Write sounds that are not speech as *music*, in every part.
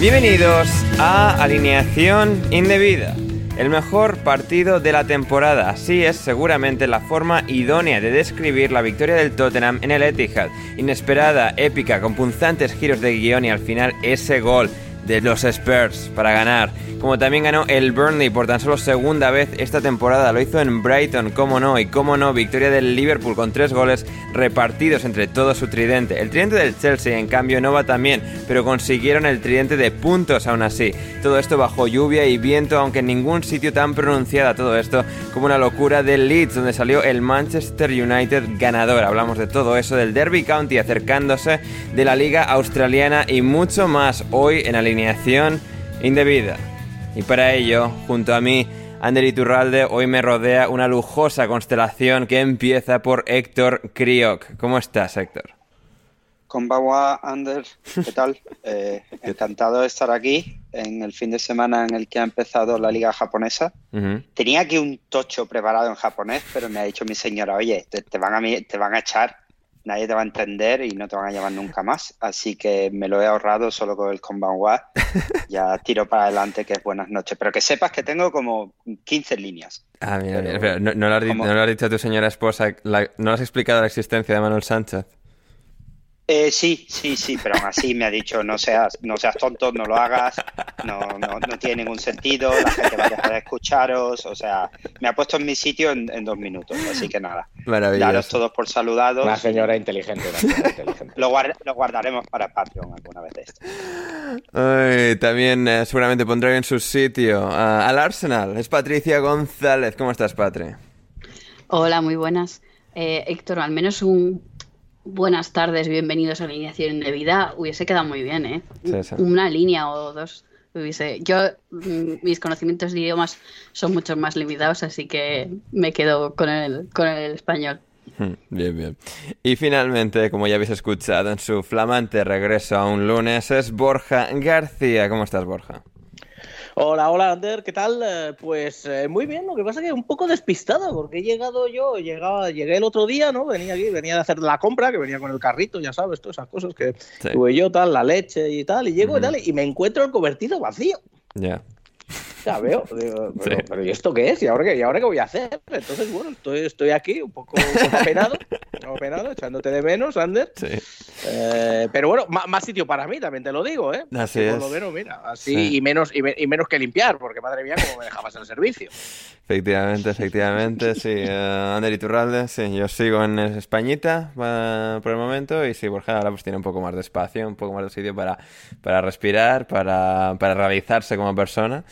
Bienvenidos a Alineación Indebida, el mejor partido de la temporada. Así es seguramente la forma idónea de describir la victoria del Tottenham en el Etihad. Inesperada, épica, con punzantes giros de guion y al final ese gol de los Spurs para ganar. Como también ganó el Burnley por tan solo segunda vez esta temporada, lo hizo en Brighton, como no, y como no, victoria del Liverpool con tres goles repartidos entre todo su tridente. El tridente del Chelsea, en cambio, no va tan bien, pero consiguieron el tridente de puntos aún así. Todo esto bajo lluvia y viento, aunque en ningún sitio tan pronunciada todo esto como una locura del Leeds, donde salió el Manchester United ganador. Hablamos de todo eso, del Derby County acercándose de la Liga Australiana y mucho más hoy en alineación indebida. Y para ello, junto a mí, Ander Iturralde, hoy me rodea una lujosa constelación que empieza por Héctor Kriok. ¿Cómo estás, Héctor? Konbawa, Ander, ¿qué tal? *laughs* Eh, encantado de estar aquí en el fin de semana en el que ha empezado la liga japonesa. Tenía aquí un tocho preparado en japonés, pero me ha dicho mi señora, oye, te, te van, a, te van a echar, nadie te va a entender y no te van a llamar nunca más. Así que me lo he ahorrado solo con el Konbanwa. *laughs* Ya tiro para adelante, que es buenas noches. Pero que sepas que tengo como 15 líneas. Ah, mira, Pero- mira, pero no, no le has, dicho a tu señora esposa, la- no has explicado la existencia de Manuel Sánchez. Eh, sí, sí, sí, pero aún así me ha dicho no seas, no seas tonto, no lo hagas, no, no, no tiene ningún sentido, la gente va a dejar de escucharos, o sea, me ha puesto en mi sitio en, en dos minutos, así que nada, daros Maravilloso. todos por saludados. Una señora inteligente, una señora inteligente. Lo, guar- lo guardaremos para Patreon alguna vez de esto. Ay, también eh, seguramente pondré en su sitio al Arsenal. Es Patricia González. ¿Cómo estás, Patri? Hola, muy buenas. Eh, Héctor, al menos un buenas tardes, bienvenidos a la Alineación de Vida hubiese quedado muy bien, ¿eh? Sí, sí. Una línea o dos. Hubiese... Yo, mm, mis conocimientos de idiomas son mucho más limitados, así que me quedo con el, con el español. Hmm, Bien, bien. Y finalmente, como ya habéis escuchado en su flamante regreso a un lunes, es Borja García. ¿Cómo estás, Borja? Hola, hola, Ander, ¿qué tal? Eh, Pues eh, muy bien, lo que pasa es que un poco despistado, porque he llegado yo, llegaba, llegué el otro día, ¿no? Venía aquí, venía de hacer la compra, que venía con el carrito, ya sabes, todas esas cosas que Sí. tuve yo, tal, la leche y tal, y llego y tal, y me encuentro el convertido vacío. Ya. Ya veo, digo, *laughs* pero, Sí. pero ¿y esto qué es? ¿Y ahora qué, ¿Y ahora qué voy a hacer? Entonces, bueno, estoy, estoy aquí un poco, un poco apenado, un *laughs* poco apenado, echándote de menos, Ander. Sí. Eh, pero bueno, ma- más, sitio para mí también te lo digo, ¿eh? Así es. Por lo menos, mira, así Sí. y menos y, me- y menos que limpiar, porque madre mía, cómo me dejabas el servicio. Efectivamente, efectivamente, sí. Uh, Ander Iturralde, sí, yo sigo en Españita uh, por el momento y sí, Borja ahora pues tiene un poco más de espacio, un poco más de sitio para, para respirar, para, para realizarse como persona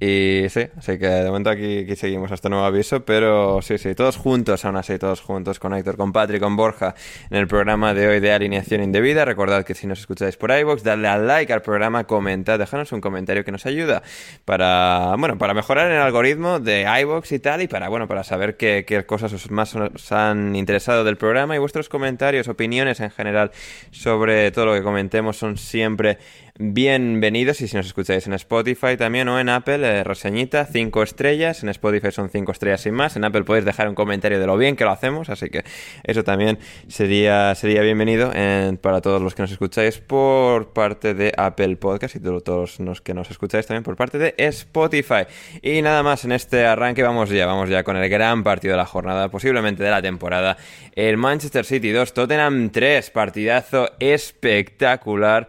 y sí, así que de momento aquí, aquí seguimos hasta nuevo aviso, pero sí, sí, todos juntos, aún así, todos juntos con Héctor, con Patrick, con Borja en el programa de hoy de Alineación Indebida. Recordad que si nos escucháis por iVoox, dadle al like al programa, comentad, dejadnos un comentario que nos ayuda para, bueno, para mejorar el algoritmo de iVoox y tal, y para, bueno, para saber qué, qué cosas os más os han interesado del programa y vuestros comentarios, opiniones en general sobre todo lo que comentemos son siempre bienvenidos y si nos escucháis en Spotify también o en Apple, eh, reseñita, 5 estrellas, en Spotify son 5 estrellas sin más, en Apple podéis dejar un comentario de lo bien que lo hacemos, así que eso también sería, sería bienvenido para todos los que nos escucháis por parte de Apple Podcast y todos los que nos escucháis también por parte de Spotify. Y nada más en este arranque, vamos ya, vamos ya con el gran partido de la jornada, posiblemente de la temporada, el Manchester City 2, Tottenham 3, partidazo espectacular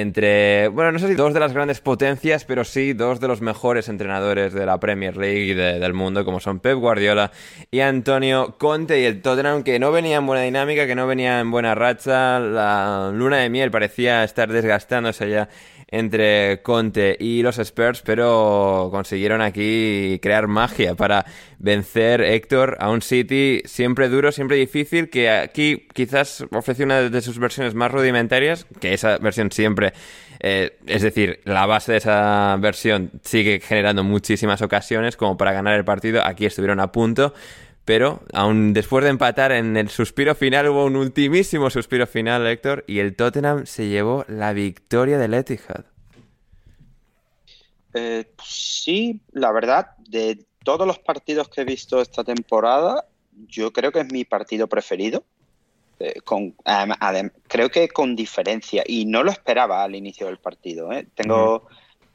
entre, bueno, no sé si dos de las grandes potencias, pero sí dos de los mejores entrenadores de la Premier League y del mundo, como son Pep Guardiola y Antonio Conte. Y el Tottenham, que no venía en buena dinámica, que no venía en buena racha, la luna de miel parecía estar desgastándose ya entre Conte y los Spurs, pero consiguieron aquí crear magia para vencer Héctor a un City siempre duro, siempre difícil, que aquí quizás ofrece una de sus versiones más rudimentarias, que esa versión siempre, eh, es decir, la base de esa versión sigue generando muchísimas ocasiones como para ganar el partido, aquí estuvieron a punto, pero aún después de empatar en el suspiro final hubo un ultimísimo suspiro final, Héctor, y el Tottenham se llevó la victoria del Etihad. Eh, sí, la verdad, de todos los partidos que he visto esta temporada, yo creo que es mi partido preferido. Eh, con, creo que con diferencia, y no lo esperaba al inicio del partido. ¿eh? Tengo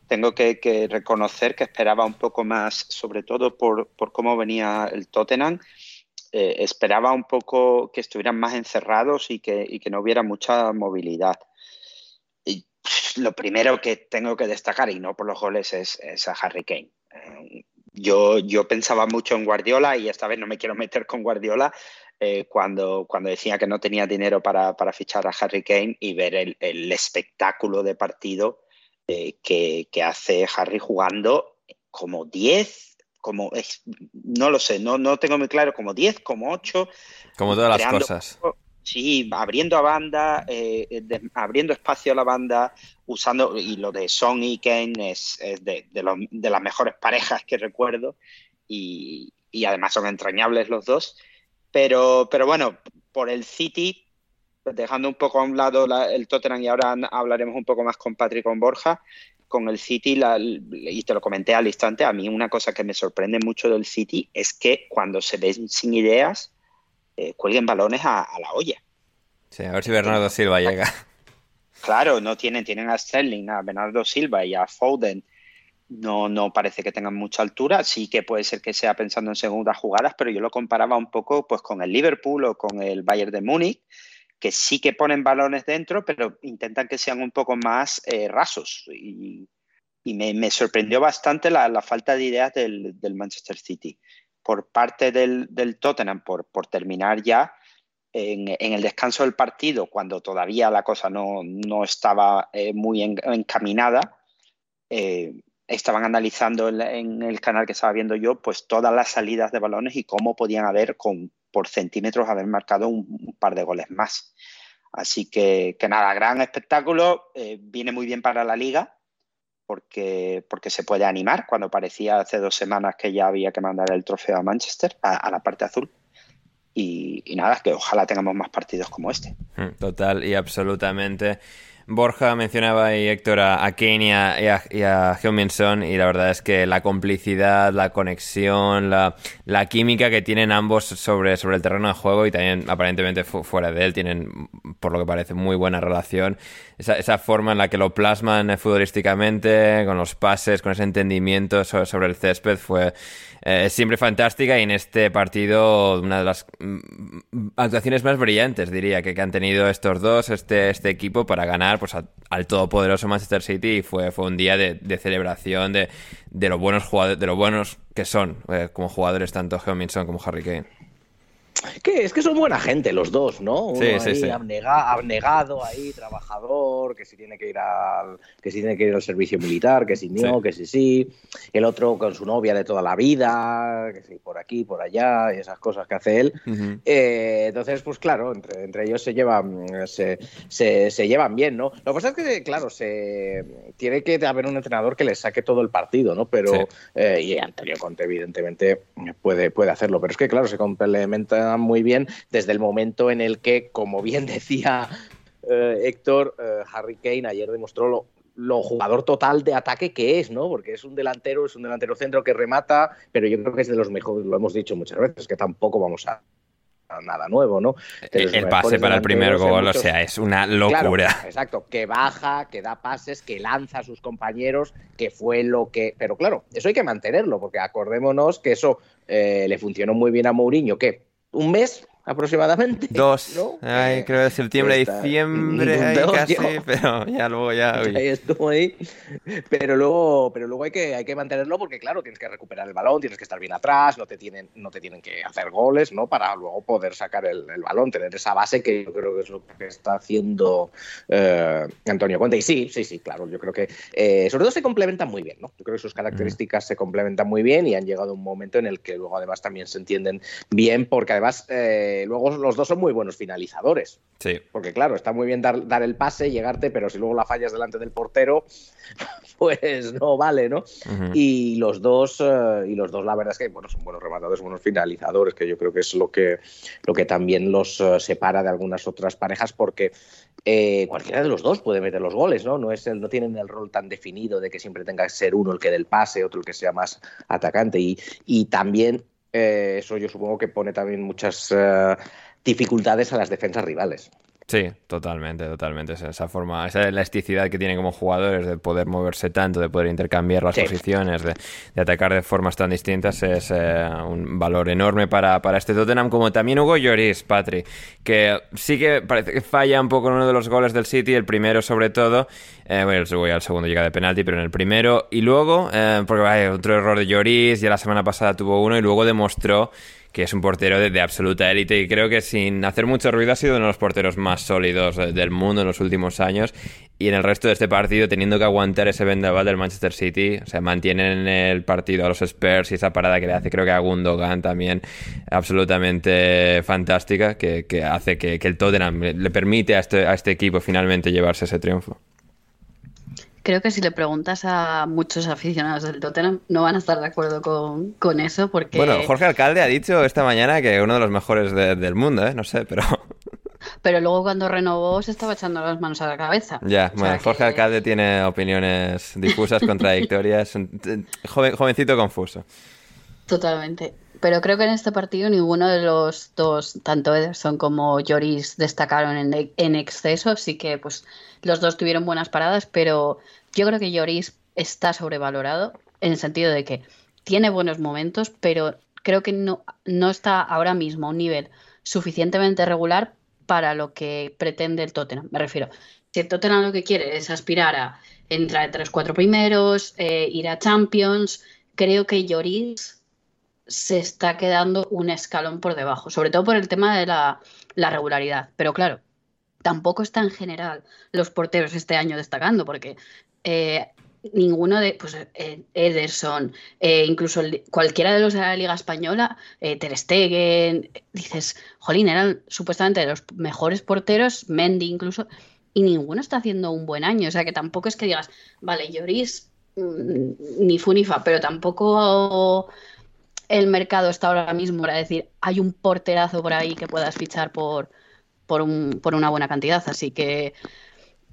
tengo que, reconocer que esperaba un poco más, sobre todo por, cómo venía el Tottenham. Eh, esperaba un poco que estuvieran más encerrados y que, no hubiera mucha movilidad. Y lo primero que tengo que destacar, y no por los goles, es, a Harry Kane. Eh, yo, yo pensaba mucho en Guardiola y esta vez no me quiero meter con Guardiola, eh, cuando, cuando decía que no tenía dinero para, fichar a Harry Kane y ver el, el espectáculo de partido eh, que, hace Harry jugando como 10, como no lo sé, no, no tengo muy claro, como 10, como 8. Como todas las cosas. Sí, abriendo a banda, eh, abriendo espacio a la banda, usando, y lo de Son y Kane es, de, de, las mejores parejas que recuerdo, y, y, además son entrañables los dos. Pero, pero bueno, por el City dejando un poco a un lado el Tottenham y ahora hablaremos un poco más con Patrick con Borja, con el City, y te lo comenté al instante, a mí una cosa que me sorprende mucho del City es que cuando se ven sin ideas, eh, cuelguen balones a, la olla. Sí, a ver si Bernardo Silva llega. Claro, no tienen, tienen a Sterling, a Bernardo Silva y a Foden. No, no parece que tengan mucha altura. Sí que puede ser que sea pensando en segundas jugadas, pero yo lo comparaba un poco pues, con el Liverpool o con el Bayern de Múnich, que sí que ponen balones dentro, pero intentan que sean un poco más eh, rasos. Y, me, sorprendió bastante la, falta de ideas del, Manchester City. Por parte del, Tottenham, por, por, terminar ya, en, el descanso del partido, cuando todavía la cosa no, estaba eh, muy encaminada, eh, estaban analizando en, el canal que estaba viendo yo, pues todas las salidas de balones y cómo podían haber con, por centímetros haber marcado un, par de goles más. Así que, que nada, gran espectáculo, eh, viene muy bien para la liga porque, porque se puede animar cuando parecía hace dos semanas que ya había que mandar el trofeo a Manchester, a, la parte azul. Y, y, nada, que ojalá tengamos más partidos como este. Mm, total y absolutamente. Borja mencionaba y Héctor a, Kenia y a, y a, y la verdad es que la complicidad, la conexión, la, química que tienen ambos sobre, sobre el terreno de juego y también aparentemente fuera de él tienen, por lo que parece, muy buena relación. Esa, forma en la que lo plasman futbolísticamente, con los pases, con ese entendimiento sobre el césped fue eh, siempre fantástica y en este partido una de las mm, actuaciones más brillantes, diría, que, que han tenido estos dos, este, este equipo para ganar pues al todopoderoso Manchester City y fue, fue un día de, celebración de, de, los buenos jugadores, de los buenos que son eh, como jugadores tanto Heung-Min como Harry Kane. Que es que son buena gente los dos, ¿no? Uno sí, sí, sí. abnegado ahí, trabajador, que si tiene que ir al que si tiene que ir al servicio militar, que si no, que si sí. El otro con su novia de toda la vida, que si por aquí, por allá, y esas cosas que hace él. Eh, entonces, pues claro, entre, entre ellos se llevan, se, se, llevan bien, ¿no? Lo que pasa es que, claro, se tiene que haber un entrenador que le saque todo el partido, ¿no? Pero, eh, y Antonio Conte, evidentemente, puede, puede hacerlo. Pero es que, claro, se complementa muy bien desde el momento en el que, como bien *laughs* decía eh, Héctor, eh, Harry Kane ayer demostró lo, jugador total de ataque que es, ¿no? Porque es un delantero, es un delantero centro que remata, pero yo creo que es de los mejores, lo hemos dicho muchas veces, que tampoco vamos a nada nuevo, ¿no? el pase para el primer gol, o sea, es una locura. exacto, que baja, que da pases, que lanza a sus compañeros, que fue lo que... Pero claro, eso hay que mantenerlo, porque acordémonos que eso eh, le funcionó muy bien a Mourinho, que un mes aproximadamente. *laughs* Dos. Ay, creo que septiembre, diciembre, ahí casi, *laughs* pero ya luego ya. Ahí estuvo ahí. Pero luego, pero luego hay que, hay que mantenerlo porque, claro, tienes que recuperar el balón, tienes que estar bien atrás, no te tienen, no te tienen que hacer goles, ¿no? Para luego poder sacar el, balón, tener esa base que yo creo que es lo que está haciendo eh, Antonio Conte. Y sí, sí, sí, claro, yo creo que eh, sobre todo se complementan muy bien, ¿no? Yo creo que sus características se complementan muy bien y han llegado a un momento en el que luego además también se entienden bien porque además. Eh, luego los dos son muy buenos finalizadores. Sí. Porque claro, está muy bien dar, dar el pase, llegarte, pero si luego la fallas delante del portero, *laughs* pues no vale, ¿no? Y los dos, eh, y los dos, la verdad es que bueno, son buenos rematadores, buenos finalizadores, que yo creo que es lo que, lo que también los eh, separa de algunas otras parejas, porque eh, cualquiera de los dos puede meter los goles, ¿no? No, es el, no tienen el rol tan definido de que siempre tenga que ser uno el que dé el pase, otro el que sea más atacante. Y, y también eh, eso yo supongo que pone también muchas eh, dificultades a las defensas rivales. Sí, totalmente, totalmente. Esa, forma, esa elasticidad que tiene como jugadores de poder moverse tanto, de poder intercambiar las posiciones, de, atacar de formas tan distintas, es eh, un valor enorme para, para, este Tottenham, como también Hugo Lloris, Patri, que sí que parece que falla un poco en uno de los goles del City, el primero sobre todo, eh, bueno, el, el segundo llega de penalti, pero en el primero, y luego, eh, porque vaya, otro error de Lloris, ya la semana pasada tuvo uno, y luego demostró que es un portero de, absoluta élite y creo que sin hacer mucho ruido ha sido uno de los porteros más sólidos del mundo en los últimos años. Y en el resto de este partido teniendo que aguantar ese vendaval del Manchester City, o sea, mantienen el partido a los Spurs y esa parada que le hace creo que a Gundogan también absolutamente fantástica que, hace que, el Tottenham le permite a este, a este equipo finalmente llevarse ese triunfo creo que si le preguntas a muchos aficionados del Tottenham, no van a estar de acuerdo con, eso, porque... Bueno, Jorge Alcalde ha dicho esta mañana que uno de los mejores del mundo, ¿eh? No sé, pero... *laughs* Pero luego cuando renovó se estaba echando las manos a la cabeza. Ya, bueno, Jorge Alcalde tiene opiniones difusas, *laughs* contradictorias, joven, jovencito confuso. Totalmente. Pero creo que en este partido ninguno de los dos, tanto Ederson como Lloris, destacaron en, en exceso, así que pues los dos tuvieron buenas paradas, pero yo creo que Lloris está sobrevalorado en el sentido de que tiene buenos momentos, pero creo que no, no está ahora mismo a un nivel suficientemente regular para lo que pretende el Tottenham. Me refiero, si el Tottenham lo que quiere es aspirar a entrar entre los cuatro primeros, eh, ir a Champions, creo que Lloris se está quedando un escalón por debajo, sobre todo por el tema de la, la regularidad. Pero claro, tampoco está en general los porteros este año destacando, porque eh, ninguno de, pues eh, Ederson, eh, incluso cualquiera de los de la Liga Española, Ter Stegen, dices, jolín, eran supuestamente los mejores porteros, Mendy incluso, y ninguno está haciendo un buen año, o sea que tampoco es que digas, vale, Lloris mm, ni Funifa, pero tampoco el mercado está ahora mismo para decir, hay un porterazo por ahí que puedas fichar por por, un, por una buena cantidad. Así que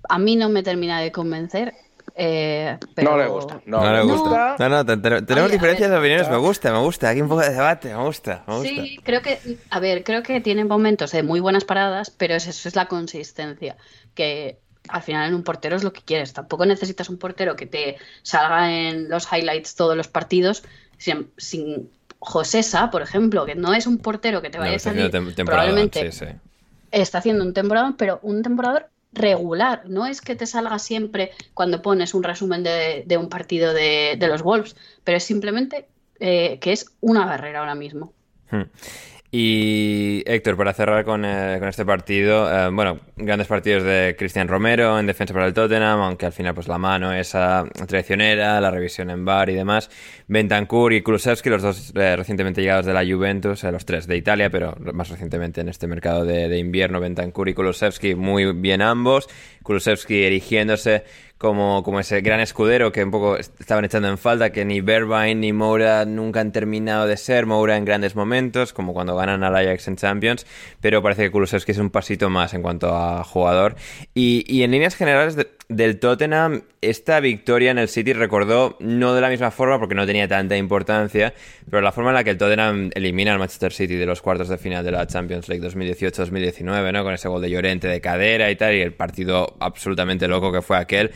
a mí no me termina de convencer. Eh, pero... No le gusta. No, le gusta. No, no, tenemos diferencias de opiniones. Me gusta, me gusta. Aquí un poco de debate. Me gusta, me gusta. Sí, creo que, a ver, creo que tienen momentos de muy buenas paradas, pero eso es la consistencia. Que al final en un portero es lo que quieres. Tampoco necesitas un portero que te salga en los highlights todos los partidos sin, sin Josesa, por ejemplo, que no es un portero que te vaya a salir probablemente está haciendo un temporador, pero un temporador regular. No es que te salga siempre cuando pones un resumen de, un partido de, los Wolves, pero es simplemente eh, que es una barrera ahora mismo. Hmm. Y Héctor, para cerrar con, eh, este partido, eh, bueno, grandes partidos de Cristian Romero en defensa para el Tottenham, aunque al final pues la mano esa traicionera, la revisión en bar y demás. Bentancur y Kulusevski, los dos eh, recientemente llegados de la Juventus, los tres de Italia, pero más recientemente en este mercado de, de invierno, Bentancur y Kulusevski muy bien ambos. Kulusevski erigiéndose como, como ese gran escudero que un poco estaban echando en falta, que ni Berbain ni Moura nunca han terminado de ser, Moura en grandes momentos, como cuando ganan al Ajax en Champions, pero parece que Kulusevski es un pasito más en cuanto a jugador. Y, y en líneas generales del Tottenham, esta victoria en el City recordó, no de la misma forma porque no tenía tanta importancia, pero la forma en la que el Tottenham elimina al Manchester City de los cuartos de final de la Champions League 2018-2019, ¿no? Con ese gol de Llorente de cadera y tal, y el partido absolutamente loco que fue aquel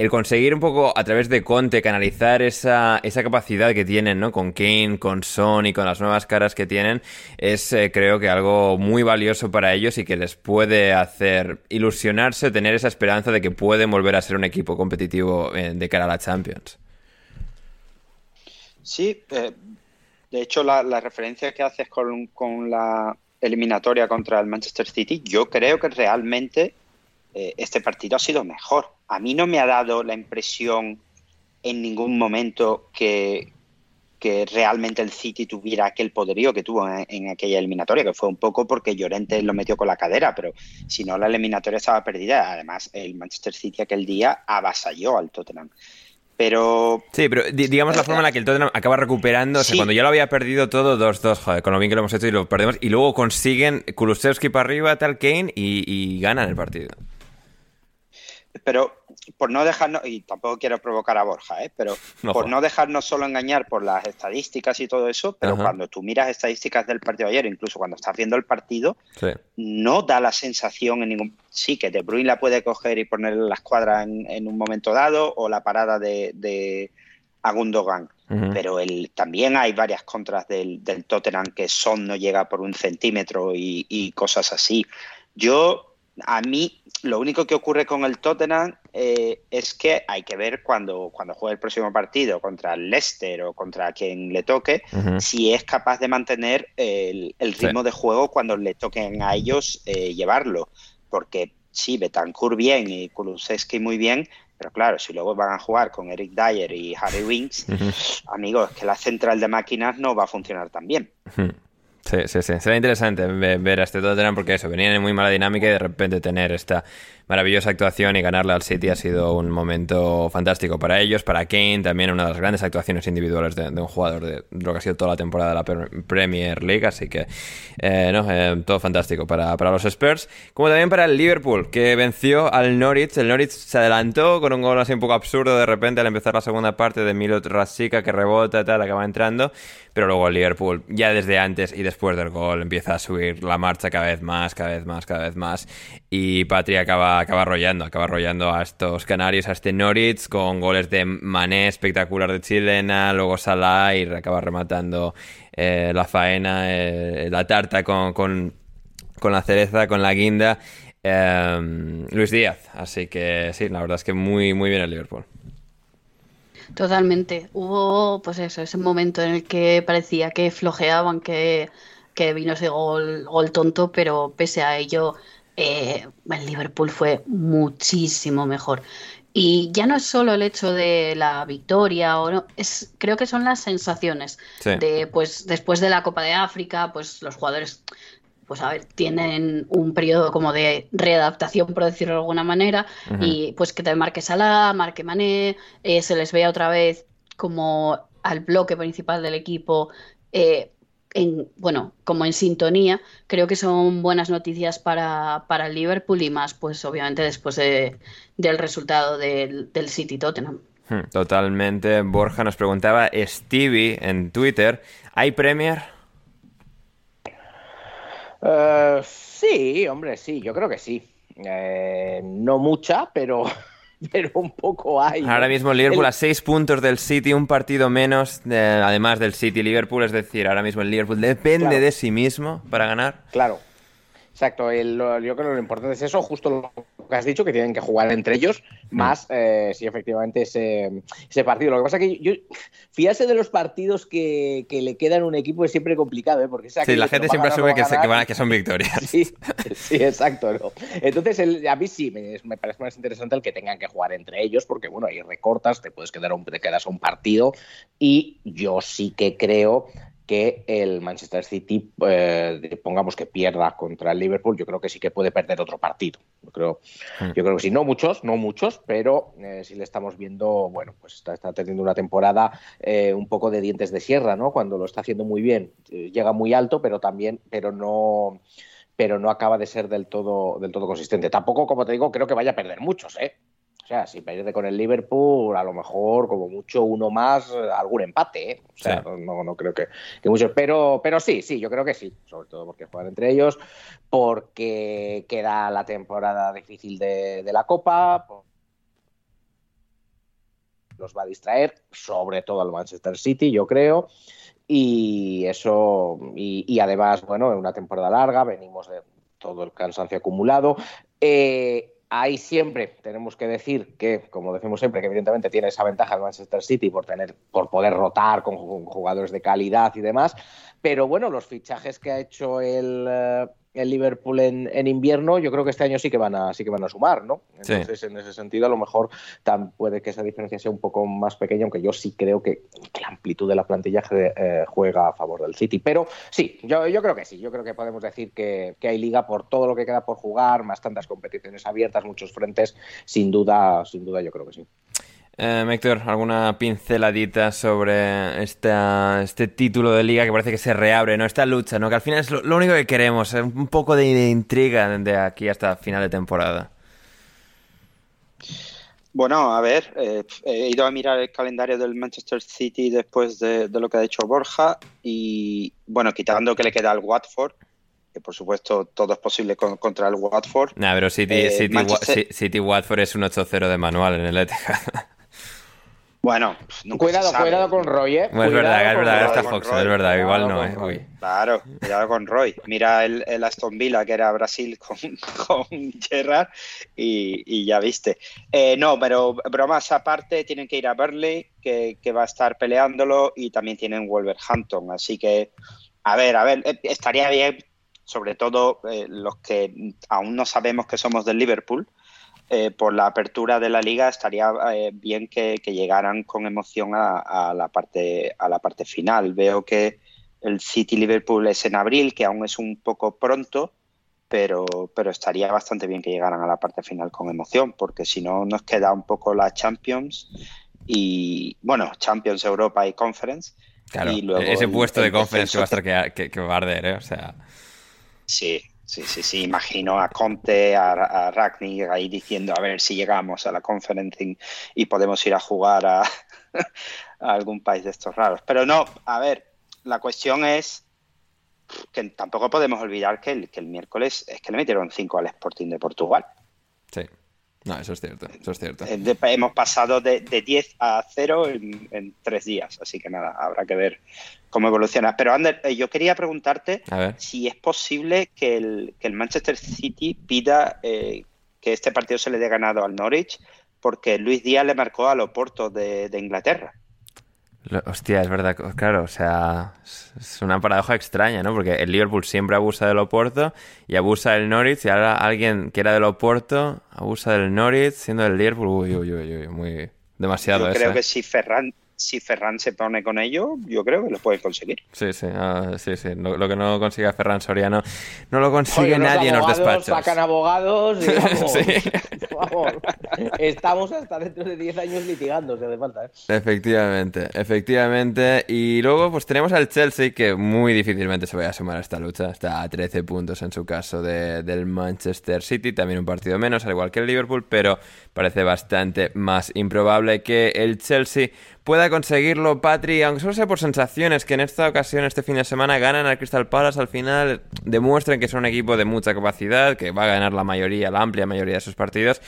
el conseguir un poco a través de Conte canalizar esa, esa capacidad que tienen, ¿no? Con Kane, con Son y con las nuevas caras que tienen, es eh, creo que algo muy valioso para ellos y que les puede hacer ilusionarse, tener esa esperanza de que pueden volver a ser un equipo competitivo eh, de cara a la Champions. Sí, eh, de hecho la, referencia que haces con, con la eliminatoria contra el Manchester City, yo creo que realmente este partido ha sido mejor a mí no me ha dado la impresión en ningún momento que, realmente el City tuviera aquel poderío que tuvo en, aquella eliminatoria, que fue un poco porque Llorente lo metió con la cadera, pero si no la eliminatoria estaba perdida. Además, el Manchester City aquel día avasalló al Tottenham. Pero. Sí, pero digamos la forma en la que el Tottenham acaba recuperando. O sea, cuando ya lo había perdido todo, 2-2, joder, con lo bien que lo hemos hecho y lo perdemos. Y luego consiguen Kulusevski para arriba, tal Kane, y, y ganan el partido. Pero por no dejarnos, y tampoco quiero provocar a Borja, ¿eh? pero *laughs* por no dejarnos solo engañar por las estadísticas y todo eso, pero cuando tú miras estadísticas del partido de ayer, incluso cuando estás viendo el partido, no da la sensación en ningún... Sí, que De Bruyne la puede coger y poner la escuadra en, un momento dado, o la parada de, de Agundogan. Pero el, también hay varias contras del, del, Tottenham que son no llega por un centímetro y, y cosas así. Yo a mí lo único que ocurre con el Tottenham eh, es que hay que ver cuando, cuando juegue el próximo partido contra el Leicester o contra quien le toque, si es capaz de mantener el, ritmo de juego cuando le toquen a ellos eh, llevarlo. Porque sí, Betancourt bien y Kulusevski muy bien, pero claro, si luego van a jugar con Eric Dyer y Harry Winks, amigos, es que la central de máquinas no va a funcionar tan bien. Sí, sí, sí. Será interesante ver a este Tottenham porque eso, venían en muy mala dinámica y de repente tener esta maravillosa actuación y ganarle al City ha sido un momento fantástico para ellos, para Kane, también una de las grandes actuaciones individuales de, un jugador de, lo que ha sido toda la temporada de la Premier League, así que eh, no, eh, todo fantástico para, para, los Spurs, como también para el Liverpool, que venció al Norwich, el Norwich se adelantó con un gol así un poco absurdo de repente al empezar la segunda parte de Milot Rasika que rebota, tal, acaba entrando, pero luego el Liverpool ya desde antes y después del gol empieza a subir la marcha cada vez más, cada vez más, cada vez más, y Patria acaba acaba arrollando, acaba arrollando a estos canarios, a este Norwich, con goles de Mané espectacular de chilena, luego Salah y acaba rematando eh, la faena, eh, la tarta con, con, la cereza, con la guinda. Em, Luis Díaz, así que sí, la verdad es que muy, muy bien el Liverpool. Totalmente. Hubo, pues eso, ese momento en el que parecía que flojeaban, que, que vino ese gol, gol tonto, pero pese a ello eh, el Liverpool fue muchísimo mejor. Y ya no es solo el hecho de la victoria, o no, es, creo que son las sensaciones de, pues, después de la Copa de África, pues los jugadores, pues a ver, tienen un periodo como de readaptación, por decirlo de alguna manera, y pues que te marque Salah, marque Mané, eh, se les vea otra vez como al bloque principal del equipo, eh, en, bueno, como en sintonía, creo que son buenas noticias para, para el Liverpool y más, pues obviamente después de, del resultado del, del City Tottenham. Hmm, totalmente. Borja nos preguntaba, Stevie en Twitter, ¿hay Premier? Eh, sí, hombre, sí, yo creo que sí. Eh, no mucha, pero, pero un poco hay. Ahora mismo el Liverpool a seis puntos del City, un partido menos, además del City Liverpool, es decir, ahora mismo el Liverpool depende de sí mismo para ganar. Claro, exacto. yo creo que lo importante es eso, justo lo que has dicho, que tienen que jugar entre ellos, mm. más eh, si efectivamente ese, ese, partido. Lo que pasa es que yo, fiarse de los partidos que, que, le quedan a un equipo es siempre complicado, ¿eh? Porque sí, la gente siempre asume que, que, son victorias. *laughs* Sí, sí exacto. Entonces, el, a mí sí me, me, parece más interesante el que tengan que jugar entre ellos, porque bueno, ahí recortas, te puedes quedar un, te quedas a un partido, y yo sí que creo que el Manchester City, eh, pongamos que pierda contra el Liverpool, yo creo que sí que puede perder otro partido. Yo creo, hmm. yo creo que sí, no muchos, no muchos, pero eh, sí le estamos viendo, bueno, pues está, teniendo una temporada eh, un poco de dientes de sierra, ¿no? Cuando lo está haciendo muy bien, llega muy alto, pero también, pero no pero no acaba de ser del todo, del todo consistente. Tampoco, como te digo, creo que vaya a perder muchos, ¿eh? O sea, si pierde con el Liverpool, a lo mejor, como mucho, uno más, algún empate. ¿eh? O sea, no, no, creo que, muchos. Pero, pero sí, sí, yo creo que sí. Sobre todo porque juegan entre ellos, porque queda la temporada difícil de, la Copa. Los va a distraer, sobre todo al Manchester City, yo creo. Y eso, y, y además, bueno, en una temporada larga, venimos de todo el cansancio acumulado. Eh, Ahí siempre tenemos que decir que, como decimos siempre, que evidentemente tiene esa ventaja el Manchester City por tener, por poder rotar con jugadores de calidad y demás. Pero bueno, los fichajes que ha hecho el, eh, el Liverpool en, invierno, yo creo que este año sí que van a, sí que van a sumar, ¿no? Entonces, en ese sentido, a lo mejor tan, puede que esa diferencia sea un poco más pequeña, aunque yo sí creo que, la amplitud de la plantilla eh, juega a favor del City. Pero sí, yo, yo creo que sí, yo creo que podemos decir que, que, hay liga por todo lo que queda por jugar, más tantas competiciones abiertas, muchos frentes, sin duda, sin duda yo creo que sí. Eh, Héctor, ¿alguna pinceladita sobre esta, este título de liga que parece que se reabre, ¿no? Esta lucha, ¿no? Que al final es lo, único que queremos, ¿eh? un poco de, intriga de aquí hasta final de temporada. Bueno, a ver, eh, he ido a mirar el calendario del Manchester City después de, lo que ha dicho Borja y, bueno, quitando que le queda al Watford, que por supuesto todo es posible contra el Watford. Nah, pero City, eh, City, City, Watford es un 8-0 de manual en el Etihad. *laughs* Bueno, cuidado, cuidado con Roy, ¿eh? es verdad, es verdad, está Fox, es verdad, igual no, ¿eh? Claro, cuidado con Roy. Mira el, Aston Villa, que era Brasil con, *laughs* con Gerrard, y, ya viste. Eh, no, pero bromas aparte, tienen que ir a Burley, que, va a estar peleándolo, y también tienen Wolverhampton. Así que, a ver, a ver, eh, estaría bien, sobre todo eh, los que aún no sabemos que somos del Liverpool eh, por la apertura de la liga estaría eh, bien que, llegaran con emoción a, la parte, a la parte final. Veo que el City Liverpool es en abril, que aún es un poco pronto, pero, pero estaría bastante bien que llegaran a la parte final con emoción, porque si no nos queda un poco la Champions y, bueno, Champions Europa y Conference. Claro, ese puesto de Conference que va a estar que, que, va a arder, ¿eh? O sea... Sí, Sí, sí, sí, imagino a Conte, a, a ahí diciendo a ver si llegamos a la conferencing y podemos ir a jugar *laughs* a, algún país de estos raros. Pero no, a ver, la cuestión es que tampoco podemos olvidar que el, que el miércoles es que le metieron 5 al Sporting de Portugal. Sí. No, eso es cierto, eso es cierto. Eh, hemos pasado de, de 10 a 0 en, en, tres días, así que nada, habrá que ver cómo evoluciona. Pero Ander, eh, yo quería preguntarte si es posible que el, que el Manchester City pida eh, que este partido se le dé ganado al Norwich, porque Luis Díaz le marcó a Oporto de, de Inglaterra. Hostia, es verdad, claro, o sea, es una paradoja extraña, ¿no? Porque el Liverpool siempre abusa del Oporto y abusa del Norwich y ahora alguien que era del Oporto abusa del Norwich siendo del Liverpool. Uy, uy, uy, uy muy demasiado Yo creo ¿eh? que si Ferran, si Ferran se pone con ello, yo creo que lo puede conseguir. Sí, sí, ah, sí, sí. Lo, que no consigue Ferran Soriano no lo consigue nadie en los despachos. Sacan abogados y *laughs* *laughs* vamos, estamos hasta dentro de 10 años litigando, si hace falta. ¿eh? Efectivamente, efectivamente. Y luego pues tenemos al Chelsea que muy difícilmente se vaya a sumar a esta lucha. Está a 13 puntos en su caso de, del Manchester City, también un partido menos, al igual que el Liverpool, pero parece bastante más improbable que el Chelsea pueda conseguirlo, Patri, aunque solo sea por sensaciones, que en esta ocasión, este fin de semana, ganan al Crystal Palace al final, demuestren que son un equipo de mucha capacidad, que va a ganar la mayoría, la amplia mayoría de sus partidos,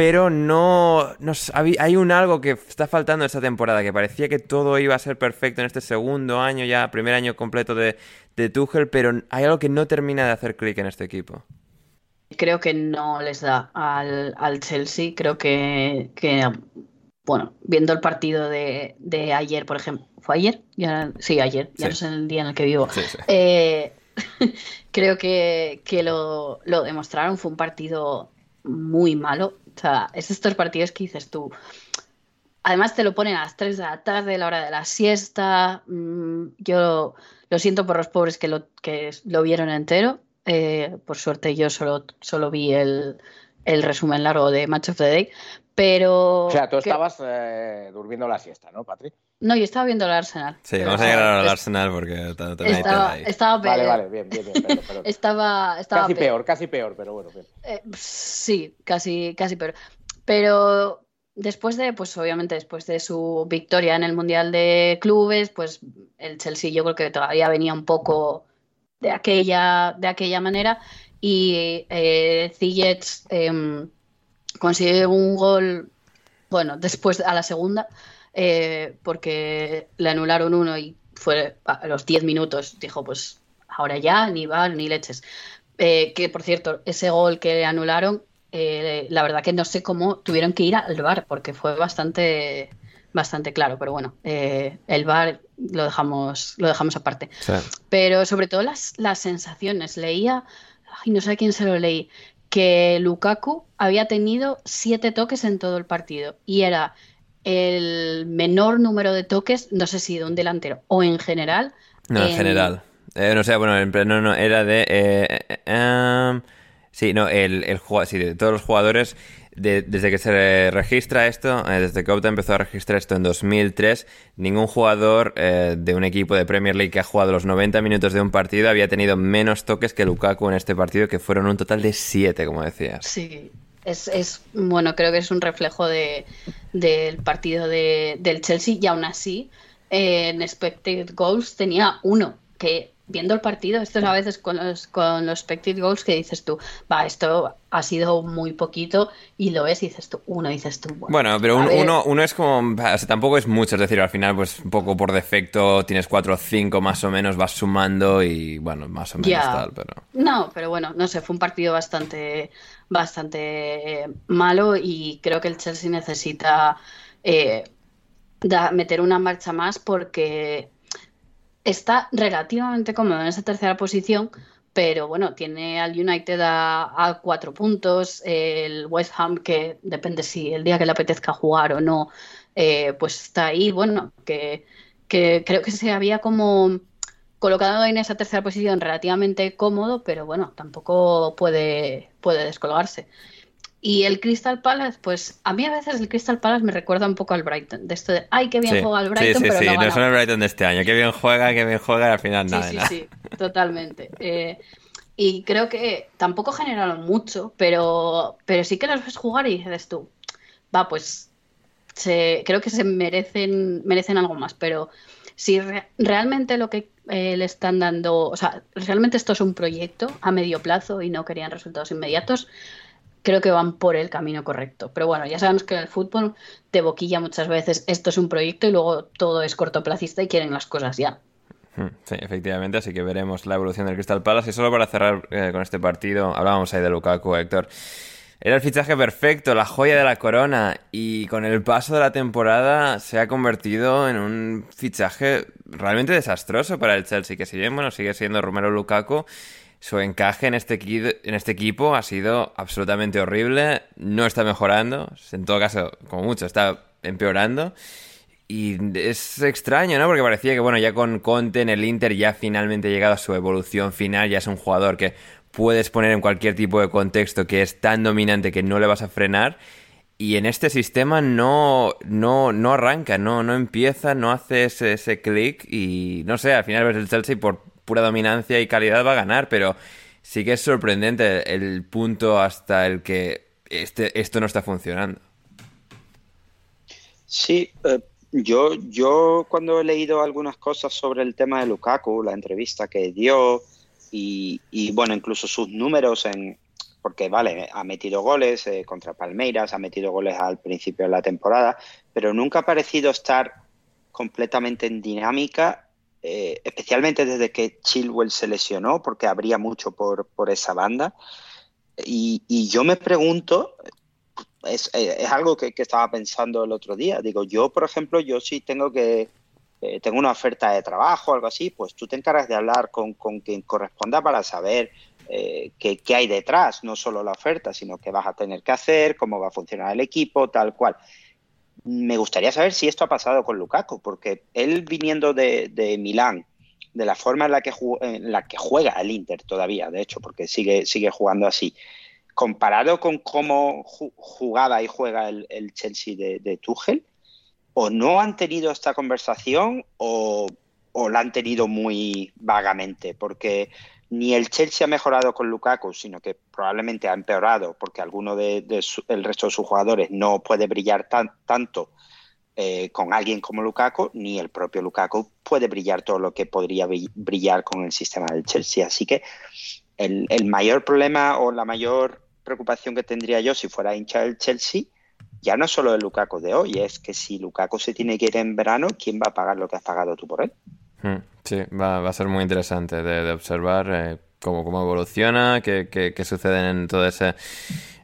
pero no, hay un algo que está faltando esta temporada, que parecía que todo iba a ser perfecto en este segundo año, ya primer año completo de, de Tuchel, pero hay algo que no termina de hacer clic en este equipo. creo que no les da al, al Chelsea. Creo que, que, bueno, viendo el partido de, de ayer, por ejemplo, ¿fue ayer? Ya, sí, ayer, ya Sí. no sé el día en el que vivo. Sí, sí. Eh, *laughs* creo que, que lo, lo demostraron, fue un partido muy malo. O sea, es estos partidos que dices tú. Además te lo ponen a las 3 de la tarde, la hora de la siesta. Mm, yo lo siento por los pobres que lo, que lo vieron entero. Eh, por suerte yo solo, solo vi el, el resumen largo de Match of the Day. Pero... O sea, tú que- estabas eh, durmiendo la siesta, ¿no, Patri? No, yo estaba viendo el Arsenal. Sí, Pero vamos a llegar al es- Arsenal porque también Estaba, ahí. estaba Vale, peor. vale, bien, bien, bien. perdón, *laughs* perdón. Estaba, estaba Casi peor, casi peor, pero bueno, bien. Eh, sí, casi, casi peor. Pero después de, pues obviamente después de su victoria en el Mundial de Clubes, pues el Chelsea yo creo que todavía venía un poco de aquella, de aquella manera y eh, Ziyech em, consigue un gol, bueno, después a la segunda, eh, porque le anularon uno y fue a los 10 minutos, dijo pues ahora ya, ni va, ni leches. Eh, que por cierto, ese gol que le anularon, eh, la verdad que no sé cómo tuvieron que ir al VAR, porque fue bastante, bastante claro, pero bueno, eh, el VAR lo dejamos, lo dejamos aparte. Sí. Pero sobre todo las, las sensaciones. Leía, ay, no sé a quién se lo leí, que Lukaku había tenido siete toques en todo el partido y era el menor número de toques, no sé si de un delantero o en general. No, en en- general. Eh, no sé, bueno, en no, no, era de... eh, eh, em, sí, no, el, el sí, de todos los jugadores, de- desde que se registra esto, eh, desde que Opta empezó a registrar esto en 2003, ningún jugador eh, de un equipo de Premier League que ha jugado los 90 minutos de un partido había tenido menos toques que Lukaku en este partido, que fueron un total de 7, como decías. Sí, es, es bueno, creo que es un reflejo de, del partido de, del Chelsea y aún así eh, en expected goals tenía uno, que viendo el partido, esto es a veces con los, con los expected goals que dices tú, va, esto ha sido muy poquito y lo ves y dices tú, uno, dices tú, bueno, Bueno, pero un- uno, uno es como. o sea, tampoco es mucho, es decir, al final, pues un poco por defecto tienes cuatro o cinco más o menos, vas sumando y bueno, más o menos tal, pero. No, pero bueno, no sé, fue un partido bastante, bastante eh, malo y creo que el Chelsea necesita eh, da- meter una marcha más porque está relativamente cómodo en esa tercera posición, pero bueno, tiene al United a, cuatro puntos, el West Ham que depende si el día que le apetezca jugar o no, eh, pues está ahí, bueno, que, que creo que se había como colocado en esa tercera posición relativamente cómodo, pero bueno, tampoco puede, puede descolgarse. Y el Crystal Palace, pues a mí a veces el Crystal Palace me recuerda un poco al Brighton, de esto de, ay, qué bien Sí, juega el sí, Brighton, sí, pero sí, no no gana". son el Brighton de este año. Qué bien juega, qué bien juega, al final Sí, nada, sí, nada. sí, totalmente. Eh, y creo que tampoco generaron mucho, pero, pero sí que los ves jugar y dices tú, va, pues se, creo que se merecen, merecen algo más, pero si re- realmente lo que eh, le están dando, o sea, realmente esto es un proyecto a medio plazo y no querían resultados inmediatos, creo que van por el camino correcto. Pero bueno, ya sabemos que en el fútbol te boquilla muchas veces, esto es un proyecto y luego todo es cortoplacista y quieren las cosas ya. Hmm, Sí, efectivamente, así que veremos la evolución del Crystal Palace. Y solo para cerrar eh, con este partido, hablábamos ahí de Lukaku, Héctor. Era el fichaje perfecto, la joya de la corona, y con el paso de la temporada se ha convertido en un fichaje realmente desastroso para el Chelsea, que si bien, bueno, sigue siendo Romero Lukaku, su encaje en este, en este equipo ha sido absolutamente horrible, no está mejorando, en todo caso, como mucho, está empeorando. Y es extraño, ¿no? Porque parecía que, bueno, ya con Conte en el Inter ya finalmente ha llegado a su evolución final, ya es un jugador que puedes poner en cualquier tipo de contexto, que es tan dominante que no le vas a frenar. Y en este sistema no, no, no arranca, no, no empieza, no hace ese, ese clic y no sé, al final ves el Chelsea por pura dominancia y calidad va a ganar, pero sí que es sorprendente el punto hasta el que este, esto no está funcionando. Sí, eh, yo, yo cuando he leído algunas cosas sobre el tema de Lukaku, la entrevista que dio y, y, bueno, incluso sus números en, porque vale, ha metido goles eh, contra Palmeiras, ha metido goles al principio de la temporada, pero nunca ha parecido estar completamente en dinámica, eh, especialmente desde que Chilwell se lesionó, porque habría mucho por, por esa banda. Y, y yo me pregunto, es, es algo que, que, estaba pensando el otro día. Digo, yo, por ejemplo, yo sí tengo que, eh, tengo una oferta de trabajo algo así, pues tú te encargas de hablar con, con quien corresponda para saber eh, qué, qué, hay detrás, no solo la oferta, sino qué vas a tener que hacer, cómo va a funcionar el equipo, tal cual. Me gustaría saber si esto ha pasado con Lukaku, porque él viniendo de, de Milán, de la forma en la, que en la que juega el Inter todavía, de hecho, porque sigue, sigue jugando así, comparado con cómo jugaba y juega el, el Chelsea de, de, Tuchel, o no han tenido esta conversación o, o, la han tenido muy vagamente, porque ni el Chelsea ha mejorado con Lukaku, sino que probablemente ha empeorado, porque alguno de el resto de sus jugadores no puede brillar tan, tanto eh, con alguien como Lukaku, ni el propio Lukaku puede brillar todo lo que podría brillar con el sistema del Chelsea. Así que el, mayor problema o la mayor preocupación que tendría yo si fuera hincha del Chelsea ya no solo el Lukaku de hoy, es que si Lukaku se tiene que ir en verano, ¿quién va a pagar lo que has pagado tú por él? Sí, va, va a ser muy interesante de, de observar eh, cómo, cómo evoluciona, qué, qué, qué sucede en todo ese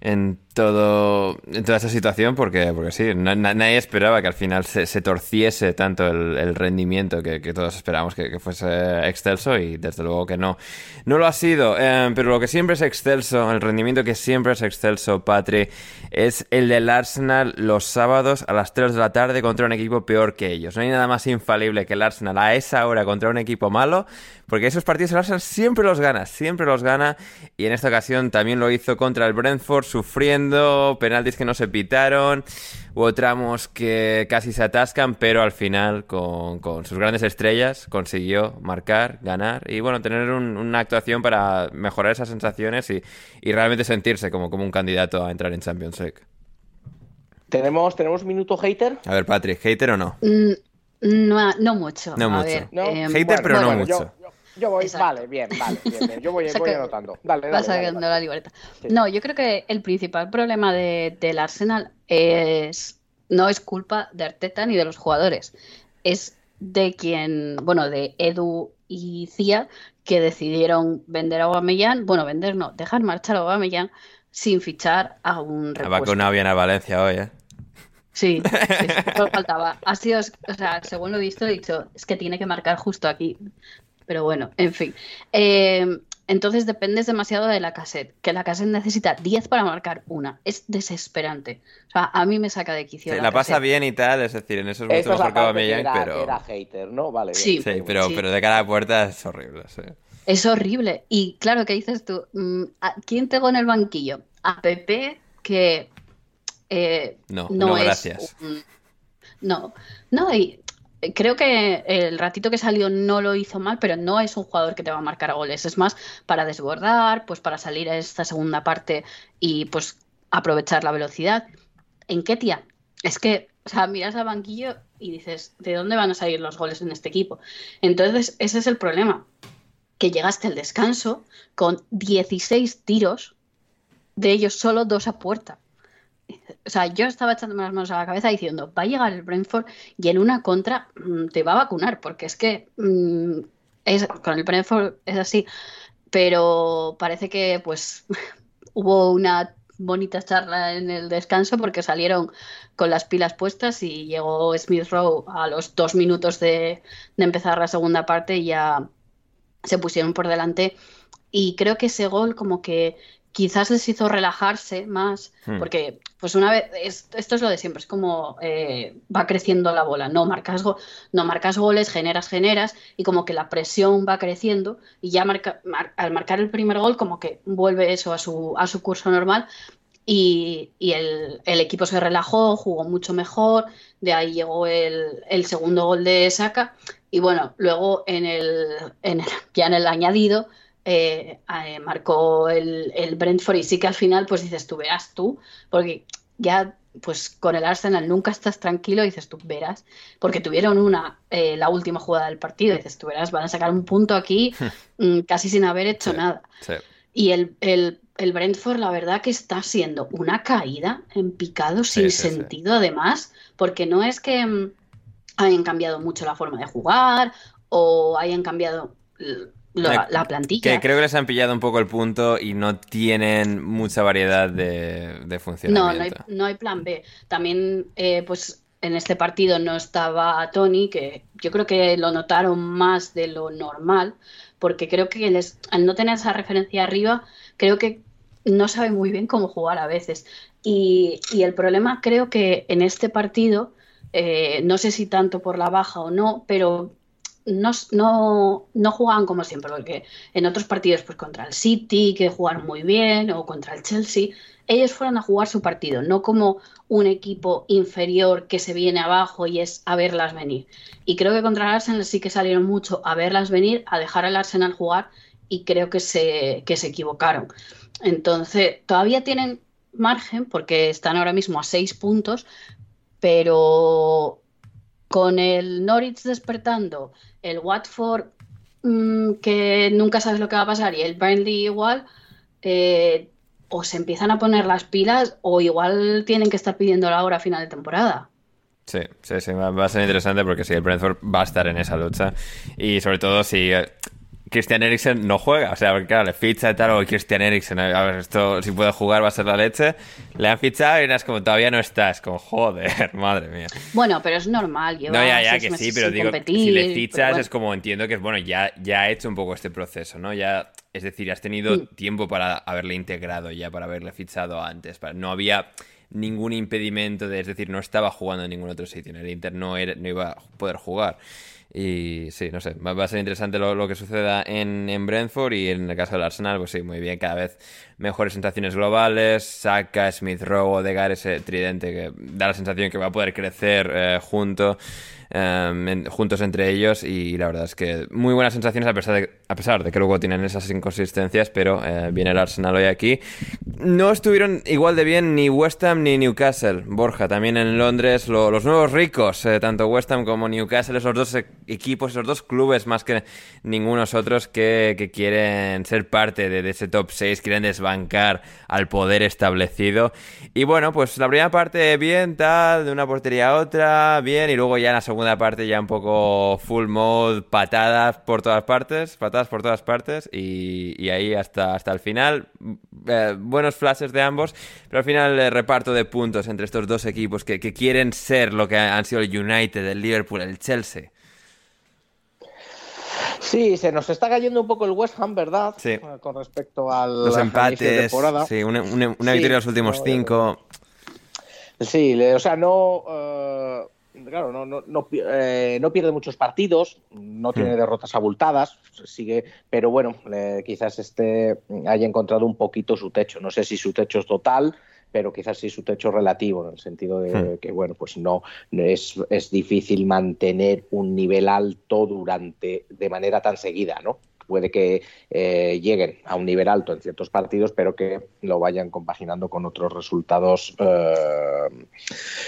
en todo en toda esa situación porque porque sí na, nadie esperaba que al final se, se torciese tanto el, rendimiento que, que, todos esperábamos que, fuese excelso y desde luego que no. No lo ha sido eh, pero lo que siempre es excelso el rendimiento que siempre es excelso Patri es el del Arsenal los sábados a las 3 de la tarde contra un equipo peor que ellos. No hay nada más infalible que el Arsenal a esa hora contra un equipo malo porque esos partidos el Arsenal siempre los gana siempre los gana y en esta ocasión también lo hizo contra el Brentford sufriendo, penaltis que no se pitaron, hubo tramos que casi se atascan, pero al final con, con sus grandes estrellas consiguió marcar, ganar y bueno, tener un, una actuación para mejorar esas sensaciones y, y realmente sentirse como, como un candidato a entrar en Champions League. ¿Tenemos, ¿Tenemos minuto hater? A ver, Patrick, ¿hater o no? Mm, no, no mucho. No a mucho. Ver, No. eh, Hater, bueno, pero no bueno, mucho. Yo, yo voy, Exacto. vale, bien, vale, bien, bien. Yo voy, *laughs* anotando. Dale, dale, vas dale, sacando dale. la libreta. Sí. No, yo creo que el principal problema de- del Arsenal es no es culpa de Arteta ni de los jugadores, es de quien, bueno, de Edu y Cia que decidieron vender a Aubameyang, bueno, vender no, dejar marchar a Aubameyang sin fichar a un Ha repuesto. vacunado bien a Valencia hoy, ¿eh? Sí, sí, *laughs* sí, solo faltaba. Ha sido, o sea, según lo he visto, he dicho, es que tiene que marcar justo aquí. Pero bueno, en fin. Eh, entonces dependes demasiado de la cassette, que la cassette necesita 10 para marcar una. Es desesperante. O sea, a mí me saca de quicio Sí, la la pasa cassette. bien y tal, es decir, en eso es mucho Esta es mejor que Aubameyang, pero... era hater, ¿no? Vale. bien. Sí. Sí, pero, Sí. pero de cara a la puerta es horrible, sí. Es horrible. Y claro, ¿qué dices tú? Mm, ¿a ¿Quién tengo en el banquillo? A Pepe, que eh, No, no, no, es gracias. un- No, no, y creo que el ratito que salió no lo hizo mal, pero no es un jugador que te va a marcar goles. Es más para desbordar, pues para salir a esta segunda parte y pues aprovechar la velocidad. ¿En tía? Es que, o sea, miras al banquillo y dices, ¿de dónde van a salir los goles en este equipo? Entonces, ese es el problema, que llegaste al descanso con 16 tiros, de ellos solo dos a puerta. O sea, yo estaba echándome las manos a la cabeza diciendo, va a llegar el Brentford y en una contra mm, te va a vacunar, porque es que mm, es, con el Brentford es así. Pero parece que pues *laughs* hubo una bonita charla en el descanso porque salieron con las pilas puestas y llegó Smith Rowe a los dos minutos de, de empezar la segunda parte y ya se pusieron por delante. Y creo que ese gol como que quizás les hizo relajarse más, Hmm. porque pues una vez, es- esto es lo de siempre, es como eh, va creciendo la bola, no marcas, go- no marcas goles, generas, generas, y como que la presión va creciendo, y ya marca- mar- al marcar el primer gol como que vuelve eso a su, a su curso normal, y, y el, el equipo se relajó, jugó mucho mejor, de ahí llegó el, el segundo gol de Saka, y bueno, luego en el, en el- ya en el añadido eh, eh, marcó el, el Brentford y sí que al final pues dices tú verás tú, porque ya pues con el Arsenal nunca estás tranquilo y dices tú verás, porque tuvieron una, eh, la última jugada del partido, y dices tú verás, van a sacar un punto aquí mm, casi sin haber hecho Sí. nada. Sí. Y el, el, el Brentford, la verdad que está siendo una caída en picado sin sí, sentido, además, porque no es que mm, hayan cambiado mucho la forma de jugar o hayan cambiado l- la, la plantilla. Que creo que les han pillado un poco el punto y no tienen mucha variedad de, de No, no hay, no hay plan B. También, eh, pues en este partido no estaba Tony, que yo creo que lo notaron más de lo normal, porque creo que les, al no tener esa referencia arriba, creo que no sabe muy bien cómo jugar a veces. Y, y el problema creo que en este partido, eh, no sé si tanto por la baja o no, pero no, no, no jugaban como siempre, porque en otros partidos, pues contra el City, que jugaron muy bien, o contra el Chelsea, ellos fueron a jugar su partido, no como un equipo inferior que se viene abajo y es a verlas venir. Y creo que contra el Arsenal sí que salieron mucho a verlas venir, a dejar al Arsenal jugar y creo que se, que se equivocaron. Entonces, todavía tienen margen porque están ahora mismo a seis puntos, pero con el Norwich despertando, el Watford mmm, que nunca sabes lo que va a pasar y el Burnley igual, eh, o se empiezan a poner las pilas o igual tienen que estar pidiendo la hora a final de temporada. Sí, sí, sí, va va a ser interesante porque sí, el Brentford va a estar en esa lucha. Y sobre todo si eh, Christian Eriksen no juega, o sea, porque claro, le ficha y tal, o Christian Eriksen, a ver, esto si puede jugar va a ser la leche. Le han fichado y es como todavía no está, es como joder, *laughs* madre mía. Bueno, pero es normal. Lleva No, ya, ya, que sí, pero digo, competir, si le fichas bueno. es como entiendo que es bueno, ya, ya ha hecho un poco este proceso, ¿no? Ya, es decir, has tenido Mm. tiempo para haberle integrado ya, para haberle fichado antes. para- no había ningún impedimento de, es decir, no estaba jugando en ningún otro sitio, en el Inter no, era- no iba a poder jugar. Y sí, no sé, va, a ser interesante lo, lo que suceda en, en Brentford y en el caso del Arsenal, pues sí, muy bien, cada vez mejores sensaciones globales, Saka, Smith Rowe, Odegaard, ese tridente que da la sensación que va a poder crecer eh, junto, en- juntos entre ellos y la verdad es que muy buenas sensaciones a pesar de, a pesar de que luego tienen esas inconsistencias, pero eh, viene el Arsenal hoy aquí. No estuvieron igual de bien ni West Ham ni Newcastle. Borja, también en Londres, lo- los nuevos ricos, eh, tanto West Ham como Newcastle, esos dos equipos, esos dos clubes más que ningunos otros que, que quieren ser parte de, de ese top 6, quieren desbancar al poder establecido. Y bueno, pues la primera parte bien, tal, de una portería a otra, bien, y luego ya en la segunda parte ya un poco full mode, patadas por todas partes, patadas por todas partes, y, y ahí hasta, hasta el final. Eh, buenos flashes de ambos, pero al final el reparto de puntos entre estos dos equipos que, que quieren ser lo que han sido el United, el Liverpool, el Chelsea. Sí, se nos está cayendo un poco el West Ham, ¿verdad? Sí. Eh, Con respecto al Los de empates, temporada. sí, una, una- una Sí, victoria en los últimos no, cinco. Sí, o sea, no. eh, claro, no, no, no, eh, no pierde muchos partidos, no tiene Hmm. derrotas abultadas, sigue, pero bueno, le- quizás este haya encontrado un poquito su techo. No sé si su techo es total, pero quizás sí su techo relativo, en el sentido de Hmm. que, bueno, pues no es, es difícil mantener un nivel alto durante de manera tan seguida, ¿no? Puede que eh, lleguen a un nivel alto en ciertos partidos, pero que lo vayan compaginando con otros resultados, eh,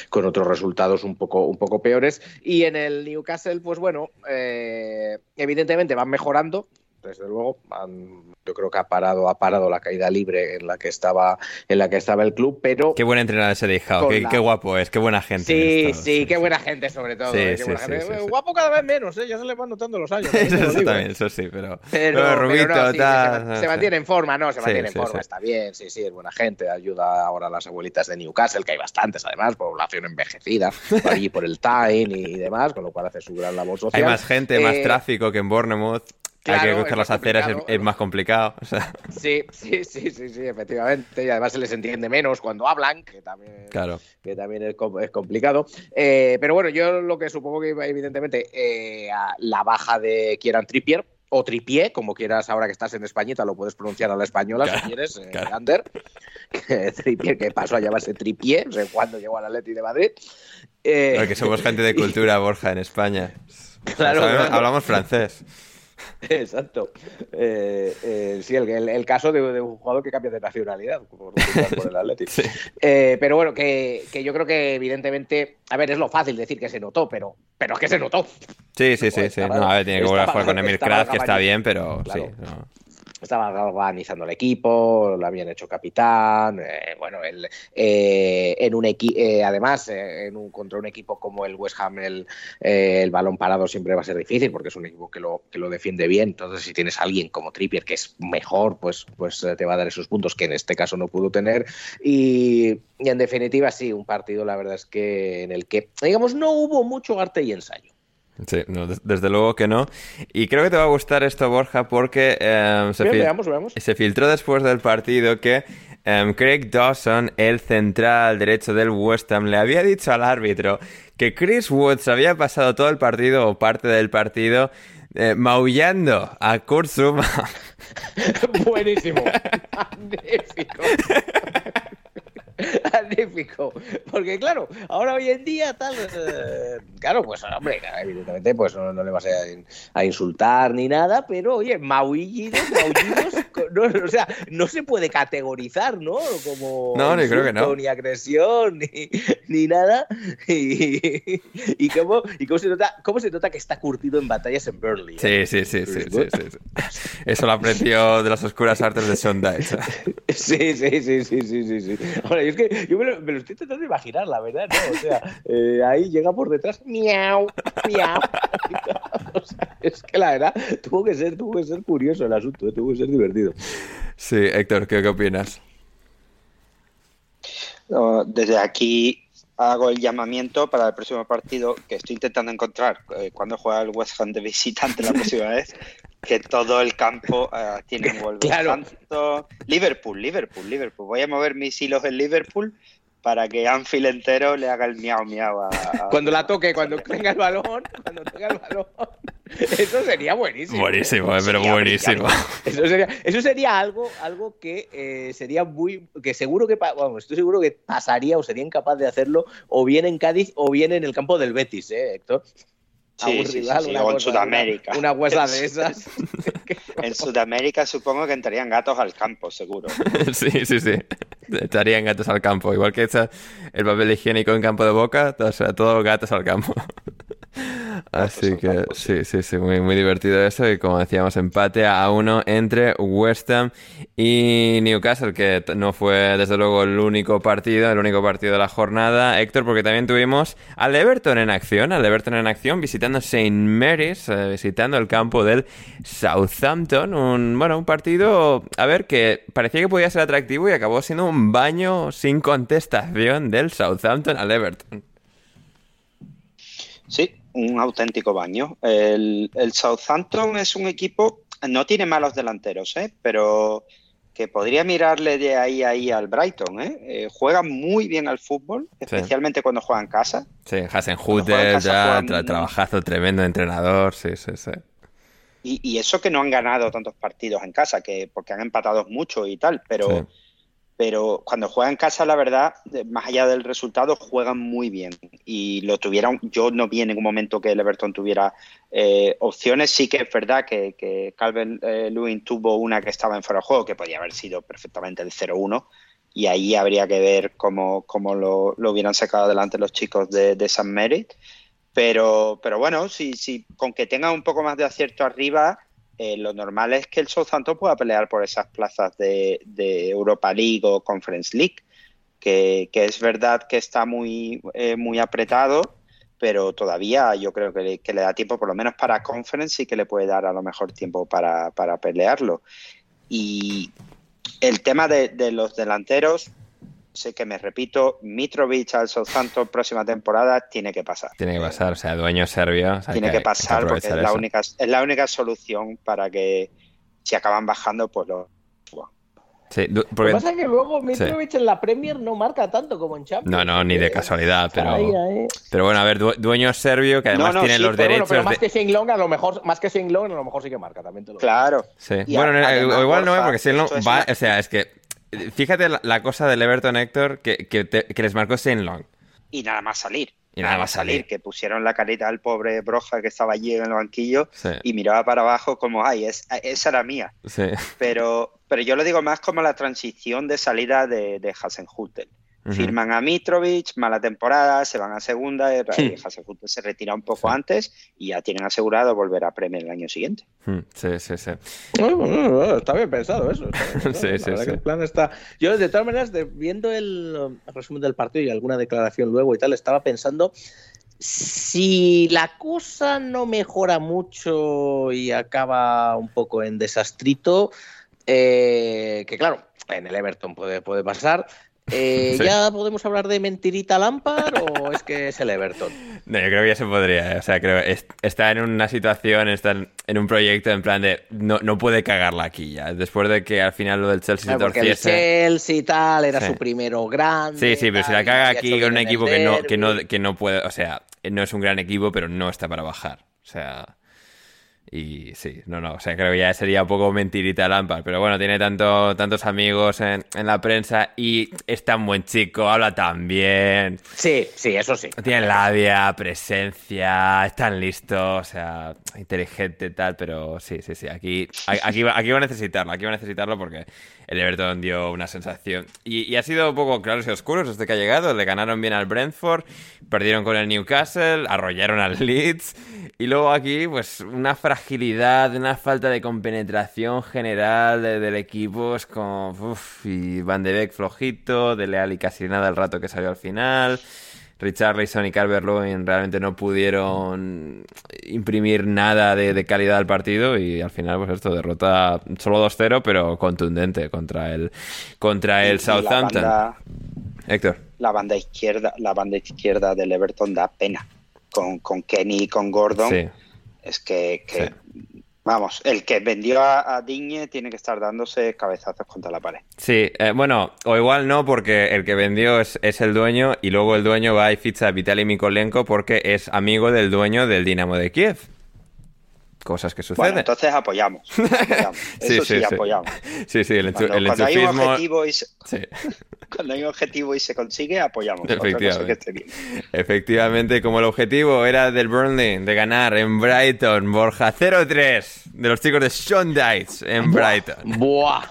con otros resultados un poco, un poco peores. Y en el Newcastle, pues bueno, eh, evidentemente van mejorando. Desde luego, han- yo creo que ha parado, ha parado la caída libre en la que estaba, en la que estaba el club, pero Qué buen entrenador ese de Howe, Con qué, la- qué guapo es, qué buena gente. Sí, sí, qué buena gente sobre todo. Sí, eh, sí, gente. Eh. Guapo cada vez menos, ¿eh? ya se le van notando los años. *laughs* Eso también, ¿eh? eso sí, pero. Pero, pero Rubito, pero no, tal, se, se mantiene en forma, ¿no? Se mantiene en forma, está bien, sí, sí, es buena gente. Ayuda ahora a las abuelitas de Newcastle, que hay bastantes además, población envejecida, por allí por el Tyne y demás, con lo cual hace su gran labor *laughs* Hay social. más gente, más tráfico que en Bournemouth. Hay claro, que es coger las aceras, es, más complicado. o sea, Sí, sí, sí, sí, sí, efectivamente. Y además se les entiende menos cuando hablan, que también, claro. que también es, com- es complicado. Eh, pero bueno, yo lo que supongo que evidentemente eh, a la baja de Kieran Trippier, o Tripié, como quieras ahora que estás en Españita, lo puedes pronunciar a la española Claro, si quieres, eh, claro. Ander. *laughs* Que que pasó a llamarse Tripié, no sé cuándo llegó al Atleti de Madrid. Eh, Porque somos gente de cultura, Borja, en España. *laughs* Claro, Sabemos- claro. Hablamos francés. *laughs* Exacto. Eh, eh, sí, el, el- el caso de, de un jugador que cambia de nacionalidad por, por el *laughs* Atlético. Sí. Eh, pero bueno, que, que yo creo que evidentemente, a ver, es lo fácil decir que se notó, pero, pero es que se notó. Sí, sí, sí, Joder, sí. No, a ver, tiene que volver a jugar con Emil estaba Kras, que está bien, pero Claro. sí. no. Estaba organizando el equipo, lo habían hecho capitán, eh, bueno, el, eh, en un eh, además en un, contra un equipo como el West Ham el, el, balón parado siempre va a ser difícil porque es un equipo que lo, que lo defiende bien, entonces si tienes a alguien como Trippier que es mejor, pues, pues te va a dar esos puntos que en este caso no pudo tener y en definitiva sí, un partido la verdad es que en el que digamos no hubo mucho arte y ensayo. Sí, desde luego que no. Y creo que te va a gustar esto, Borja, porque eh, se, Bien, veamos, veamos. se, filtró después del partido que eh, Craig Dawson, el central derecho del West Ham, le había dicho al árbitro que Chris Woods había pasado todo el partido o parte del partido eh, maullando a Kurt Zuma. *laughs* Buenísimo. *laughs* Magnífico. Magnífico. Porque claro, ahora hoy en día tal, eh, claro, pues hombre, evidentemente pues no, no le vas a, a, insultar ni nada, pero oye, maullidos, maullidos, *laughs* no, o sea, no se puede categorizar, ¿no? Como no, ni creo que no. ni agresión, ni, ni nada. Y, y, cómo, y cómo, se nota, cómo se nota que está curtido en batallas en Burnley. *laughs* Sí, sí, sí, sí, sí, sí, sí. Eso lo apreció de las oscuras artes de Dyche. Sí, sí, sí, sí, sí, sí, sí. Ahora, es que yo me lo, me lo, estoy tratando de imaginar, la verdad, ¿no? O sea, eh, ahí llega por detrás, miau, miau. *laughs* o sea, es que la verdad, tuvo que ser, tuvo que ser curioso el asunto, tuvo que ser divertido. Sí, Héctor, ¿qué, qué opinas? No, desde aquí hago el llamamiento para el próximo partido que estoy intentando encontrar eh, cuando juega el West Ham de visitante la próxima vez que todo el campo uh, tiene un Wolverhampton *laughs* claro. Liverpool, Liverpool, Liverpool voy a mover mis hilos en Liverpool para que Anfield entero le haga el miau miau a, a... cuando la toque, cuando tenga el balón, cuando tenga el balón. *laughs* Eso sería buenísimo. Buenísimo, ¿eh? pero buenísimo. Eso sería, eso sería algo, algo que eh, sería muy. que seguro que. Vamos, estoy seguro que pasaría o sería incapaz de hacerlo o bien en Cádiz o bien en el campo del Betis, ¿eh, Héctor? Sí, sí, rival, sí, sí. o en Sudamérica. Una, una huesa de *laughs* esas. *laughs* en Sudamérica supongo que entrarían gatos al campo, seguro. *laughs* sí, sí, sí. Echarían gatos al campo. Igual que echa el papel higiénico en campo de boca, o sea, todo gatos al campo. Así que campo, sí, sí, sí, muy, muy divertido eso. Y como decíamos, empate a uno entre West Ham y Newcastle, que no fue desde luego el único partido, el único partido de la jornada, Héctor, porque también tuvimos al Everton en acción, al Everton en acción, visitando St. Mary's, eh, visitando el campo del Southampton. Un, bueno, un partido, a ver, que parecía que podía ser atractivo y acabó siendo un baño sin contestación del Southampton al Everton. Sí, un auténtico baño. El, el, Southampton es un equipo, no tiene malos delanteros, ¿eh? pero que podría mirarle de ahí a ahí al Brighton. ¿eh? Eh, juega muy bien al fútbol, especialmente sí. cuando juega en casa. Sí, Hasenhutter, ya, tra trabajazo tremendo entrenador, sí, sí, sí. Y, y, eso que no han ganado tantos partidos en casa, que porque han empatado mucho y tal, pero... Sí pero cuando juegan en casa, la verdad, más allá del resultado, juegan muy bien. Y lo tuvieron, yo no vi en ningún momento que Everton tuviera eh, opciones. Sí que es verdad que, que Calvin eh, Lewin tuvo una que estaba en fuera de juego, que podía haber sido perfectamente el 0-1. Y ahí habría que ver cómo, cómo lo, lo, hubieran sacado adelante los chicos de, de San Merit. Pero, pero bueno, si, si con que tengan un poco más de acierto arriba, eh, lo normal es que el Southampton pueda pelear por esas plazas de, Europa League o Conference League, que, es verdad que está muy, eh, muy apretado, pero todavía yo creo que le, da tiempo por lo menos para Conference y que le puede dar a lo mejor tiempo para, para pelearlo. Y el tema de los delanteros, sé que me repito, Mitrovic al Southampton próxima temporada tiene que pasar. Tiene que pasar, o sea, dueño serbio. O sea, tiene que, que pasar que porque es la, única, es la única solución para que si acaban bajando, pues lo... Sí, porque... Lo que pasa es que luego Mitrovic sí. en la Premier no marca tanto como en Champions. No, no, ni de casualidad, pero... Ahí, ahí. Pero bueno, a ver, dueño serbio que además no, no, tiene sí, los pero derechos... Bueno, pero más de... que Shenglong, a lo mejor, más que Shenglong, a lo mejor sí que marca, también te lo Claro. Sí. bueno, a, además, igual no, porque Shenglong va... O sea, es que Fíjate la, la, cosa del Everton Héctor que, que, te, que les marcó Saint Long. Y nada más salir. Y nada, más salir. Que pusieron la carita al pobre Broja que estaba allí en el banquillo sí. y miraba para abajo como, ay, es, esa era mía. Sí. Pero, pero yo lo digo más como la transición de salida de, de Hasenhutel. Firman a Mitrovic, mala temporada, se van a segunda, se retira un poco antes y ya tienen asegurado volver a Premier el año siguiente. Hmm, sí, sí, sí. está bien pensado eso. *laughs* sí, sí, sí. el plan está... Yo, de todas maneras, viendo el resumen del partido y alguna declaración luego y tal, estaba pensando si la cosa no mejora mucho y acaba un poco en desastrito, eh, que claro, en el Everton puede, puede pasar, eh, ¿Ya podemos hablar de mentirita Lampard o es que es el Everton? *laughs* No, yo creo que ya se podría. ¿eh? O sea, creo está en una situación, está en un proyecto en plan de no, no puede cagarla aquí ya. Después de que al final lo del Chelsea se torciese. el Chelsea y tal era su primero grande. Sí, sí, pero si la caga aquí con un equipo que no, que, no, que no puede. O sea, no es un gran equipo, pero no está para bajar. O sea. Y sí, no, no, o sea, creo que ya sería un poco mentirita Lampard, pero bueno, tiene tanto, tantos amigos en, la prensa y es tan buen chico, habla tan bien. Sí, sí, eso sí. Tiene labia, presencia, es tan listo, o sea, inteligente tal, pero sí, sí, sí, aquí, aquí, aquí va a necesitarlo, aquí va a necesitarlo porque el Everton dio una sensación. Y, ha sido un poco claros y oscuros desde que ha llegado. Le ganaron bien al Brentford, perdieron con el Newcastle, arrollaron al Leeds. Y luego aquí, pues una fragilidad, una falta de compenetración general del equipo. Es como. Uf, y Van de Beek flojito, de Leal y casi nada el rato que salió al final. Richarlison y Carver Lewin realmente no pudieron imprimir nada de, calidad al partido y al final pues esto derrota solo 2-0 pero contundente contra el contra el Southampton. Héctor. La banda izquierda, la banda izquierda del Everton da pena con, con Kenny y con Gordon. Es que, Vamos, el que vendió a, Digne tiene que estar dándose cabezazos contra la pared. Sí, eh, bueno, o igual no, porque el que vendió es, el dueño y luego el dueño va y ficha a Vitaly Mikolenko porque es amigo del dueño del Dinamo de Kiev. Cosas que suceden. Bueno, entonces apoyamos. *laughs* Eso sí, apoyamos. Sí, sí, el, cuando, el hay un objetivo y *laughs* cuando hay un objetivo y se consigue, apoyamos. Efectivamente. Efectivamente, como el objetivo era del Burnley de ganar en Brighton, Borja 0-3 de los chicos de Shondites en Brighton. Buah,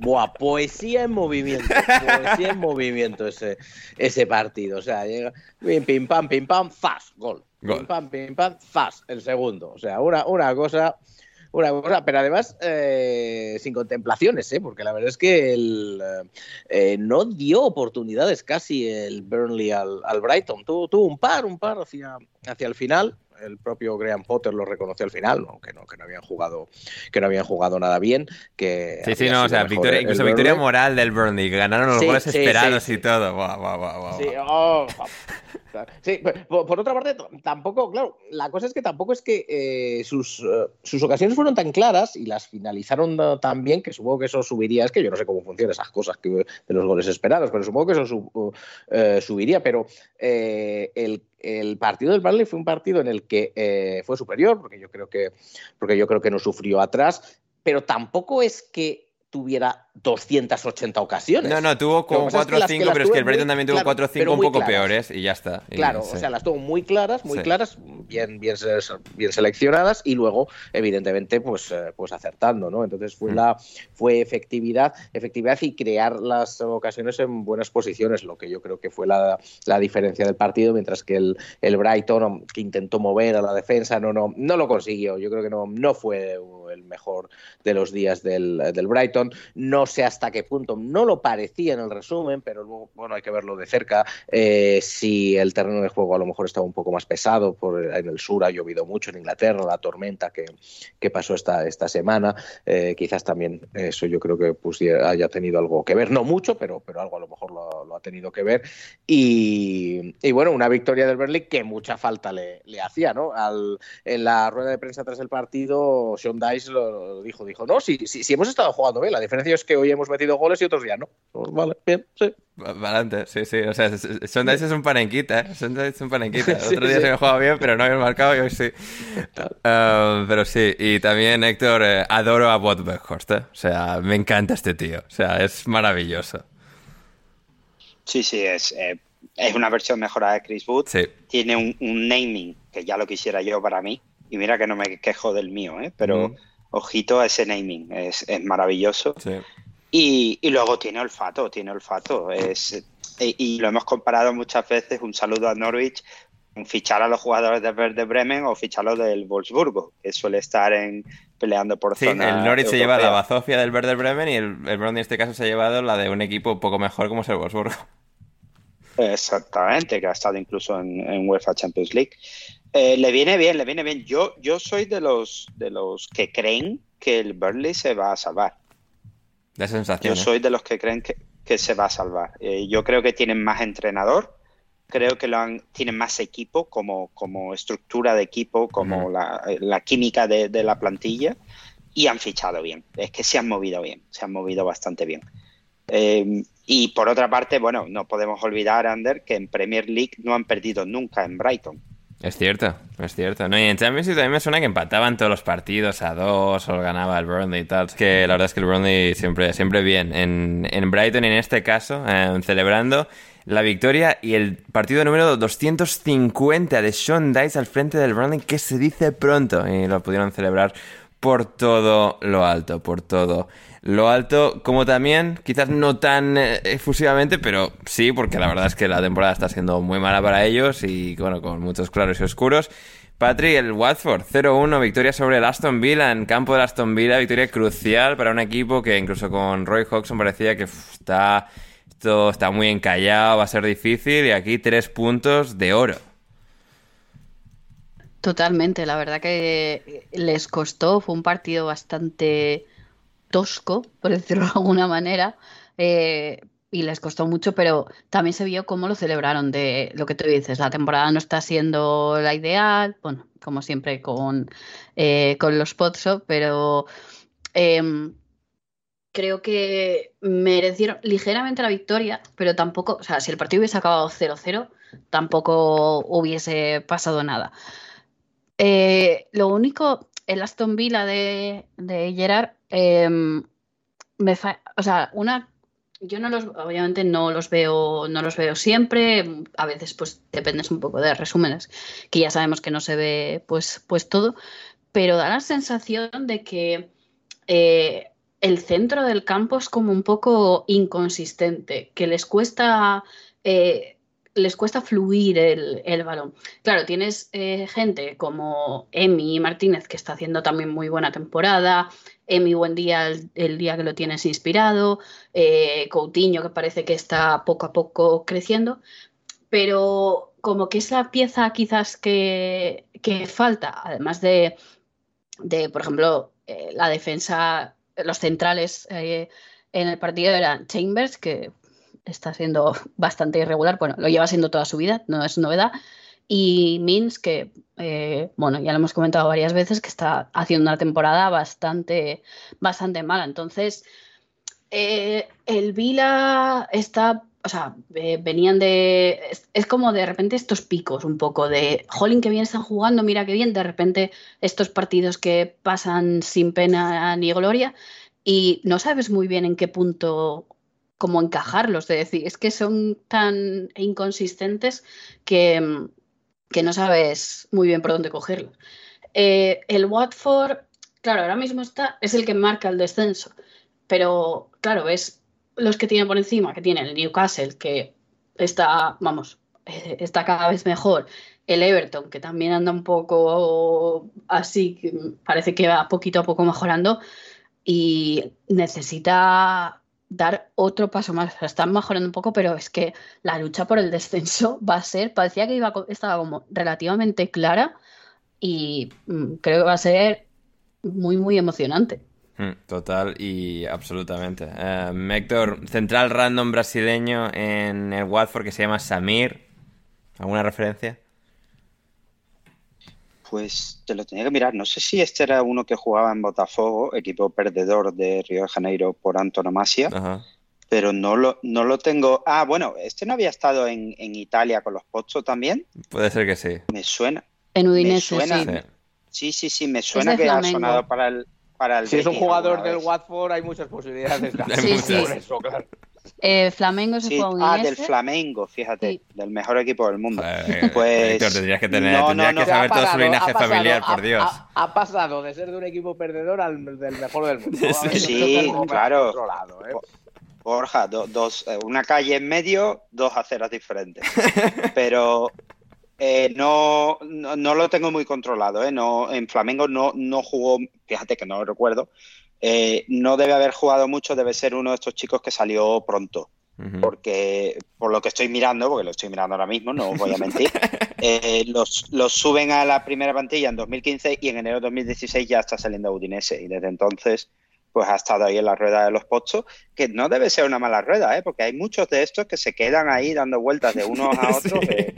buah, poesía en movimiento, poesía en movimiento ese, ese partido. O sea, llega, pim, pam, pim, pam, fast, gol. Gol. Pim, pam, pim, pam, el segundo. O sea, una, una cosa una cosa, pero además eh, sin contemplaciones, ¿eh? porque la verdad es que el, eh, no dio oportunidades casi el Burnley al, Brighton. Tuvo, tuvo, un par, un par hacia, hacia el final, el propio Graham Potter lo reconoció al final, aunque no, que no habían jugado, que no habían jugado nada bien. Que sí, sí, no, o sea, victoria, incluso victoria moral del Burnley, que ganaron los goles esperados y todo. sí, oh, sí, por, otra parte, tampoco, claro, la cosa es que tampoco es que eh, sus, eh, sus ocasiones fueron tan claras y las finalizaron tan bien que supongo que eso subiría. Es que yo no sé cómo funcionan esas cosas que, de los goles esperados, pero supongo que eso eh, subiría. Pero el el partido del Burnley fue un partido en el que eh, fue superior, porque yo creo que, porque yo creo que no sufrió atrás, pero tampoco es que tuviera 280 ocasiones. No, no, tuvo como 4 o 5, pero es que el Brighton también tuvo 4 o 5 un poco peores y ya está. claro, o sea, las tuvo muy claras, muy claras, bien, bien, bien seleccionadas y luego, evidentemente, pues, eh, pues acertando, ¿no? Entonces fue, mm. la, fue efectividad, efectividad y crear las ocasiones en buenas posiciones, lo que yo creo que fue la, la diferencia del partido, mientras que el, el Brighton, que intentó mover a la defensa, no, no, no lo consiguió. Yo creo que no, no fue el mejor de los días del, del Brighton. No sé hasta qué punto, no lo parecía en el resumen, pero luego, bueno, hay que verlo de cerca. Eh, si el terreno de juego a lo mejor estaba un poco más pesado, por, en el sur ha llovido mucho, en Inglaterra, la tormenta que, que pasó esta, esta semana, eh, quizás también eso yo creo que pues, haya tenido algo que ver, no mucho, pero, pero algo a lo mejor lo, ha tenido que ver. Y, bueno, una victoria del Burnley que mucha falta le, le hacía, ¿no? Al, en la rueda de prensa tras el partido, Sean Dice lo, dijo, dijo, no, si, si, si hemos estado jugando bien, la diferencia es que hoy hemos metido goles y otros días no. Pues vale, bien, sí. Adelante, sí, sí. O sea, Sondice es un panenquita, ¿eh? Sondice es un panenquita. *laughs* Otro día se me jugado bien, pero no había marcado y hoy sí. Um, pero sí, y también, Héctor, eh, adoro a Bob ¿eh? O sea, me encanta este tío. O sea, es maravilloso. Sí, sí, es, eh, es una versión mejorada de Chris Wood. Sí. Tiene un, naming que ya lo quisiera yo para mí. Y mira que no me quejo del mío, ¿eh? Pero... Mm ojito a ese naming, es, maravilloso. Y, luego tiene olfato, tiene olfato. Es, y, y lo hemos comparado muchas veces, un saludo a Norwich, con fichar a los jugadores del Verde Bremen o ficharlos del Wolfsburgo, que suele estar en peleando por Sí, zona el Norwich se lleva la bazofia del Werder Bremen y el, el en este caso se ha llevado la de un equipo un poco mejor como es el Wolfsburgo. Exactamente, que ha estado incluso en, en UEFA Champions League. Eh, le viene bien, le viene bien. Yo, yo soy de los, de los que creen que el Burnley se va a salvar. Sensación. Yo ¿eh? soy de los que creen que, que se va a salvar. Eh, yo creo que tienen más entrenador, creo que lo han, tienen más equipo como, como estructura de equipo, como la, la química de, de la plantilla y han fichado bien. Es que se han movido bien, se han movido bastante bien. Eh, y por otra parte, bueno, no podemos olvidar, Ander, que en Premier League no han perdido nunca en Brighton. Es cierto, es cierto. No, y en Champions League también me suena que empataban todos los partidos a dos o ganaba el Burnley y tal. Es que la verdad es que el Burnley siempre, siempre bien. En, en Brighton, en este caso, eh, celebrando la victoria y el partido número 250 de Sean Dice al frente del Burnley, que se dice pronto. Y lo pudieron celebrar por todo lo alto, por todo lo alto, como también, quizás no tan eh, efusivamente, pero sí, porque la verdad es que la temporada está siendo muy mala para ellos y bueno, con muchos claros y oscuros. Patri, el Watford, 0-1, victoria sobre el Aston Villa en campo del Aston Villa, victoria crucial para un equipo que incluso con Roy Hodgson parecía que uf, está, esto está muy encallado, va a ser difícil y aquí tres puntos de oro. Totalmente, la verdad que les costó, fue un partido bastante tosco, por decirlo de alguna manera, eh, y les costó mucho, pero también se vio cómo lo celebraron, de lo que tú dices, la temporada no está siendo la ideal, bueno, como siempre con, eh, con los Potso, pero em, creo que merecieron ligeramente la victoria, pero tampoco, o sea, si el partido hubiese acabado 0-0, tampoco hubiese pasado nada. Eh, lo único, el Aston Villa de, de Gerard, em, o sea, una, yo no los, obviamente no los veo, no los veo siempre, a veces pues dependes un poco de resúmenes, que ya sabemos que no se ve pues, pues todo, pero da la sensación de que eh, el centro del campo es como un poco inconsistente, que les cuesta, eh, les cuesta fluir el, balón. Claro, tienes eh, gente como Emi Martínez, que está haciendo también muy buena temporada, Emi buen día el, día que lo tienes inspirado, eh, Coutinho, que parece que está poco a poco creciendo, pero como que esa pieza quizás que, falta, además de, por ejemplo, eh, la defensa, los centrales en el partido eran Chambers, que está siendo bastante irregular, bueno, lo lleva siendo toda su vida, no es novedad, y Mins, que, eh, bueno, ya lo hemos comentado varias veces, que está haciendo una temporada bastante, bastante mala. Entonces, eh, el Vila está, o sea, eh, venían de, es, como de repente estos picos un poco de, jolín, que bien están jugando, mira qué bien, de repente estos partidos que pasan sin pena ni gloria y no sabes muy bien en qué punto cómo encajarlos, de decir, es que son tan inconsistentes que, que no sabes muy bien por dónde cogerlos. Eh, el Watford, claro, ahora mismo está, es el que marca el descenso, pero claro, ves los que tiene por encima, que tiene el Newcastle, que está, vamos, eh, está cada vez mejor, el Everton, que también anda un poco así, parece que va poquito a poco mejorando y necesita dar otro paso más. Están mejorando un poco, pero es que la lucha por el descenso *laughs* va a ser, parecía que iba, estaba como relativamente clara y mm, creo que va a ser muy, muy emocionante. Mm, Total y absolutamente. Eh, Héctor, central random brasileño en el Watford que se llama Samir. ¿Alguna referencia? Pues te lo tenía que mirar. No sé si este era uno que jugaba en Botafogo, equipo perdedor de Río de Janeiro por antonomasia, Ajá. pero no lo, no lo tengo. Ah, bueno, este no había estado en, en Italia con los Pozzo también. Puede ser que sí. Me suena. En Me Udinese, suena. sí. Sí. Sí, me suena que ha sonado para el, para el Si es un jugador del. Watford, hay muchas posibilidades de Hay Sí, muchas. sí. por eso, claro. Eh, Flamengo se Sí, fue a ah, del. Flamengo, fíjate, Sí. del mejor equipo del mundo. *laughs* Pues tendrías que tener, no, tendrías no, que no. saber Ha todo su pasado- linaje pasado- familiar, ha- por Dios. Ha, ha pasado de ser de un equipo perdedor al del mejor del mundo. *laughs* Sí. Poco claro. lado, ¿eh? Borja, dos, eh, una calle en medio, dos aceras diferentes. *laughs* Pero eh, no, no, lo tengo muy controlado. ¿eh? No, en Flamengo no, no jugó, fíjate que no lo recuerdo, eh, no debe haber jugado mucho, debe ser uno de estos chicos que salió pronto. Porque por lo que estoy mirando, porque lo estoy mirando ahora mismo, no os voy a mentir, *laughs* eh, los, los, suben a la primera plantilla en 2015 y en enero de 2016 ya está saliendo Udinese. Y desde entonces pues ha estado ahí en la rueda de los pozos, que no debe ser una mala rueda, ¿eh? porque hay muchos de estos que se quedan ahí dando vueltas de unos a *laughs* otros eh,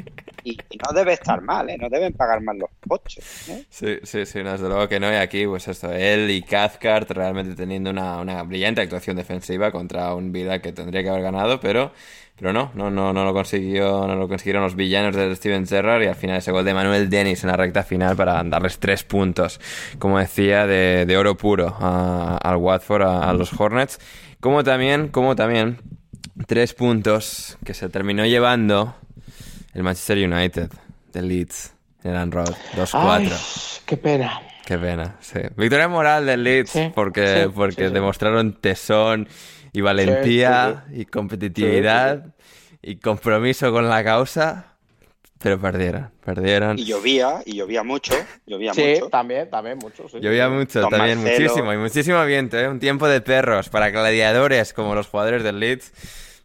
y, no debe estar mal, ¿eh? no deben pagar mal los pochos. ¿eh? Sí, sí, sí, desde luego que no, y aquí pues esto, él y Cathcart realmente teniendo una, una brillante actuación defensiva contra un Vida que tendría que haber ganado, pero pero no, no, no, no lo consiguió, no lo consiguieron los villanos de Steven Gerrard y al final ese gol de Manuel Dennis en la recta final para darles tres puntos, como decía, de, oro puro al Watford, a, los Hornets. Como también, como también, tres puntos que se terminó llevando el Manchester United de Leeds en el Road. 2-4. Qué pena. Qué pena, sí. Victoria moral del Leeds porque, porque demostraron tesón y valentía y competitividad y compromiso con la causa, pero perdieron, perdieron. Y llovía, y llovía mucho, llovía sí, mucho. también, también mucho, Llovía mucho, también, muchísimo, y muchísimo viento, ¿eh? Un tiempo de perros para gladiadores como los jugadores del Leeds,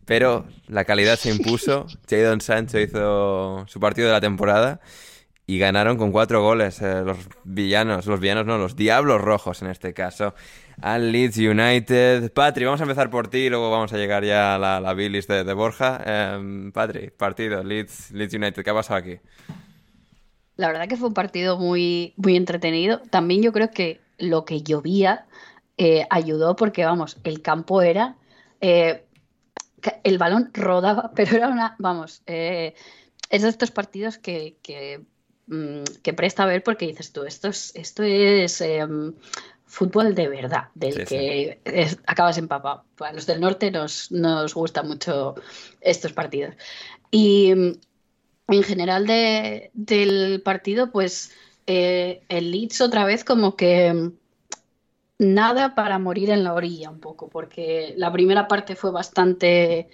pero la calidad se impuso. *laughs* Jadon Sancho hizo su partido de la temporada y ganaron con cuatro goles eh, los villanos, los villanos no, los diablos rojos en este caso al Leeds United. Patri, vamos a empezar por ti y luego vamos a llegar ya a la, la bilis de, Borja. Eh, Patri, partido, Leeds, Leeds United, ¿qué ha pasado aquí? La verdad que fue un partido muy, muy entretenido. También yo creo que lo que llovía eh, ayudó porque, vamos, el campo era... El balón rodaba, *laughs* pero era una... Vamos, eh, es de estos partidos que, que, mm, que, presta a ver porque dices tú, esto es, esto es em, fútbol de verdad, del que acabas empapado. A los del norte nos, nos gustan mucho estos partidos. Y en general del partido, pues eh, el Leeds otra vez como que nada para morir en la orilla un poco, porque la primera parte fue bastante,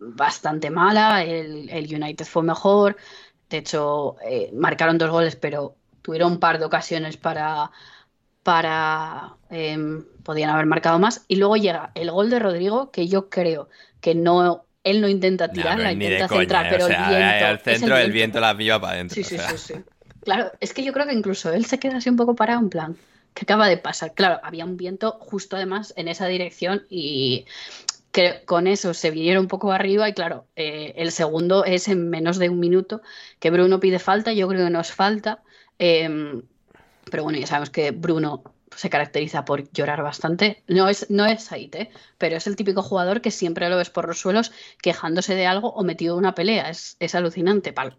bastante mala, el, United fue mejor, de hecho eh, marcaron dos goles, pero tuvieron un par de ocasiones para para... Em, podían haber marcado más. Y luego llega el gol de Rodrigo, que yo creo que no... Él no intenta tirar, la intenta centrar, pero el viento... Al centro, el viento. la viva para adentro. Sí, sí, sí, sí. Claro, es que yo creo que incluso él se queda así un poco parado, en plan, ¿qué acaba de pasar? Claro, había un viento justo además en esa dirección y que con eso se vinieron un poco arriba y claro, eh, el segundo es en menos de un minuto que Bruno pide falta, yo creo que nos falta. Em, pero bueno, ya sabemos que Bruno se caracteriza por llorar bastante. No es, no es ¿eh? pero es el típico jugador que siempre lo ves por los suelos quejándose de algo o metido en una pelea. Es, alucinante, pal.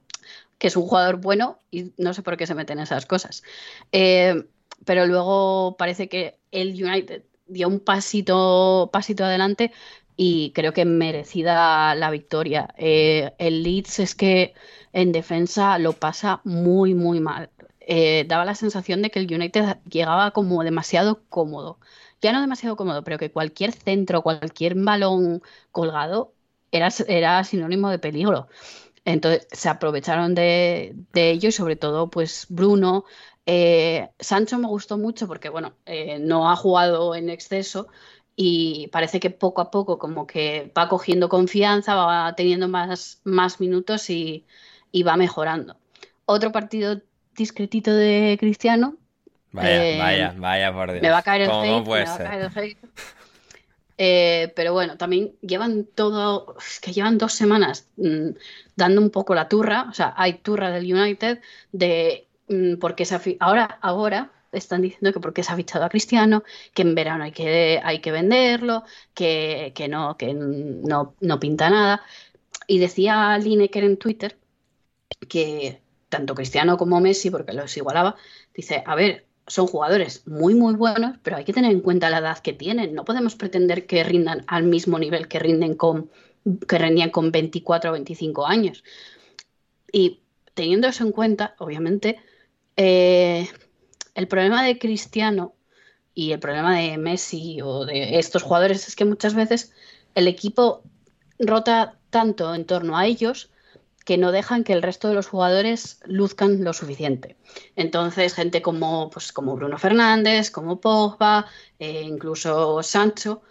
Que es un jugador bueno y no sé por qué se meten esas cosas. Eh, pero luego parece que el United dio un pasito, pasito adelante y creo que merecida la victoria. Eh, el Leeds es que en defensa lo pasa muy, muy mal. Eh, daba la sensación de que el United llegaba como demasiado cómodo. Ya no demasiado cómodo, pero que cualquier centro, cualquier balón colgado era, era sinónimo de peligro. Entonces se aprovecharon de, ello y sobre todo pues Bruno. Eh, Sancho me gustó mucho porque bueno, eh, no ha jugado en exceso y parece que poco a poco como que va cogiendo confianza, va teniendo más, más minutos y, y va mejorando. Otro partido discretito de Cristiano. Vaya, eh, vaya, vaya, por Dios. Me va a caer el hate, me va a caer el. Eh, pero bueno, también llevan todo, es que llevan dos semanas mm, dando un poco la turra, o sea, hay turra del United de porque se ahora, ahora están diciendo que porque se ha fichado a Cristiano, que en verano hay que, hay que venderlo, que, que no, que no, no pinta nada. Y decía Lineker en Twitter que tanto Cristiano como Messi, porque los igualaba, dice, a ver, son jugadores muy, muy buenos, pero hay que tener en cuenta la edad que tienen. No podemos pretender que rindan al mismo nivel que, rinden con, que rendían con 24 o 25 años. Y teniendo eso en cuenta, obviamente, eh, el problema de Cristiano y el problema de Messi o de estos jugadores es que muchas veces el equipo rota tanto en torno a ellos que no dejan que el resto de los jugadores luzcan lo suficiente. Entonces, gente como, pues, como Bruno Fernández, como Pogba, eh, incluso Sancho,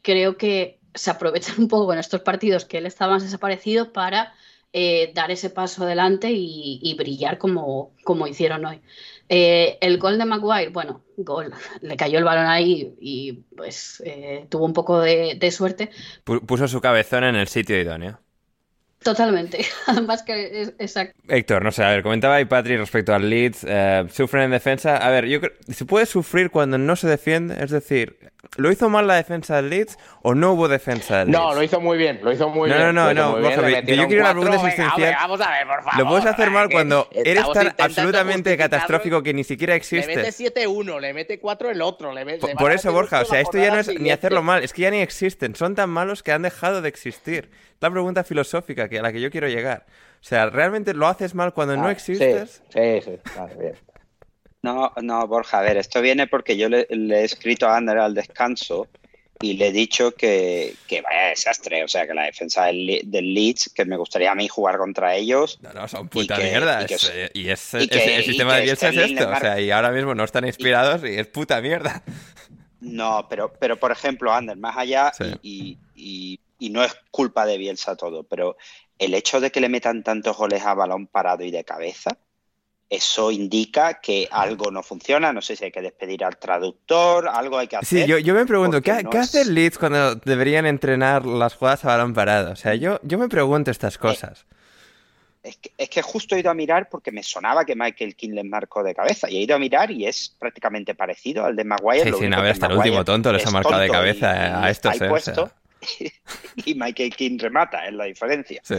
creo que se aprovechan un poco en estos partidos que él estaba más desaparecido para eh, dar ese paso adelante y, brillar como, como hicieron hoy. Eh, el gol de Maguire, bueno, gol, *laughs* le cayó el balón ahí y pues eh, tuvo un poco de, suerte. Puso su cabezón en el sitio idóneo. Totalmente, *laughs* más que es, exacto. Héctor, no sé, a ver, comentaba ahí Patrick respecto al Leeds, sufren en defensa. A ver, yo creo, ¿se puede sufrir cuando no se defiende? Es decir, ¿Lo hizo mal la defensa del Leeds o no hubo defensa del Leeds? No, lo hizo muy bien, lo hizo muy bien. No, no, no, yo quiero una pregunta existencial. vamos a ver, por favor. Lo puedes hacer mal cuando eres tan absolutamente catastrófico que ni siquiera existe. Le mete 7-1, le mete 4 el otro. Le mete, por, eso, Borja, o sea, esto ya no es ni hacerlo mal, es que ya ni existen. Son tan malos que han dejado de existir. La pregunta filosófica que a la que yo quiero llegar. O sea, ¿realmente lo haces mal cuando no existes? Sí, sí, vale, bien. No, no, Borja, a ver, esto viene porque yo le, he escrito a Ander al descanso y le he dicho que, que, vaya desastre, o sea, que la defensa del, Leeds, que me gustaría a mí jugar contra ellos. No, no, son puta mierda. Y, es, el sistema de Bielsa es esto, o sea, y ahora mismo no están inspirados y, es puta mierda. No, pero, pero por ejemplo, Ander, más allá, y, y no es culpa de Bielsa todo, pero el hecho de que le metan tantos goles a balón parado y de cabeza, eso indica que algo no funciona. No sé si hay que despedir al traductor, algo hay que hacer. Sí, yo, me pregunto, ¿qué, hace el Leeds cuando deberían entrenar las jugadas a balón parado? O sea, yo, yo me pregunto estas eh, cosas. Es que, justo he ido a mirar porque me sonaba que Michael King le marcó de cabeza. Y he ido a mirar y es prácticamente parecido al de Maguire. Sí, sí, no, hasta el último tonto les ha marcado de cabeza a estos. ¿eh? *laughs* y Michael King remata, es la diferencia. Sí.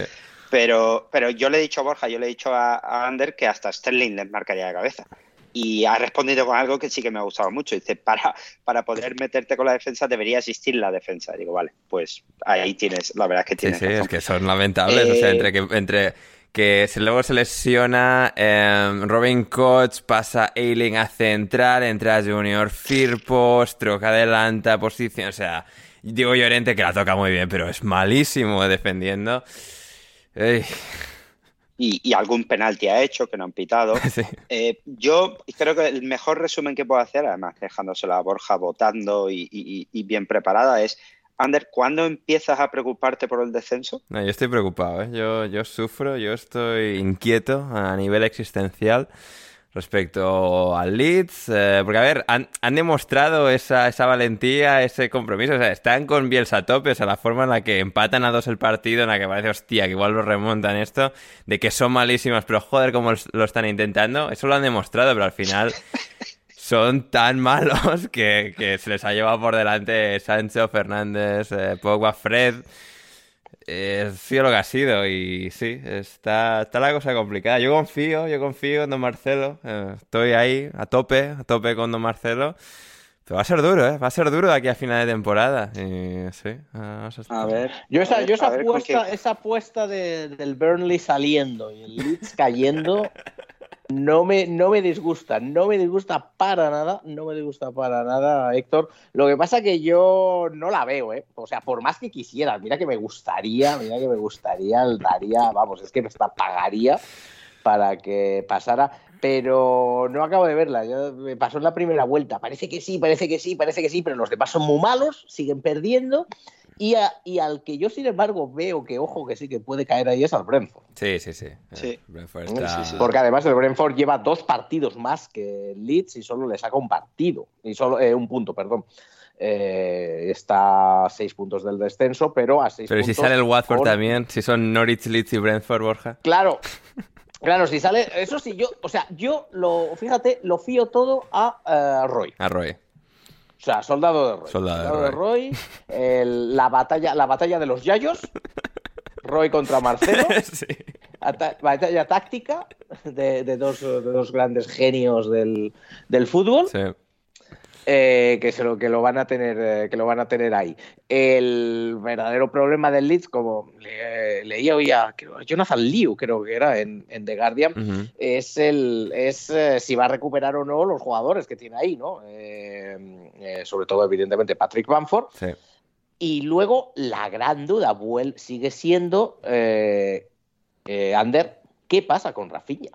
Pero, pero yo le he dicho a Borja, yo le he dicho a, Ander que hasta Sterling les marcaría de cabeza. Y ha respondido con algo que sí que me ha gustado mucho. Dice, para, para poder meterte con la defensa debería existir la defensa. digo, vale, pues ahí tienes, la verdad es que tienes. Sí, sí, es que son lamentables. O sea, entre que, entre que luego se lesiona, em, Robin Koch pasa Ailing a central, entra Junior Firpo, Stroke adelanta, posición, o sea, digo Llorente que la toca muy bien, pero es malísimo defendiendo. Y, algún penalti ha hecho que no han pitado. *laughs* Eh, yo creo que el mejor resumen que puedo hacer, además dejándosela a Borja votando y, bien preparada, es Ander, ¿cuándo empiezas a preocuparte por el descenso? No, yo estoy preocupado, ¿eh? yo, yo sufro, yo estoy inquieto a nivel existencial respecto al Leeds, eh, porque a ver, han, demostrado esa, esa, valentía, ese compromiso, o sea, están con Bielsa a o sea, la forma en la que empatan a dos el partido, en la que parece, hostia, que igual lo remontan esto, de que son malísimas, pero joder, cómo lo están intentando, eso lo han demostrado, pero al final son tan *laughs* malos que, que se les ha llevado por delante Sancho, Fernández, eh, Pogba, Fred ha sido lo que ha sido y sí, está, está la cosa complicada. Yo confío, yo confío en Don Marcelo. Eh, estoy ahí a tope, a tope con Don Marcelo. Pero va a ser duro, ¿eh? Va a ser duro de aquí a final de temporada. Y, sí, a, ver. Yo esa, yo esa apuesta, esa apuesta del Burnley saliendo y el Leeds cayendo no me, no me disgusta, no me disgusta para nada, no me disgusta para nada, Héctor. Lo que pasa que yo no la veo, ¿eh? O sea, por más que quisiera, mira que me gustaría, mira que me gustaría, daría, vamos, es que me pagaría para que pasara, pero no acabo de verla. me pasó en la primera vuelta. Parece que sí, parece que sí, parece que sí, pero los demás son muy malos, siguen perdiendo. Y, al que yo, sin embargo, veo que, ojo, que sí que puede caer ahí es al Brentford. Sí, sí, sí. sí. Porque además el Brentford lleva dos partidos más que Leeds y solo le saca un partido, y solo eh, un punto, perdón. Eh, está a seis puntos del descenso, pero a seis pero puntos. Pero si sale el Watford también, si son Norwich, Leeds y Brentford, Borja. Claro, *laughs* Claro, si sale, eso sí, yo, o sea, yo lo, fíjate, lo fío todo a eh, Roy. A Roy. O sea, soldado de Roy. Soldado, de Roy. la, batalla, la batalla de los Yayos. Roy contra Marcelo. *laughs* sí. batalla táctica de, dos, de, dos, grandes genios del, del fútbol. Sí. Eh, que, se lo, que, lo van a tener, eh, que lo van a tener ahí. El verdadero problema del Leeds, como leía hoy a Jonathan Liu, creo que era en, The Guardian, es, el, es eh, si va a recuperar o no los jugadores que tiene ahí, ¿no? sobre todo, evidentemente, Patrick Bamford. Y luego la gran duda sigue siendo, Ander, ¿qué pasa con Rafinha?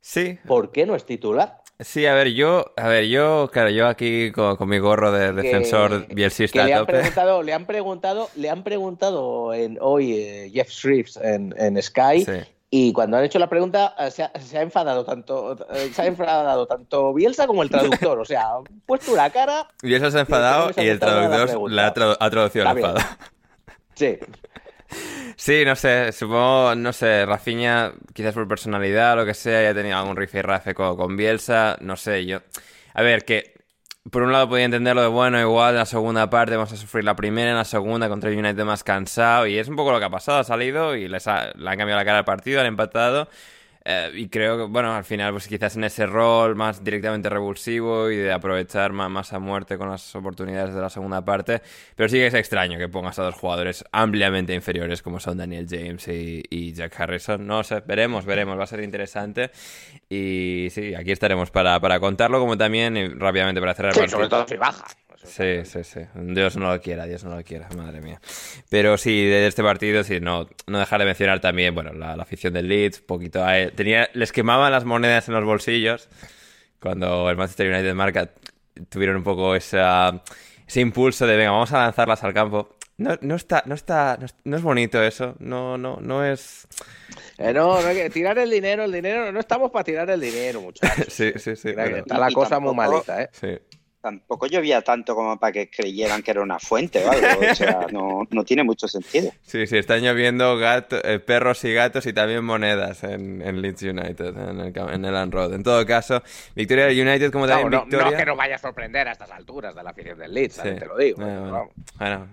Sí. ¿Por qué no es titular? Sí, a ver, yo, a ver, yo, claro, yo aquí con, mi gorro de defensor bielsista que le han preguntado, le han preguntado, le han preguntado en, hoy eh, Jeff Shrives en, en Sky y cuando han hecho la pregunta eh, se ha, enfadado tanto eh, se ha enfadado tanto Bielsa como el traductor, o sea, han puesto una cara. Bielsa se ha enfadado y, el traductor la ha, traducido el enfado. Sí. Sí, no sé, supongo, no sé, Rafinha, quizás por personalidad lo que sea, ya tenido algún rife con, con Bielsa, no sé, yo... A ver, que por un lado podía entenderlo de bueno, igual en la segunda parte vamos a sufrir la primera, en la segunda contra el United más cansado, y es un poco lo que ha pasado, ha salido y les le han cambiado la cara al partido, han empatado, eh, y creo que, bueno, al final, pues quizás en ese rol más directamente revulsivo y de aprovechar más, a muerte con las oportunidades de la segunda parte. Pero sí que es extraño que pongas a dos jugadores ampliamente inferiores como son Daniel James y, Jack Harrison. No sé, veremos, veremos, va a ser interesante. Y sí, aquí estaremos para, para contarlo, como también rápidamente para cerrar el Sobre todo si baja. Sí, sí, sí. Dios no lo quiera, Dios no lo quiera, madre mía. Pero sí, de este partido, sí, no, no dejar de mencionar también, bueno, la, afición del Leeds, poquito tenía, les quemaban las monedas en los bolsillos cuando el Manchester United marca tuvieron un poco esa, ese impulso de venga, vamos a lanzarlas al campo. No, no está, no está, no es, bonito eso, no, no, no es. Eh, no, no hay que tirar el dinero, el dinero, no estamos para tirar el dinero, muchachos. *laughs* sí, sí, sí. está la cosa muy malita, ¿eh? Sí tampoco llovía tanto como para que creyeran que era una fuente o algo. O sea, no, no tiene mucho sentido. Sí, sí, están lloviendo gato, eh, perros y gatos y también monedas en, en Leeds United, en el, en el En todo caso, victoria United como también no, victoria... No que nos vaya a sorprender a estas alturas de la afición del Leeds, te lo digo. bueno,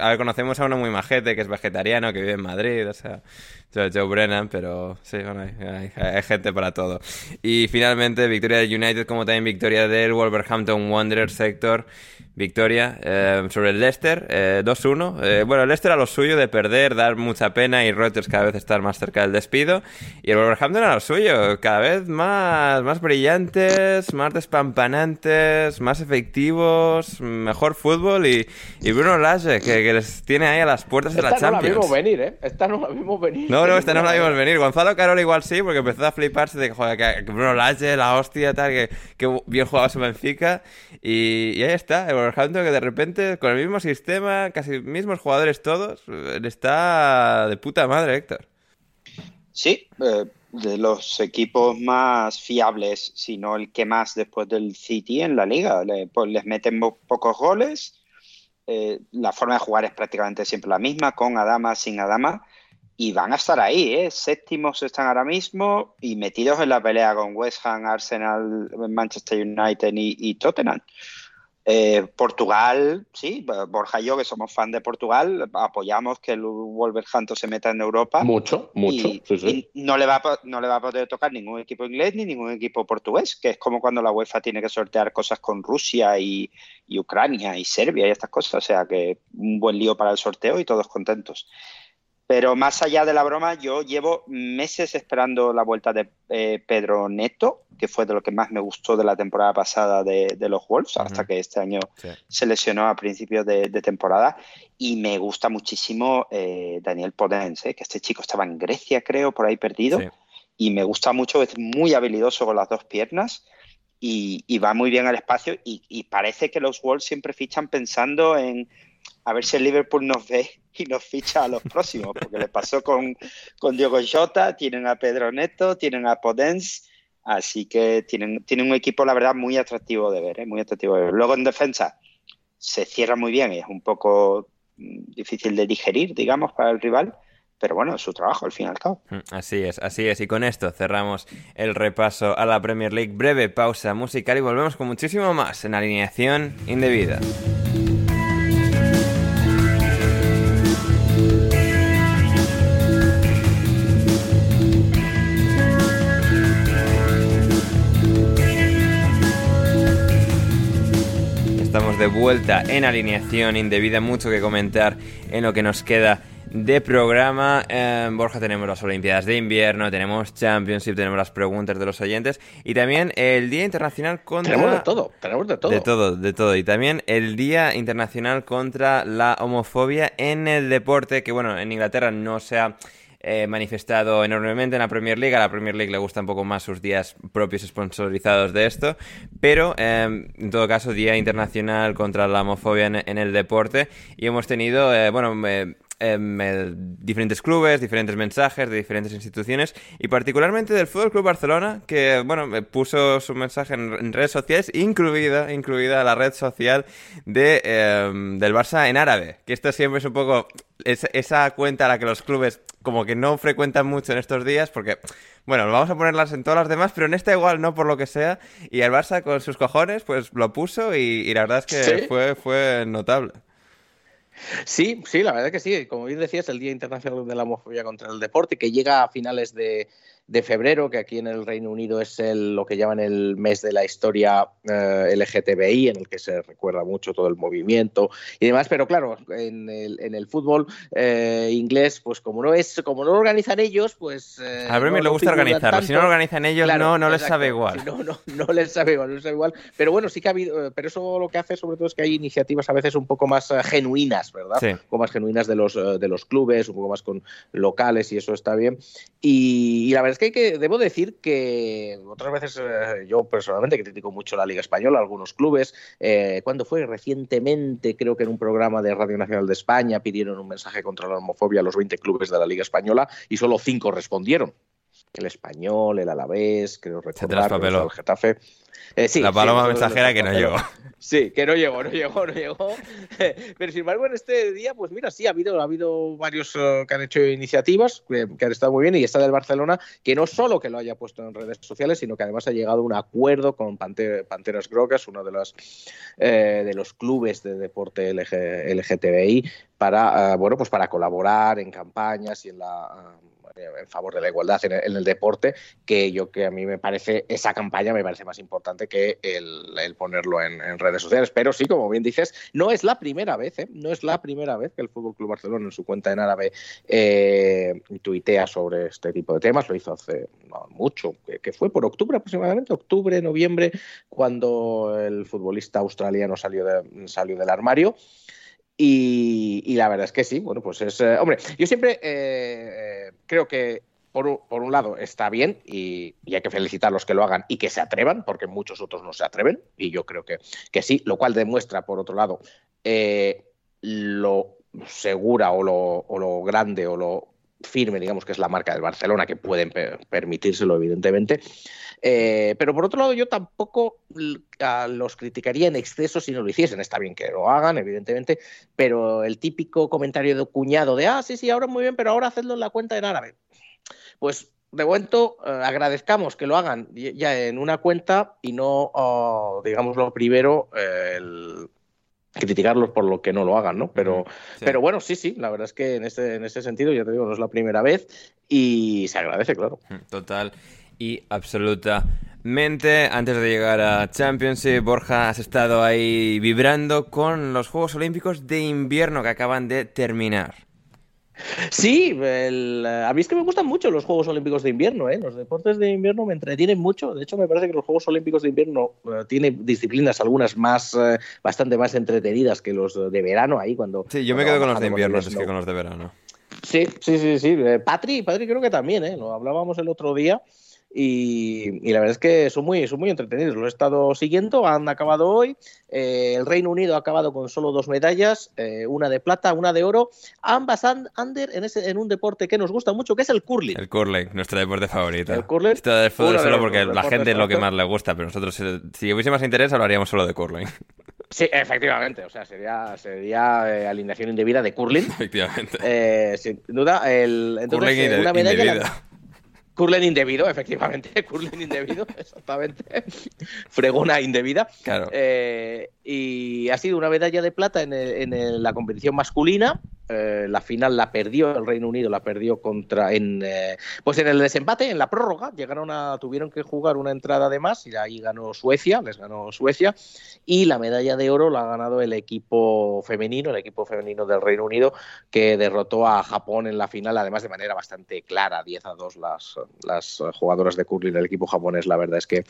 a ver, conocemos a uno muy majete que es vegetariano, que vive en Madrid, o sea... Joe, Brennan, pero sí, bueno, hay, gente para todo. Y finalmente, victoria del United, como también victoria del Wolverhampton Wanderers sector victoria eh, sobre el Leicester, 2-1. Eh, eh, bueno, el Leicester a lo suyo de perder, dar mucha pena y Rodgers cada vez estar más cerca del despido. Y el Wolverhampton a lo suyo, cada vez más, más brillantes, más despampanantes, más efectivos, mejor fútbol y, y Bruno Lage, que, les tiene ahí a las puertas de la Champions. no la vimos venir, ¿eh? Esta no la vimos venir. No, no, esta no la vimos venir. Gonzalo Carol igual sí, porque empezó a fliparse de que, que Bruno Lage, la hostia, tal, que, que bien jugaba su Benfica. Y, y ahí está, el Wolverhampton que de repente, con el mismo sistema, casi mismos jugadores todos, está de puta madre, Héctor. Sí, eh, de los equipos más fiables, si no el que más después del City en la liga. pues, les meten pocos goles. Eh, la forma de jugar es prácticamente siempre la misma, con Adama, sin Adama y van a estar ahí, ¿eh? Séptimos están ahora mismo y metidos en la pelea con West Ham, Arsenal, Manchester United y, Tottenham. Eh, Portugal, sí, Borja y yo, que somos fan de Portugal, apoyamos que el Wolverhampton se meta en Europa. Mucho, mucho. Y, no, le va a, no le va a poder tocar ningún equipo inglés ni ningún equipo portugués, que es como cuando la UEFA tiene que sortear cosas con Rusia y, y Ucrania y Serbia y estas cosas. O sea que un buen lío para el sorteo y todos contentos. Pero más allá de la broma, yo llevo meses esperando la vuelta de eh, Pedro Neto, que fue de lo que más me gustó de la temporada pasada de, los Wolves, hasta que este año se lesionó a principios de, temporada. Y me gusta muchísimo eh, Daniel Podense, que este chico estaba en Grecia, creo, por ahí perdido. Y me gusta mucho, es muy habilidoso con las dos piernas. Y, va muy bien al espacio y, y parece que los Wolves siempre fichan pensando en a ver si el Liverpool nos ve y nos ficha a los próximos, porque le pasó con, con Diogo Jota, tienen a Pedro Neto, tienen a Podens, así que tienen, tienen un equipo, la verdad, muy atractivo de ver, ¿eh? muy atractivo de ver. Luego en defensa se cierra muy bien, es un poco mm, difícil de digerir, digamos, para el rival, pero bueno, su trabajo al fin y al cabo. Mm, así es, así es. Y con esto cerramos el repaso a la Premier League. Breve pausa musical y volvemos con muchísimo más en alineación indebida. De vuelta en alineación indebida, mucho que comentar en lo que nos queda de programa. Eh, Borja, tenemos las Olimpiadas de Invierno, tenemos Championship, tenemos las preguntas de los oyentes y también el Día Internacional contra... Tenemos de todo, tenemos de todo. De todo, de todo. Y también el Día Internacional contra la Homofobia en el Deporte, que bueno, en Inglaterra no se ha eh, manifestado enormemente en la Premier League. A la Premier League le gustan un poco más sus días propios sponsorizados de esto. Pero, em, en todo caso, Día Internacional contra la Homofobia en, el Deporte. Y hemos tenido, eh, bueno... Em, diferentes clubes, diferentes mensajes de diferentes instituciones y particularmente del Fútbol Club Barcelona que bueno puso su mensaje en, redes sociales incluida incluida la red social de em, del Barça en árabe que esto siempre es un poco esa cuenta a la que los clubes como que no frecuentan mucho en estos días porque bueno, vamos a ponerlas en todas las demás, pero en esta igual no por lo que sea. Y el Barça con sus cojones, pues lo puso y, la verdad es que fue, fue notable. Sí, sí, la verdad que sí. Como bien decías, el Día Internacional de la Homofobia contra el Deporte, que llega a finales de, de febrero, que aquí en el Reino Unido es el, lo que llaman el mes de la historia eh, LGTBI, en el que se recuerda mucho todo el movimiento y demás. Pero claro, en el, en el fútbol eh, inglés, pues como no es, como no lo organizan ellos, pues. Eh, a mí me le gusta organizarlo. Si no lo organizan ellos, no, no les sabe igual. no, no, no les sabe igual, no les sabe igual. Pero bueno, sí que ha habido. Pero eso lo que hace, sobre todo, es que hay iniciativas a veces un poco más genuinas, ¿verdad? Un poco más genuinas de los, de los clubes, un poco más con locales, y eso está bien. Y, y la verdad es que, debo decir que otras veces eh, yo personalmente critico mucho la Liga Española, algunos clubes. Eh, cuando fue recientemente, creo que en un programa de Radio Nacional de España pidieron un mensaje contra la homofobia a los 20 clubes de la Liga Española y solo 5 respondieron. El Español, el Alavés, creo recordar, el Getafe. Eh, la paloma mensajera que no llegó. Sí, que no llegó, no llegó, no llegó. *laughs* Pero sin embargo, en este día, pues mira, sí, ha habido, ha habido varios eh, que han hecho iniciativas que, han estado muy bien y esta del Barcelona, que no solo que lo haya puesto en redes sociales, sino que además ha llegado a un acuerdo con Panteras Grogas, uno de los, eh, de los clubes de deporte LGTBI, para, bueno, pues para colaborar en campañas y en la en favor de la igualdad en el, deporte, que yo que a mí me parece, esa campaña me parece más importante que el, ponerlo en, redes sociales. Pero sí, como bien dices, no es la primera vez, ¿eh? no es la primera vez que el Fútbol Club Barcelona en su cuenta en árabe eh, tuitea sobre este tipo de temas. Lo hizo hace mucho, que, fue por octubre aproximadamente, octubre, noviembre, cuando el futbolista australiano salió, de, salió del armario. Y, la verdad es que sí, bueno, pues es. Eh, hombre, yo siempre eh, creo que por un, lado está bien y, hay que felicitar a los que lo hagan y que se atrevan, porque muchos otros no se atreven, y yo creo que, que sí, lo cual demuestra, por otro lado, eh, lo segura o lo, o lo grande o lo firme, digamos, que es la marca del Barcelona, que pueden permitírselo, evidentemente. Eh, pero por otro lado, yo tampoco los criticaría en exceso si no lo hiciesen. Está bien que lo hagan, evidentemente, pero el típico comentario de cuñado de, ah, sí, sí, ahora muy bien, pero ahora hacedlo en la cuenta en árabe. Pues de momento eh, agradezcamos que lo hagan ya en una cuenta y no, oh, digamos, lo primero, el criticarlos por lo que no lo hagan, ¿no? Pero, pero bueno, sí, sí, la verdad es que en ese, en ese sentido, ya te digo, no es la primera vez y se agradece, claro. Total y absolutamente. Antes de llegar a Championship, Borja, has estado ahí vibrando con los Juegos Olímpicos de invierno que acaban de terminar. Sí, a mí es que me gustan mucho los Juegos Olímpicos de invierno, ¿eh? los deportes de invierno me entretienen mucho. De hecho, me parece que los Juegos Olímpicos de invierno eh, tienen disciplinas algunas más, eh, bastante más entretenidas que los de verano ahí cuando. Sí, yo me quedo con los de invierno, es que con los de verano. Sí, sí, sí, sí. Eh, Patri, Patri creo que también, ¿eh? Lo hablábamos el otro día. Y, la verdad es que son muy, son muy entretenidos. Lo he estado siguiendo, han acabado hoy. Eh, el Reino Unido ha acabado con solo dos medallas, eh, una de plata, una de oro. Ambas under en, ese, en un deporte que nos gusta mucho, que es el curling. El curling, nuestro deporte favorito. El curling. Esto del fútbol solo porque la gente es lo que más le gusta, pero nosotros, eh, si hubiese más interés, hablaríamos solo de curling. *laughs* Sí, efectivamente. O sea, sería, sería alineación indebida de curling. *laughs* Efectivamente. sin duda. El, entonces, una medalla. Curlen indebido, efectivamente, *laughs* curlen indebido, *laughs* exactamente. Fregona indebida. Claro. Eh, y ha sido una medalla de plata en, la competición masculina eh, la final la perdió el Reino Unido, la perdió contra en eh, pues en el desempate, en la prórroga, llegaron a tuvieron que jugar una entrada de más y ahí ganó Suecia, les ganó Suecia y la medalla de oro la ha ganado el equipo femenino, el equipo femenino del Reino Unido que derrotó a Japón en la final, además de manera bastante clara, 10 a 2 las las jugadoras de curling del equipo japonés, la verdad es que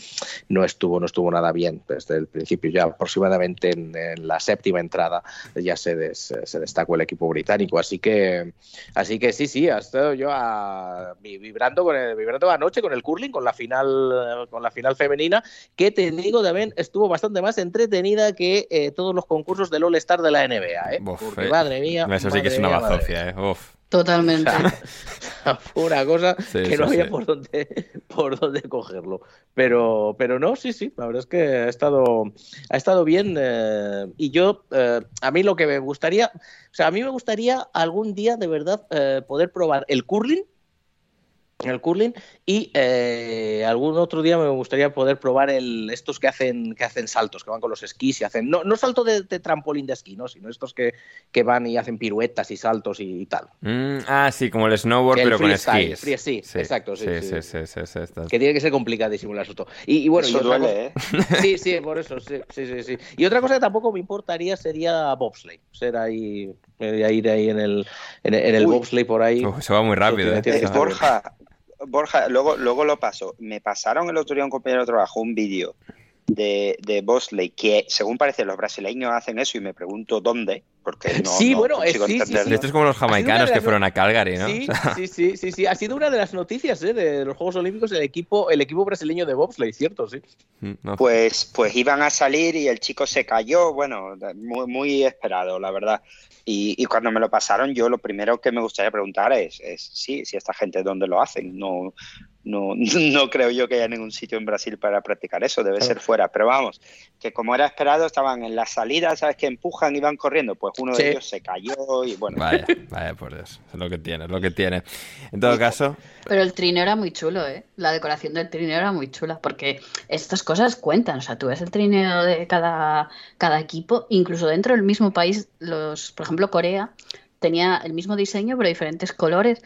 no estuvo no estuvo nada bien desde el principio, ya aproximadamente en, la séptima entrada ya se, se destacó el equipo británico Así que, así que sí, sí, ha estado yo a, vibrando con el, vibrando anoche con el curling, con la final, con la final femenina, que te digo también estuvo bastante más entretenida que eh, todos los concursos del All Star de la NBA, ¿eh? Porque, eh, madre mía. Eso sí que es una bazofia, ¿eh? Totalmente. fue *laughs* una cosa que no había por dónde por dónde cogerlo. Pero, pero no, sí, sí, la verdad es que ha estado, ha estado bien. Eh, y yo, eh, a mí lo que me gustaría, o sea, a mí me gustaría algún día de verdad eh, poder probar el curling el curling y eh, algún otro día me gustaría poder probar el, estos que hacen que hacen saltos, que van con los esquís y hacen no, no salto de, trampolín de esquí, ¿no? sino estos que, que van y hacen piruetas y saltos y, tal. Mm, ah, sí, como el snowboard pero con esquís. sí, exacto, sí, sí, sí, sí, Que tiene que ser complicadísimo el asunto. Y, y bueno, eso duele, ¿eh? Sí, sí, por eso, sí, sí, sí, Y otra cosa que tampoco me importaría sería bobsleigh, ser ahí ir ahí en el en, el bobsleigh por ahí. eso va muy rápido. ¿eh? Borja, Borja, luego, luego lo paso. Me pasaron el otro día un compañero de trabajo un vídeo de, de Bosley, que según parece los brasileños hacen eso y me pregunto dónde, porque *laughs* no, sí, bueno, sí, sí, Esto es como los jamaicanos que fueron a Calgary, ¿no? *laughs* Sí, sí, sí, sí, ha sido una de las noticias ¿eh? de los Juegos Olímpicos el equipo, el equipo brasileño de bobsleigh, cierto, sí. Mm, pues, pues iban a salir y el chico se cayó, bueno, muy, muy esperado, la verdad. Y, cuando me lo pasaron, yo lo primero que me gustaría preguntar es, es sí, si esta gente dónde lo hacen. No, no, *laughs* no creo yo que haya ningún sitio en Brasil para practicar eso, debe ser fuera. Pero vamos, que como era esperado, estaban en la salida, ¿sabes? Que empujan y van corriendo. Pues uno de ellos se cayó y bueno. Vaya, vaya por eso. Es lo que tiene, es lo que tiene. En todo caso. Pero el trineo era muy chulo, ¿eh? La decoración del trineo era muy chula, porque estas cosas cuentan. O sea, tú ves el trineo de cada, cada equipo, incluso dentro del mismo país, los, por ejemplo, Corea tenía el mismo diseño, pero diferentes colores.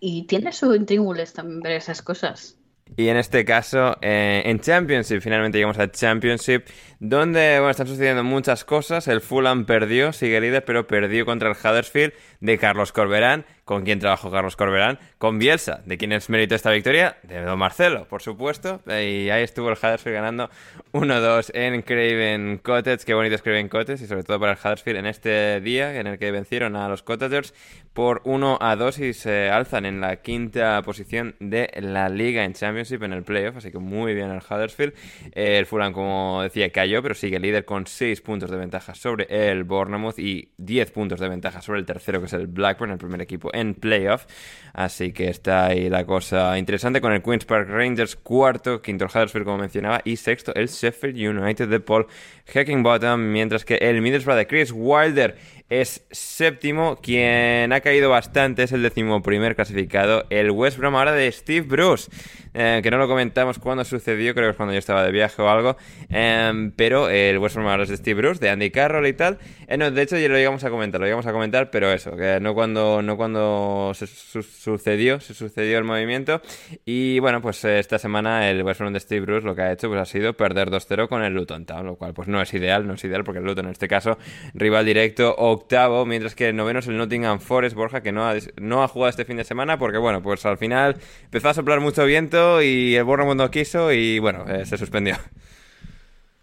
Y tiene su intríngules también ver esas cosas. Y en este caso, eh, en Championship, finalmente llegamos a Championship, donde bueno, están sucediendo muchas cosas. El Fulham perdió, sigue líder, pero perdió contra el Huddersfield de Carlos Corberán. ¿Con quién trabajó Carlos Corberán? Con Bielsa. ¿De quién es mérito esta victoria? De Don Marcelo, por supuesto. Y ahí estuvo el Huddersfield ganando 1-2 en Craven Cottage. Qué bonito es Craven Cottage y sobre todo para el Huddersfield en este día en el que vencieron a los Cottagers por 1-2 y se alzan en la quinta posición de la liga en Championship en el playoff. Así que muy bien el Huddersfield. El Fulham, como decía, cayó, pero sigue líder con 6 puntos de ventaja sobre el Bournemouth y 10 puntos de ventaja sobre el tercero, que es el Blackburn, el primer equipo en playoff. Así que está ahí la cosa interesante con el Queen's Park Rangers cuarto, quinto el Huddersfield como mencionaba y sexto el Sheffield United de Paul Heckingbottom, mientras que el Middlesbrough de Chris Wilder es séptimo. Quien ha caído bastante es el decimoprimer clasificado, el West Brom ahora de Steve Bruce. Eh, que no lo comentamos cuando sucedió, creo que es cuando yo estaba de viaje o algo. Em, pero el West Brom ahora es de Steve Bruce, de Andy Carroll y tal. Eh, de hecho ya lo llegamos a comentar, lo llegamos a comentar, pero eso, que no cuando, no cuando se sucedió, se sucedió el movimiento. Y bueno, pues eh, esta semana el West Brom de Steve Bruce lo que ha hecho pues ha sido perder 2-0 con el Luton lo cual pues no es ideal, no es ideal porque el Luton en este caso rival directo o octavo, mientras que el noveno es el Nottingham Forest, Borja, que no ha, no ha jugado este fin de semana porque, bueno, pues al final empezó a soplar mucho viento y el Bournemouth no quiso y, bueno, eh, se suspendió.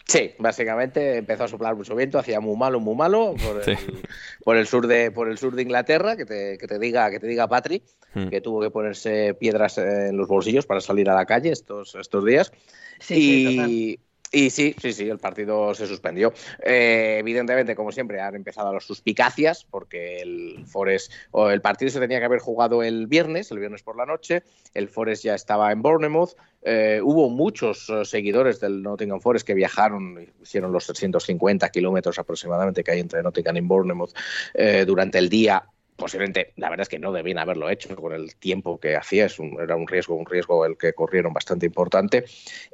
Sí, básicamente empezó a soplar mucho viento, hacía muy malo, muy malo por el, por el sur de por el sur de Inglaterra, que te, que te diga que te diga Patrick, hmm. que tuvo que ponerse piedras en los bolsillos para salir a la calle estos estos días. Sí, y, y sí, sí, sí, el partido se suspendió. Eh, evidentemente, como siempre, han empezado las suspicacias porque el Forest, o el partido se tenía que haber jugado el viernes, el viernes por la noche. El Forest ya estaba en Bournemouth. Eh, hubo muchos eh, seguidores del Nottingham Forest que viajaron, hicieron los 350 kilómetros aproximadamente que hay entre Nottingham y Bournemouth durante el día posiblemente, la verdad es que no debían haberlo hecho con el tiempo que hacía, era un riesgo, un riesgo el que corrieron bastante importante,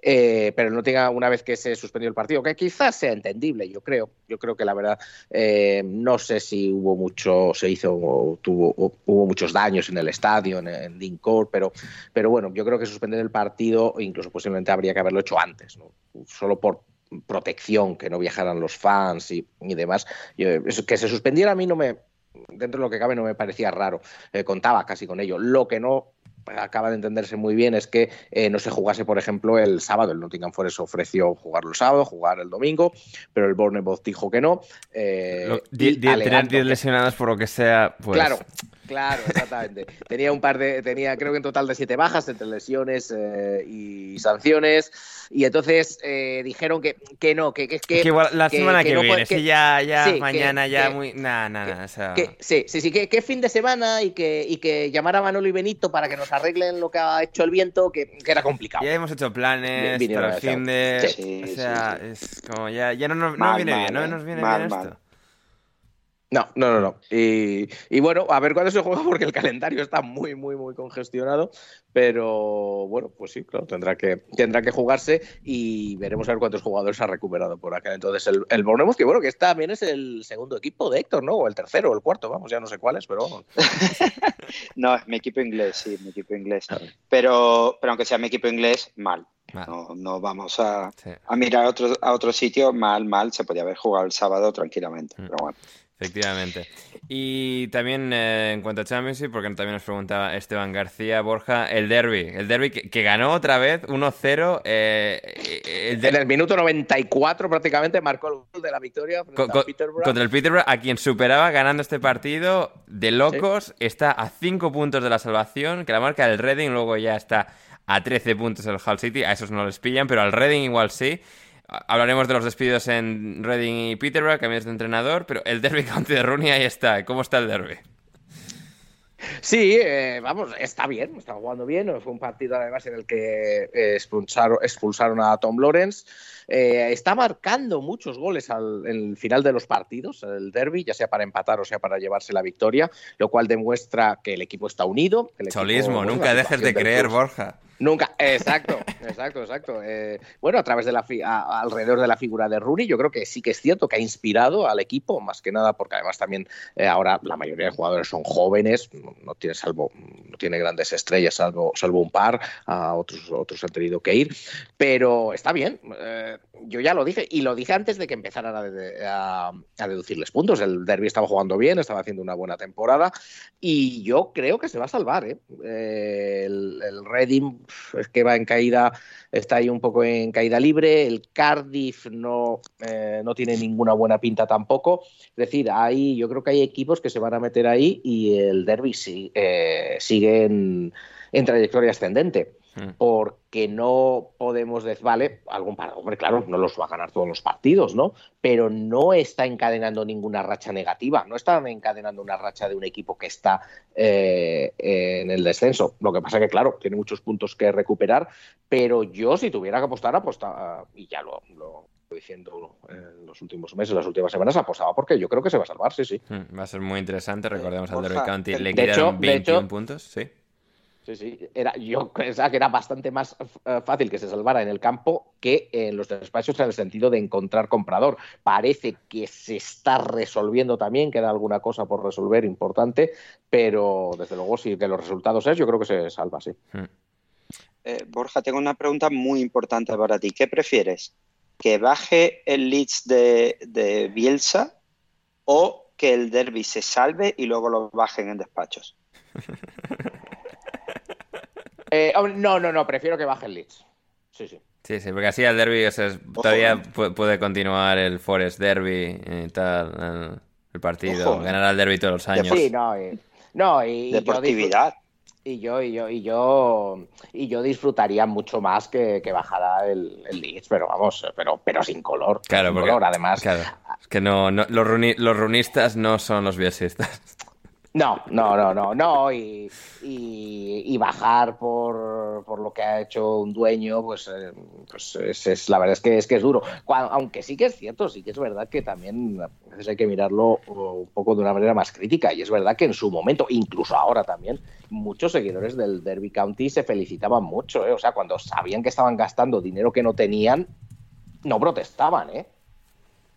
eh, pero no tenga una vez que se suspendió el partido, que quizás sea entendible, yo creo, yo creo que la verdad, eh, no sé si hubo mucho, se hizo, o tuvo, hubo muchos daños en el estadio, en, en Dincourt, pero, pero bueno, yo creo que suspender el partido, incluso posiblemente habría que haberlo hecho antes, solo por protección, que no viajaran los fans y, y demás. Que se suspendiera a mí no me, dentro de lo que cabe no me parecía raro, eh, contaba casi con ello. Lo que no acaba de entenderse muy bien es que eh, no se jugase, por ejemplo, el sábado. El Nottingham Forest ofreció jugarlo el sábado, jugar el domingo, pero el Bournemouth dijo que no. Eh, lo, di, di, tener 10 lesionados por lo que sea, pues... Claro, Claro, exactamente. tenía un par de, tenía creo que en total de siete bajas entre lesiones eh, y sanciones. Y entonces eh, dijeron que, que no, que, que, que, que igual la semana que no viene, puede- que- si ya, ya sí, que- mañana ya que- muy... Nah, nah, nah, o sea... que- sí, sí, sí, que, que fin de semana y que, y que llamar a Manolo y Benito para que nos arreglen lo que ha hecho el viento, que, que era complicado. Ya hemos hecho planes Vinieron para el fin de... Sí, o sí, sea, sí. es como ya, ya no, nos- no Mal, viene bien, no eh. nos viene Mal, bien mal. No, no, no, no. Y, y bueno, a ver cuándo se juega *laughs* porque el calendario está muy, muy, muy congestionado. Pero bueno, pues sí, claro, tendrá que, tendrá que jugarse y veremos a ver cuántos jugadores ha recuperado por acá. Entonces, el, el Bournemouth, que bueno, que este también es el segundo equipo de Héctor, ¿no? O el tercero o el cuarto, vamos, ya no sé cuál es, pero vamos. *laughs* No, es mi equipo inglés, sí, mi equipo inglés. Pero, pero aunque sea mi equipo inglés, mal. Mal. No, no vamos a, Sí. a mirar a otro, a otro sitio, mal, mal. Se podía haber jugado el sábado tranquilamente. Mm. Pero bueno. Efectivamente. Y también eh, en cuanto a Championship, porque también nos preguntaba Esteban García Borja, el derby. El derby que, que ganó otra vez 1-0. eh, En el minuto 94 prácticamente marcó el gol de la victoria frente co- a co- Peterborough. contra el Peterborough, a quien superaba ganando este partido de locos. Está a 5 puntos de la salvación, que la marca el Reading, luego ya está a 13 puntos el Hull City. A esos no les pillan, pero al Reading igual sí. Hablaremos de los despidos en Reading y Peterborough, cambios de entrenador, pero el Derby *laughs* County de Rooney ahí está. ¿Cómo está el Derby? Sí, eh, vamos, está bien, está jugando bien. Fue un partido además en el que eh, expulsaron, expulsaron a Tom Lawrence. Eh, está marcando muchos goles al, en el final de los partidos, el derby, ya sea para empatar o sea para llevarse la victoria, lo cual demuestra que el equipo está unido. el equipo- Cholismo, bueno, nunca dejes de creer, Borja. Nunca, exacto, exacto, exacto. Eh, bueno, a través de la fi- a- alrededor de la figura de Rooney, yo creo que sí que es cierto que ha inspirado al equipo, más que nada porque además también eh, ahora la mayoría de jugadores son jóvenes, no, tiene salvo, no tiene grandes estrellas salvo, salvo un par, otros otros han tenido que ir, pero está bien. Eh, yo ya lo dije y lo dije antes de que empezaran a, de- a- a deducirles puntos. El Derby estaba jugando bien, estaba haciendo una buena temporada y yo creo que se va a salvar. el, el Reading es que va en caída, está ahí un poco en caída libre. El Cardiff no, eh, no tiene ninguna buena pinta tampoco. Es decir, hay, yo creo que hay equipos que se van a meter ahí y el Derby sí, eh, sigue en, en trayectoria ascendente. Mm. Porque no podemos decir, vale, algún par, hombre, claro, no los va a ganar todos los partidos, ¿no? Pero no está encadenando ninguna racha negativa, no está encadenando una racha de un equipo que está eh, en el descenso. Lo que pasa que, claro, tiene muchos puntos que recuperar, pero yo si tuviera que apostar, apostaba, y ya lo, lo estoy diciendo en los últimos meses, las últimas semanas, apostaba porque yo creo que se va a salvar, sí, sí. Mm, Va a ser muy interesante. Recordemos al Borja, Derby County. Le de quedaron hecho- de 21 hecho- puntos, sí. Sí, sí. Era, yo pensaba que era bastante más eh, fácil que se salvara en el campo que en los despachos en el sentido de encontrar comprador. Parece que se está resolviendo también, queda alguna cosa por resolver importante, pero desde luego si de los resultados es, yo creo que se salva, sí. Mm. Eh, Borja, tengo una pregunta muy importante para ti. ¿Qué prefieres? ¿Que baje el Leeds de, de Bielsa o que el Derby se salve y luego lo bajen en despachos? *laughs* Eh, hombre, no, no, no, prefiero que baje el Leeds. Sí, sí. Sí, sí, porque así el derby o sea, es- todavía pu- puede continuar el Forest Derby y tal, el, el partido, Ojo, eh. ganar al derby todos los años. Sí, no, y, no, y, Deportividad. Y yo, y yo, y yo, y yo disfrutaría mucho más que, que bajara el, el Leeds, pero vamos, pero, pero sin color. Claro, sin porque color, además. claro, es que no, no- los, runi- los runistas no son los bielsistas. No, no, no, no, no. Y, bajar por, por, lo que ha hecho un dueño, pues, eh, pues es, es, la verdad es que es que es duro. Aunque sí que es cierto, sí que es verdad que también a veces hay que mirarlo un poco de una manera más crítica. Y es verdad que en su momento, incluso ahora también, muchos seguidores del Derby County se felicitaban mucho. ¿eh? O sea, cuando sabían que estaban gastando dinero que no tenían, no protestaban, ¿eh?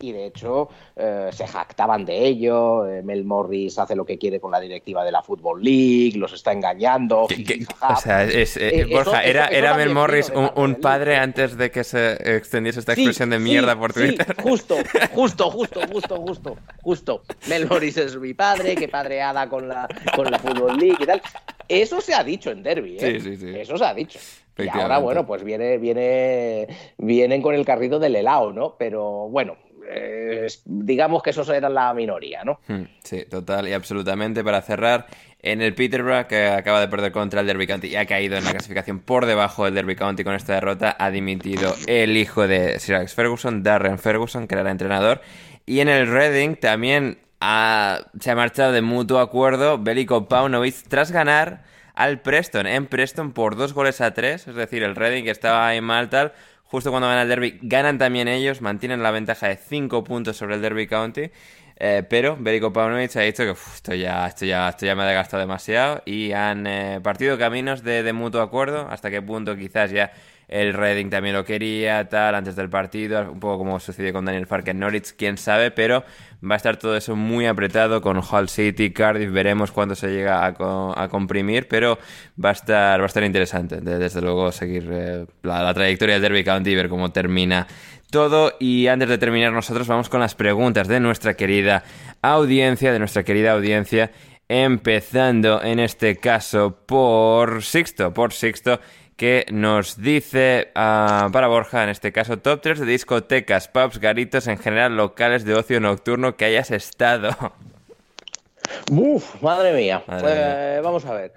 Y de hecho eh, se jactaban de ello. Eh, Mel Morris hace lo que quiere con la directiva de la Football League, los está engañando. ¿Qué, qué, o sea, es, eh, eh Borja, eso, era, eso, era Mel Morris un, un padre antes de que se extendiese esta expresión sí, de mierda sí, por Twitter. Sí, justo, *laughs* justo, justo, justo, justo, justo. Mel Morris es mi padre, que padreada con la, con la Football League y tal. Eso se ha dicho en Derby, ¿eh? Sí, sí, sí. Eso se ha dicho. Y ahora, bueno, pues viene, viene, vienen con el carrito del helado, ¿no? Pero bueno, eh, digamos que esos eran la minoría, ¿no? Hmm, Sí, total y absolutamente. Para cerrar, en el Peterborough, que acaba de perder contra el Derby County y ha caído en la clasificación por debajo del Derby County con esta derrota, ha dimitido el hijo de Sir Alex Ferguson, Darren Ferguson, que era el entrenador. Y en el Reading también se ha marchado de mutuo acuerdo Veliko Paunovic tras ganar al Preston, en Preston por dos goles a tres, es decir, el Reading que estaba ahí mal tal, justo cuando gana el Derby, ganan también ellos, mantienen la ventaja de 5 puntos sobre el Derby County. Eh, pero Berico Paunovic ha dicho que esto, ya, esto, ya, esto ya me ha desgastado demasiado y han eh, partido caminos de, de, mutuo acuerdo. Hasta qué punto quizás ya el Reading también lo quería, tal, antes del partido, un poco como sucedió con Daniel Fark en Norwich, quién sabe, pero va a estar todo eso muy apretado con Hull City, Cardiff, veremos cuándo se llega a, a, comprimir, pero va a estar, va a estar interesante, desde luego, seguir eh, la, la, trayectoria del Derby County y ver cómo termina todo. Y antes de terminar, nosotros vamos con las preguntas de nuestra querida audiencia, de nuestra querida audiencia, empezando en este caso por Sixto, por Sixto que nos dice uh, para Borja, en este caso, top 3 de discotecas, pubs, garitos, en general locales de ocio nocturno que hayas estado. *laughs* Uf, madre mía. Madre pues, mía. vamos a ver.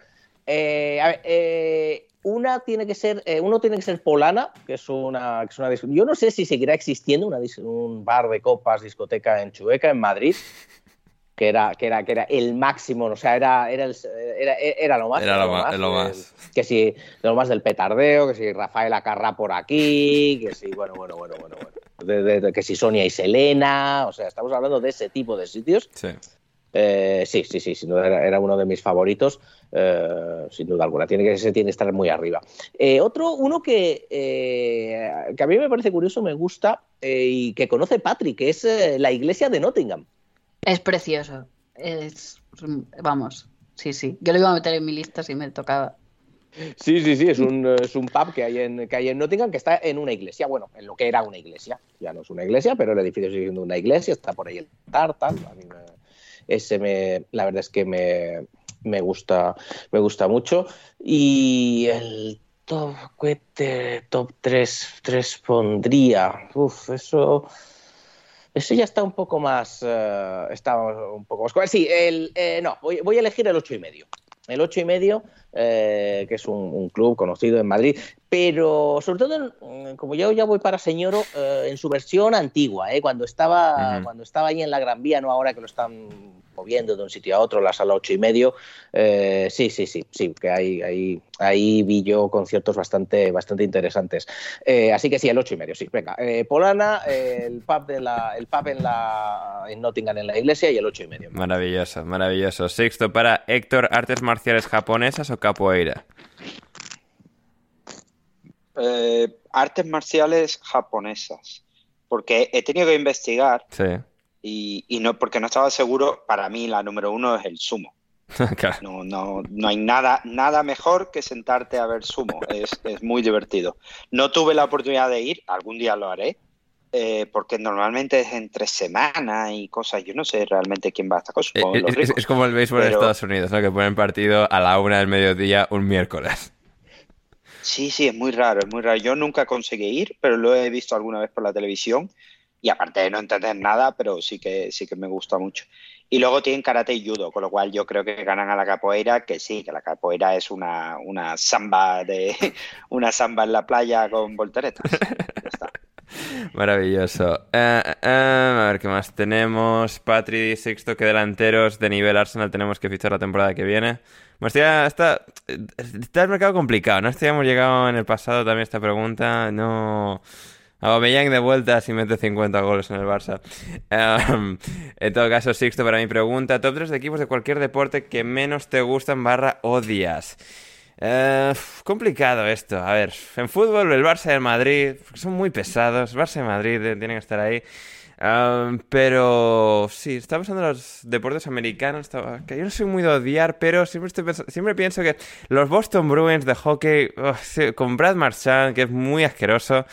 Eh, a ver eh, una tiene que ser, eh, uno tiene que ser Polana, que es una, que es una yo no sé si seguirá existiendo una, un bar de copas, discoteca en Chueca, en Madrid que era, que era, que era el máximo, o sea, era, era, el, era, era lo más. Era lo, más, lo más. Que, que si, lo más del petardeo, que si Rafael Acarra por aquí, que si, bueno, bueno, bueno, bueno, bueno. De, de, de, que si Sonia y Selena, o sea, estamos hablando de ese tipo de sitios. Sí. Eh, sí, sí, sí, sin duda era, era uno de mis favoritos, eh, sin duda alguna. Tiene que, tiene que estar muy arriba. Eh, otro, uno que, eh, que a mí me parece curioso, me gusta y que conoce Patrick, que es la iglesia de Nottingham. Es precioso. Es, vamos, sí, sí. Yo lo iba a meter en mi lista si me tocaba. Sí, sí, sí, es un, es un pub que hay, en, que hay en Nottingham que está en una iglesia, bueno, en lo que era una iglesia. Ya no es una iglesia, pero el edificio sigue siendo una iglesia, está por ahí el tartan. A mí me, ese me, la verdad es que me, me, gusta, me gusta mucho. Y el top, top 3, 3 pondría, uf, eso... Eso ya está un poco más. Uh, está un poco más. Sí, el, eh, no, voy, a elegir el 8 y medio. El 8 y medio, eh, que es un, club conocido en Madrid, pero sobre todo, en, como yo ya voy para Señoro, eh, en su versión antigua, cuando, estaba, uh -huh. cuando estaba ahí en la Gran Vía, no ahora que lo están moviendo de un sitio a otro, la sala 8 y medio. Eh, sí, sí, sí, sí, que ahí, ahí, ahí vi yo conciertos bastante, bastante interesantes. Eh, así que sí, el 8 y medio, sí. Venga, eh, Polana, el pub, de la, el pub en, la, en Nottingham en la iglesia y el 8 y medio. Maravilloso, maravilloso. Sexto para Héctor, ¿artes marciales japonesas o capoeira? Artes marciales japonesas. Porque he tenido que investigar. Sí. Y, y, no porque no estaba seguro, para mí la número uno es el sumo. *laughs* no, no, no, hay nada, nada mejor que sentarte a ver sumo, es, es, muy divertido. No tuve la oportunidad de ir, algún día lo haré, eh, porque normalmente es entre semana y cosas, yo no sé realmente quién va a esta cosa. Eh, es, es, como el béisbol Pero... en Estados Unidos, ¿no? que ponen partido a la una del mediodía un miércoles. Sí, sí, es muy raro, es muy raro. Yo nunca conseguí ir, pero lo he visto alguna vez por la televisión y aparte de no entender nada, pero sí que, sí que me gusta mucho. Y luego tienen karate y judo, con lo cual yo creo que ganan a la capoeira, que sí, que la capoeira es una, una samba de *laughs* una samba en la playa con volteretas. *laughs* Maravilloso. Eh, eh, a ver qué más tenemos. Patri, Sexto, ¿qué delanteros de nivel Arsenal tenemos que fichar la temporada que viene? Bueno, está, está, está el mercado complicado, ¿no? Este hemos llegado en el pasado también esta pregunta. No. Aubameyang de vuelta si mete 50 goles en el Barça. Um, en todo caso, Sixto, para mi pregunta, top 3 de equipos de cualquier deporte que menos te gustan barra odias. Eh, complicado esto. A ver, en fútbol el Barça y el Madrid son muy pesados. Barça y Madrid eh, tienen que estar ahí. Um, pero sí, está pensando en los deportes americanos. Que yo no soy muy de odiar, pero siempre, estoy siempre pienso que los Boston Bruins de hockey, uf, sí, con Brad Marchand, que es muy asqueroso.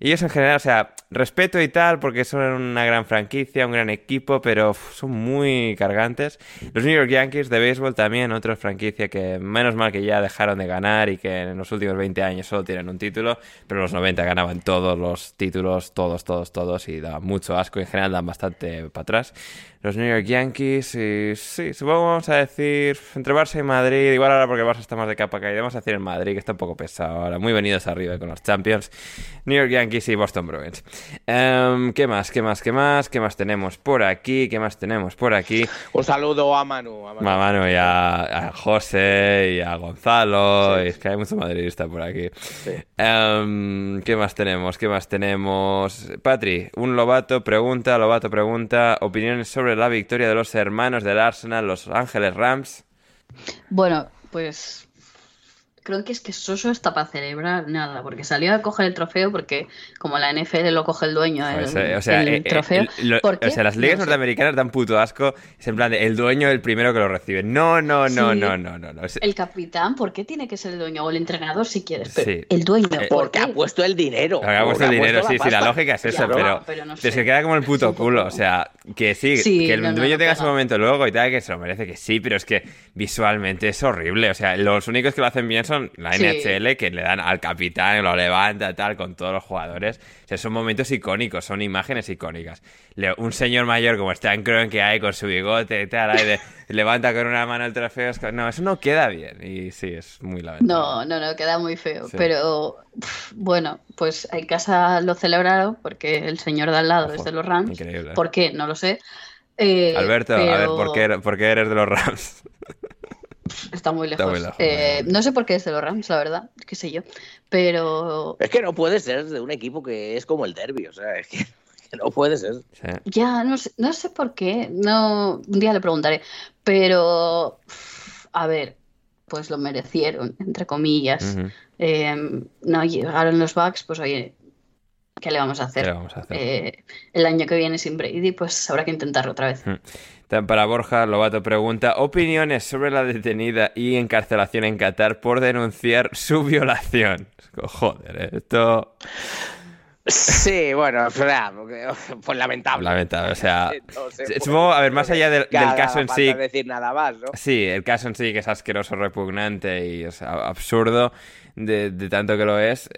Y ellos en general, o sea, respeto y tal, porque son una gran franquicia, un gran equipo, pero son muy cargantes. Los New York Yankees de béisbol también, otra franquicia que menos mal que ya dejaron de ganar y que en los últimos 20 años solo tienen un título, pero en los 90 ganaban todos los títulos, todos, todos, todos, y daban mucho asco en general dan bastante para atrás. Los New York Yankees, y sí, supongo vamos a decir entre Barça y Madrid, igual ahora porque el Barça está más de capa caída, vamos a decir el Madrid, que está un poco pesado ahora, muy venidos arriba con los Champions. New York Yankees y Boston Bruins. Em, ¿Qué más? ¿Qué más? ¿Qué más? ¿Qué más tenemos por aquí? ¿Qué más tenemos por aquí? Un saludo a Manu. A Manu. A y a, a José y a Gonzalo. y es que hay mucho madridista por aquí. Em, ¿Qué más tenemos? ¿Qué más tenemos? Patri, un Lobato pregunta, Lobato pregunta, opiniones sobre la victoria de los hermanos del Arsenal, los Ángeles Rams. Bueno, pues creo que es que Soso está para celebrar nada, porque salió a coger el trofeo, porque como la NFL lo coge el dueño, el, o sea, el eh, eh, trofeo. o sea, las ligas No norteamericanas dan puto asco. Es en plan de, el dueño es el primero que lo recibe. No, no, no, Sí. no, no, no. no. Es- El capitán, ¿por qué tiene que ser el dueño? O el entrenador, si quieres, pero Sí. el dueño. Eh, ¿por Porque qué? ha puesto el dinero. Porque ha puesto el dinero, sí, sí, la lógica es esa, Ya, pero, pero no sé. se queda como el puto culo. O sea, que sí, Sí, que el no, dueño no tenga su momento luego y tal, que se lo merece, que sí, pero es que visualmente es horrible. O sea, los únicos que lo hacen bien son la Sí. NHL, que le dan al capitán, lo levanta, tal, con todos los jugadores. O sea, son momentos icónicos, son imágenes icónicas. Le- un señor mayor como Stan Kroenke ahí con su bigote y tal, ahí de- *laughs* levanta con una mano el trofeo. es que- No, eso no queda bien. Y sí, es muy lamentable. No, no, no, queda muy feo. Sí. Pero bueno, pues en casa lo celebraron porque el señor de al lado es Ojo, de los Rams. increíble. ¿Por qué? No lo sé. Eh, Alberto, a ver, pero ¿por qué, er- por qué eres de los Rams? *laughs* Está muy lejos. Está muy lejos, Eh, vale. no sé por qué es de los Rams, la verdad, qué sé yo. Pero Es que no puede ser de un equipo que es como el derby. O sea, es que, *laughs* que no puede ser. Sí. ya no sé, no sé por qué. No, un día le preguntaré. Pero a ver, pues lo merecieron, entre comillas. Eh, no llegaron los Bucks, pues oye, ¿qué le vamos a hacer? ¿Qué le vamos a hacer? Eh, el año que viene sin Brady, pues habrá que intentarlo otra vez. Para Borja, Lobato pregunta opiniones sobre la detenida y encarcelación en Qatar por denunciar su violación. Joder, eh, esto Sí, bueno, pues lamentable. lamentable. O sea, No sé, s- supongo, a ver, más allá del, caso en sí, decir nada más, ¿no? sí, el caso en sí que es asqueroso, repugnante y sea, absurdo de, de tanto que lo es.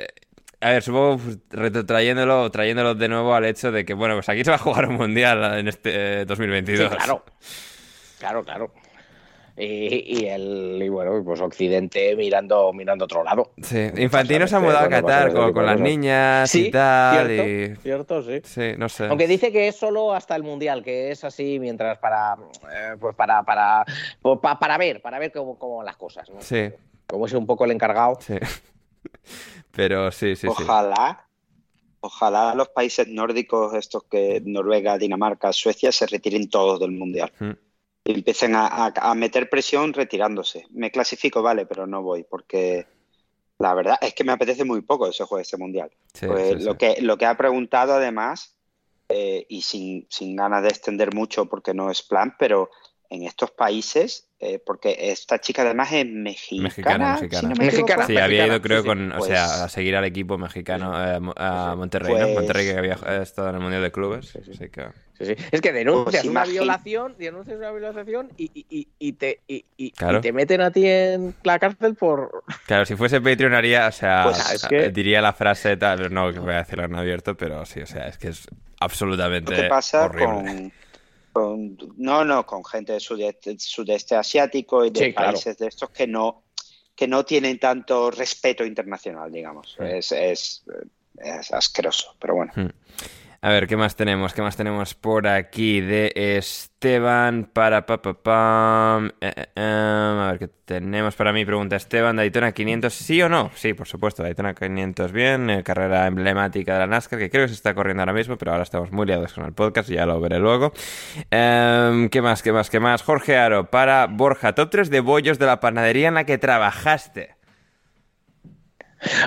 Eh, A ver, supongo pues, retrotrayéndolo, trayéndolo de nuevo al hecho de que, bueno, pues aquí se va a jugar un mundial en este eh, 2022. Sí, claro. Claro, claro. Y, y el y bueno, pues Occidente mirando mirando a otro lado. Sí, Infantino se ha mudado a Bueno, Qatar con, las niñas y Sí, tal. cierto, y... cierto, sí. Sí, no sé. Aunque dice que es solo hasta el mundial, que es así mientras para eh, pues para para pues pa- para ver, para ver cómo, cómo las cosas, ¿no? Sí, Como es un poco el encargado. sí. *laughs* Pero sí, sí, sí. Ojalá, ojalá los países nórdicos, estos que Noruega, Dinamarca, Suecia, se retiren todos del mundial. Mm. Y empiecen a, a- a meter presión retirándose. Me clasifico, vale, pero no voy, porque la verdad es que me apetece muy poco ese juego, ese mundial. Sí, Pues sí, lo, que, lo que ha preguntado además, eh, y sin, sin ganas de extender mucho porque no es plan, pero en estos países, eh, porque esta chica además es mexicana, Mexicana, si mexicana. no me Mexicana. equivoco. Sí, había ido creo sí, sí. con, o Pues- sea, a seguir al equipo mexicano, eh, mo- a Monterrey, ¿no? Pues- Monterrey que había eh, estado en el Mundial de Clubes. Así que... Sí, sí. Es que denuncias Pues una imagín- violación, denuncias una violación y, y- y- y te, y, y- y Claro. te meten a ti en la cárcel por... *laughs* Claro, si fuese Patreon haría, o sea, Pues, es que- diría la frase tal, no que voy a decirlo en abierto, pero sí, o sea, es que es absolutamente que pasa horrible. con, con- no, no, con gente del sudeste, sudeste asiático y de Sí, claro. países de estos que no, que no tienen tanto respeto internacional, digamos. Es, es, es asqueroso, pero bueno. Hmm. A ver, ¿qué más tenemos? ¿Qué más tenemos por aquí de Esteban para pa, pa, pam? Eh, eh, em, a ver, ¿qué tenemos para mí? Pregunta Esteban, Daytona 500, ¿sí o no? Sí, por supuesto, Daytona 500 bien, eh, carrera emblemática de la NASCAR, que creo que se está corriendo ahora mismo, pero ahora estamos muy liados con el podcast y ya lo veré luego. Em, ¿Qué más, qué más, qué más? Jorge Aro, para Borja, top 3 de bollos de la panadería en la que trabajaste.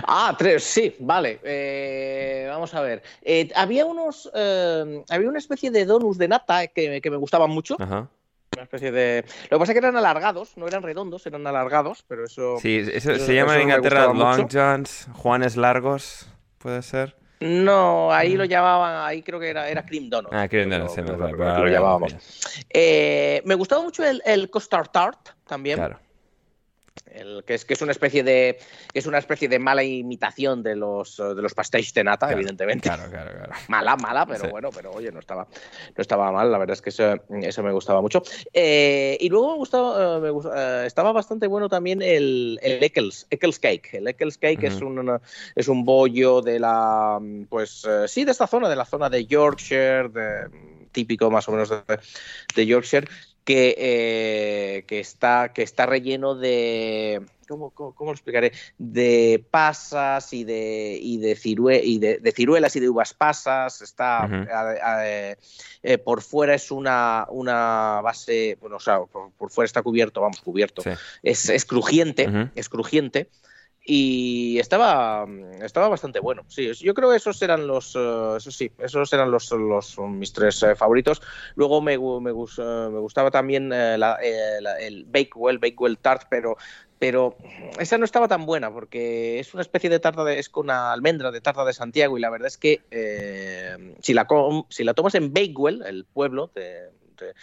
Ah, tres, sí, vale. Eh, vamos a ver. Eh, había unos. eh, había una especie de donuts de nata que, que me gustaban mucho. Ajá. Una especie de. Lo que pasa es que eran alargados, no eran redondos, eran alargados, pero eso. Sí, eso, eso- se llama en Inglaterra Long mucho. Johns, Juanes Largos, ¿puede ser? No, ahí lo llamaban, ahí creo que era, era Cream Donut. Ah, Cream Donut, sí, me- lo- llamábamos. me- gustaba mucho el, el Custard Tart también. Claro. El, que, es, que es una especie de que es una especie de mala imitación de los de los pastéis de nata, Claro, evidentemente. Claro, claro, claro. *laughs* Mala, mala, pero Sí. bueno, pero oye, no estaba, no estaba mal, la verdad es que eso, eso me gustaba mucho. Eh, y luego me gustaba, eh, me eh, estaba bastante bueno también el, el Eccles, Eccles Cake. El Eccles Cake es, un, es un bollo de la, pues eh, sí, de esta zona, de la zona de Yorkshire, de- típico más o menos de, de Yorkshire, que, eh, que, está, que está relleno de... ¿Cómo, cómo, cómo lo explicaré? De pasas y de, y de, cirue- y de, de ciruelas y de uvas pasas. Está Ujú. a- a- eh, eh, por fuera es una, una base, bueno, o sea, por, por fuera está cubierto, vamos, cubierto. Sí. Es, es crujiente, es crujiente. Y estaba, estaba bastante bueno. Sí, yo creo que esos eran los, eh, eso sí, esos eran los, los mis tres eh, favoritos. Luego me, me, eh, me gustaba también eh, la- eh, la- el Bakewell, Bakewell Tart, pero, pero esa no estaba tan buena porque es una especie de tarta de, es con una almendra de tarta de Santiago y la verdad es que eh, si, la com- si la tomas en Bakewell, el pueblo de, de-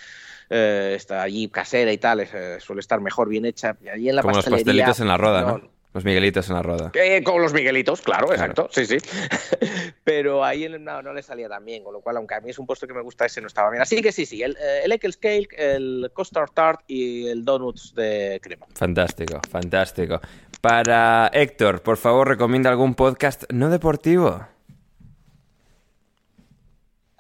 eh, está allí casera y tal, suele estar mejor bien hecha. Y allí en la Como los pastelitos en la roda, ¿no? no, Los Miguelitos en la roda. eh, con los Miguelitos, claro, Claro. exacto, sí, sí. *laughs* Pero ahí no, no le salía tan bien, con lo cual, aunque a mí es un postre que me gusta, ese no estaba bien. Así que sí, sí, el, eh, el Eccles Cake, el Custard Tart y el Donuts de crema. Fantástico, fantástico. Para Héctor, por favor, recomienda algún podcast no deportivo.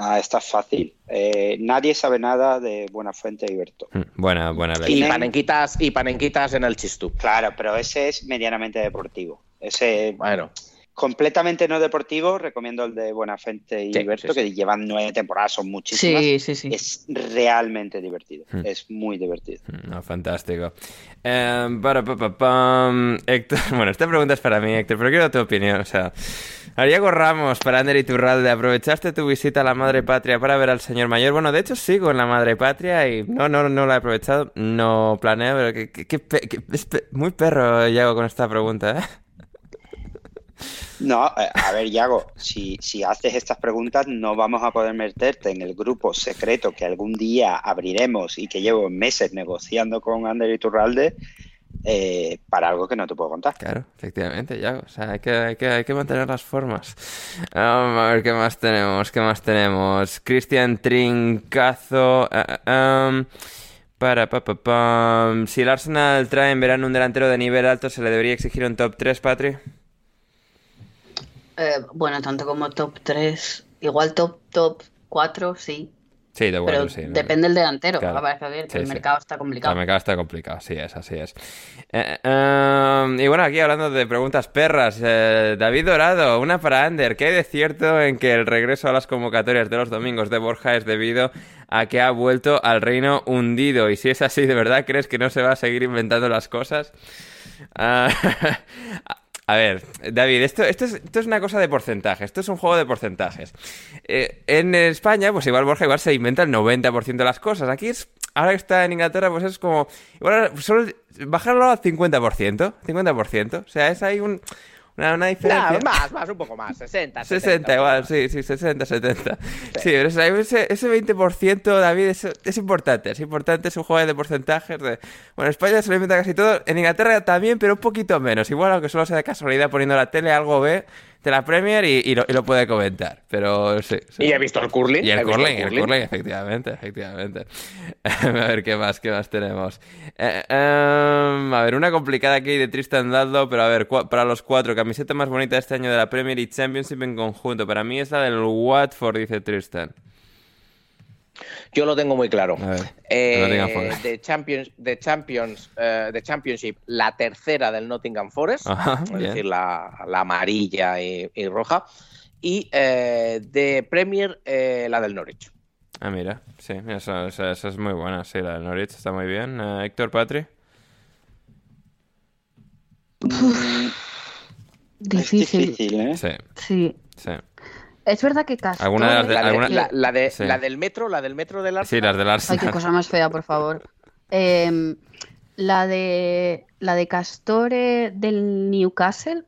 Ah, está fácil. Eh, nadie sabe nada de Buenafuente y Berto. Mm, Buena, buena Y panenquitas, y panenquitas en el chistú. Claro, pero ese es medianamente deportivo. Ese Bueno, completamente no deportivo, recomiendo el de Buenafuente y Sí, Berto, sí, sí. que llevan nueve temporadas, son muchísimas. Sí, sí, sí. Es realmente divertido. Hmm. Es muy divertido. No, fantástico. Eh, para, pa, pa, pam. Héctor, *laughs* bueno, esta pregunta es para mí, Héctor, pero quiero tu opinión. O sea, Ariago Ramos, para Ander Iturralde, ¿aprovechaste tu visita a la Madre Patria para ver al señor mayor? Bueno, de hecho sigo en la Madre Patria y no, no, no la he aprovechado, no planeo, pero que, que- que pe- que- es pe- muy perro Iago con esta pregunta, ¿eh? No, eh, a ver, Yago, si, si haces estas preguntas no vamos a poder meterte en el grupo secreto que algún día abriremos y que llevo meses negociando con Ander Iturralde eh, para algo que no te puedo contar. Claro, efectivamente, Iago. O sea, hay que, hay que, mantener las formas. Um, a ver, ¿qué más tenemos? ¿Qué más tenemos? Cristian Trincazo. ah, um, para, pa, pa, pam. Si el Arsenal trae en verano un delantero de nivel alto, ¿se le debería exigir un top 3, Patri? Eh, bueno, tanto como top 3, igual top, top 4, sí. Sí, de Pero bueno, sí. ¿no? depende del delantero. Claro. A ver, ver, que Sí, el sí. mercado está El complicado. mercado está complicado, así es, así es. Eh, um, y bueno, aquí hablando de preguntas perras, eh, David Dorado, una para Ander. ¿Qué hay de cierto en que el regreso a las convocatorias de los domingos de Borja es debido a que ha vuelto al reino hundido? Y si es así, ¿de verdad crees que no se va a seguir inventando las cosas? Ah, *laughs* a ver, David, esto, es, esto es una cosa de porcentaje, esto es un juego de porcentajes. Eh, en España, pues igual Borja igual se inventa el 90% de las cosas. Aquí es, ahora que está en Inglaterra, pues es como, igual solo bajarlo al 50%, 50%. O sea, es ahí un, una, una diferencia. Más, más, un poco más, 60, 60 igual, sí, sí, 60, 70. Sí, pero ese, ese, ese 20%, David, es, es importante, es importante, es un juego de porcentajes. De... Bueno, en España se lo inventa casi todo, en Inglaterra también, pero un poquito menos. Igual, aunque solo sea de casualidad poniendo la tele, algo ve de la Premier y, y lo, y lo puede comentar. Pero sí. sí. Y he visto el curling. Y el curling, el curling, efectivamente, efectivamente. *laughs* a ver qué más, qué más tenemos. Eh, em, a ver, una complicada aquí de Tristan Daldo, pero a ver, para los cuatro, camiseta más bonita este año de la Premier y Championship en conjunto. Para mí es la del Watford, dice Tristan. Yo lo tengo muy claro. Ver, Eh, de Champions, de Champions, eh, de Championship, la tercera del Nottingham Forest, Ajá, es bien. decir, la, la amarilla y, y roja. Y eh, de Premier, eh, la del Norwich. Ah, mira, sí, esa, esa- esa es muy buena, sí, la del Norwich está muy bien. Héctor Patri. Difícil. Es difícil, ¿eh? Sí, Sí. sí. Es verdad que Castore... ¿Alguna de las de- La, de- alguna- la- la de- Sí. la del metro, la del metro del Sí, Arsenal. las del Ay, Arsenal. qué cosa más fea, por favor. Em, la de la de Castore del Newcastle,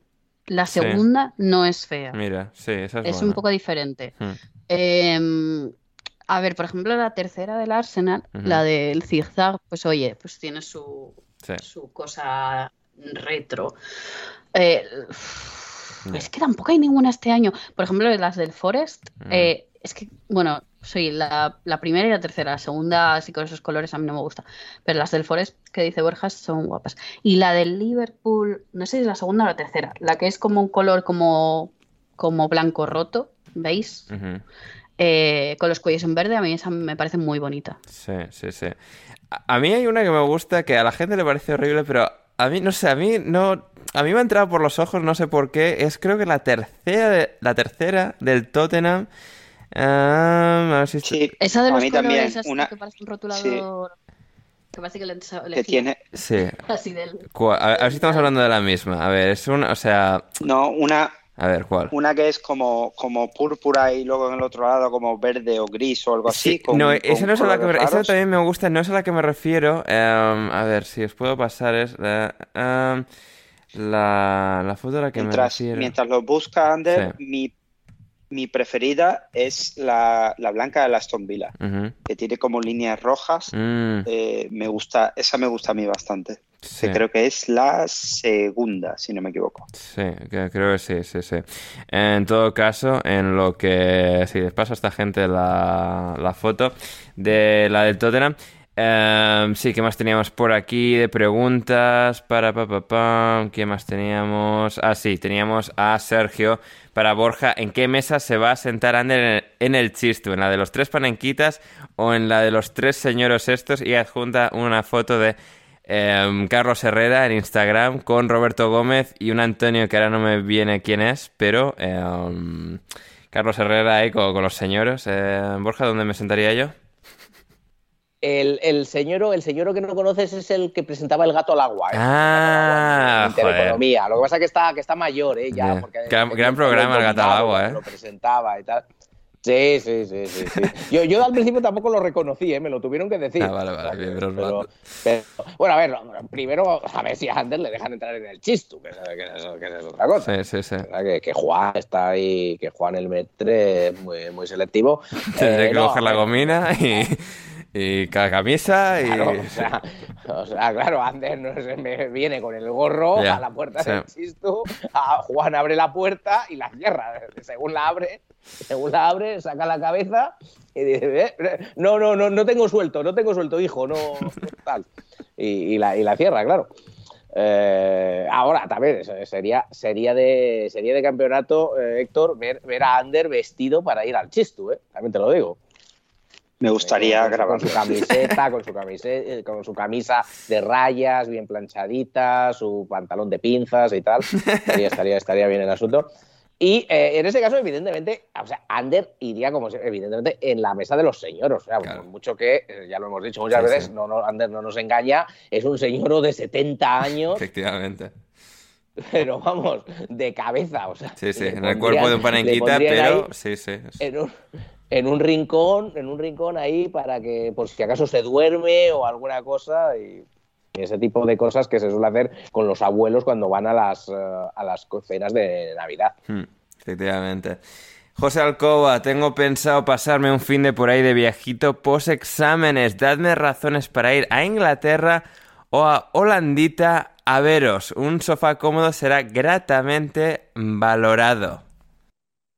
la Sí. segunda no es fea. Mira, sí, esa es, Es buena. un poco diferente. Hmm. Em, a ver, por ejemplo, la tercera del Arsenal, la del zigzag, pues oye, pues tiene su, Sí. su cosa retro. Eh, Es que tampoco hay ninguna este año. Por ejemplo, las del Forest, Mm. eh, es que, bueno, soy la, la primera y la tercera. La segunda, así con esos colores, a mí no me gusta. Pero las del Forest, que dice Borjas, son guapas. Y la del Liverpool, no sé si es la segunda o la tercera, la que es como un color como, como blanco roto, ¿veis? Eh, con los cuellos en verde, a mí esa me parece muy bonita. Sí, sí, sí. A, a mí hay una que me gusta que a la gente le parece horrible, pero a mí, no sé, a mí no... A mí me ha entrado por los ojos, no sé por qué. Es creo que la tercera, de- la tercera del Tottenham. Ah, a ver si esto- Sí, Esa de a los mí también. colores así Una que parece un rotulador. Que parece que le, que tiene, Sí. *laughs* así del. Cu- A, a ver si estamos hablando de la misma. A ver, es una... O sea... no, una, A ver, ¿cuál? una que es como, como púrpura y luego en el otro lado como verde o gris o algo así. Sí, con- no, con esa no es a la que me, esa también me gusta, no es a la que me refiero. Em, a ver si os puedo pasar es em, la, la foto a la que me Mientras, refiero. mientras lo busca Ander, Sí. mi, mi preferida es la, la blanca de la Aston Villa, que tiene como líneas rojas. Mm, Eh, me gusta, esa me gusta a mí bastante. sí, Que creo que es la segunda, si no me equivoco. sí, que- creo que sí, sí, sí. En todo caso, en lo que si les paso a esta gente la, la foto de la del Tottenham. Em, sí, ¿qué más teníamos por aquí de preguntas? Para pa, pa, pam, ¿Qué más teníamos? Ah, sí, teníamos a Sergio para Borja. ¿En qué mesa se va a sentar Ander en el, en el chistu? ¿En la de los tres panenquitas o en la de los tres señoros estos? Y adjunta una foto de em, Carlos Herrera en Instagram con Roberto Gómez y un Antonio que ahora no me viene quién es, pero em, Carlos Herrera ahí con, los señoros. Em, Borja, ¿dónde me sentaría yo? El, el señor, el señor que no conoces es el que presentaba el gato al agua. ¿eh? Ah, Teleeconomía. Lo que pasa es que está, que está mayor, ¿eh? Ya, Ya. porque Gran- gran programa, el gato al agua, ¿eh? Lo presentaba y tal. Sí, sí, sí, sí. sí. Yo, yo al principio tampoco lo reconocí, ¿eh? me lo tuvieron que decir. Ah, vale, vale, bien, pero- mal. pero- bueno, a ver, primero a ver si a Ander le dejan entrar en el chistu, que, es- que es, otra cosa. Sí, sí, sí. Que, que Juan está ahí, que Juan el metre es muy, muy selectivo. Tendré Eh, que no, coger la gomina y, y cada camisa y... Claro, o sea, o sea, claro, Ander no se me viene con el gorro a la puerta del chistu, a Juan abre la puerta y la cierra. Según la abre, según la abre, saca la cabeza y dice, "Eh, eh, no, no, no, no tengo suelto, no tengo suelto, hijo, no, tal. Y, y la, y la cierra, claro. Eh, ahora también sería, sería, de, sería de campeonato, eh, Héctor, ver, ver a Ander vestido para ir al chistu, ¿eh? también te lo digo. Me gustaría grabar. con su camiseta, con su *laughs* camiseta, con su camisa de rayas bien planchadita, su pantalón de pinzas y tal. Estaría, estaría, estaría bien el asunto. Y eh, en ese caso, evidentemente, o sea, Ander iría como evidentemente en la mesa de los señores. O sea, Claro. mucho que, eh, ya lo hemos dicho muchas Sí, veces, sí. No, no, Ander no nos engaña, es un señor de 70 años, Efectivamente. pero vamos, de cabeza. O sea, Sí, sí, en el cuerpo de un panenquita, pero ahí sí, sí. en un, en un rincón, en un rincón ahí para que, por si acaso se duerme o alguna cosa y, ese tipo de cosas que se suele hacer con los abuelos cuando van a las, eh, a las cenas de Navidad. Hmm, efectivamente. José Alcoba, tengo pensado pasarme un fin de por ahí de viajito post exámenes. Dadme razones para ir a Inglaterra o a Holandita a veros. Un sofá cómodo será gratamente valorado.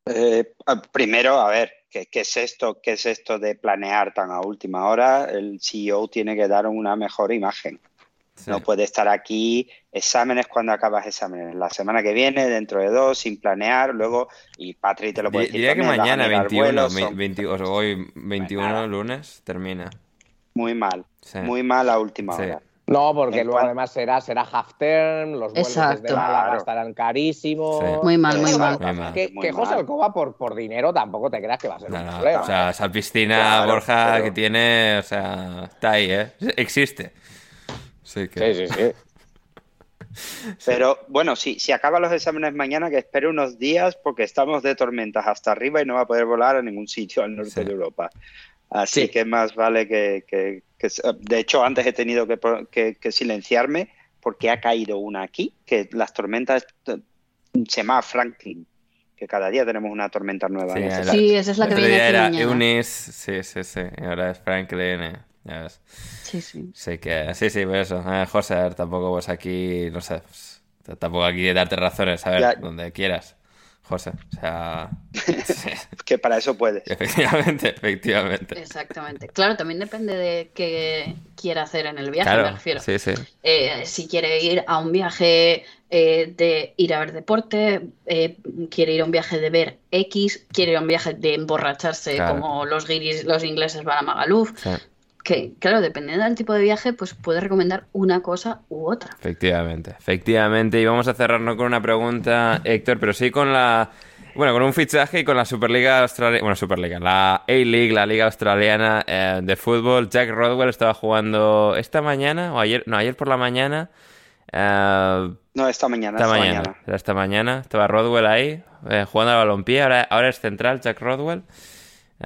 Eh, primero, a ver, ¿qué, qué es esto? ¿Qué es esto de planear tan a última hora? El CEO tiene que dar una mejor imagen. Sí. No puede estar aquí exámenes cuando acabas exámenes. La semana que viene, dentro de dos, sin planear, luego, y Patri te lo puede decir. Diría que mañana, mirar 21, vuelos, ve- son 20 o sea, hoy 21, nada. lunes, termina. Muy mal, Sí. muy mal a última Sí. hora. No, porque luego además será, será half term, los vuelos desde Exacto. Málaga Claro. estarán carísimos. Sí. Muy mal, muy mal. Muy mal. Que, Muy que José mal. Alcoba por, por dinero tampoco te creas que va a ser No, un no, problema. o sea, esa piscina, Claro, Borja, pero- que tiene, o sea, está ahí, ¿eh? Existe. Sí, que... sí, sí, *laughs* sí. Pero bueno, si, si acaba los exámenes mañana, que espere unos días porque estamos de tormentas hasta arriba y no va a poder volar a ningún sitio al norte Sí. de Europa. Así Sí. que más vale que, que- que se- De hecho, antes he tenido que, po- que- que silenciarme porque ha caído una aquí, que las tormentas eh, se llama Franklin, que cada día tenemos una tormenta nueva. Sí, la- esa es la que viene día aquí era mañana. Eunice, sí, sí, sí, y ahora es Franklin, eh, ya ves. Sí, sí. Sí que, sí, sí, pues eso. Eh, José, a ver, tampoco pues aquí, no sé, pues, tampoco aquí de darte razones, a ver, Ya. donde quieras, José. O sea, *laughs* Que para eso puedes. efectivamente, efectivamente. Exactamente. Claro, también depende de qué quiera hacer en el viaje, me refiero. sí, sí. Eh, si quiere ir a un viaje eh, de ir a ver deporte, eh, quiere ir a un viaje de ver X, quiere ir a un viaje de emborracharse Claro. como los guiris, los ingleses van a Magaluf. sí, Que, claro, dependiendo del tipo de viaje, pues puede recomendar una cosa u otra. efectivamente, efectivamente. Y vamos a cerrar no con una pregunta, Héctor, pero sí con la... Bueno, con un fichaje y con la Superliga Australiana, bueno, Superliga, la A-League, la Liga Australiana eh, de Fútbol. Jack Rodwell estaba jugando esta mañana, o ayer, no, ayer por la mañana. eh, No, esta mañana. Esta esta mañana, mañana. era esta mañana. Estaba Rodwell ahí, eh, jugando al balompié. Ahora, ahora es central, Jack Rodwell.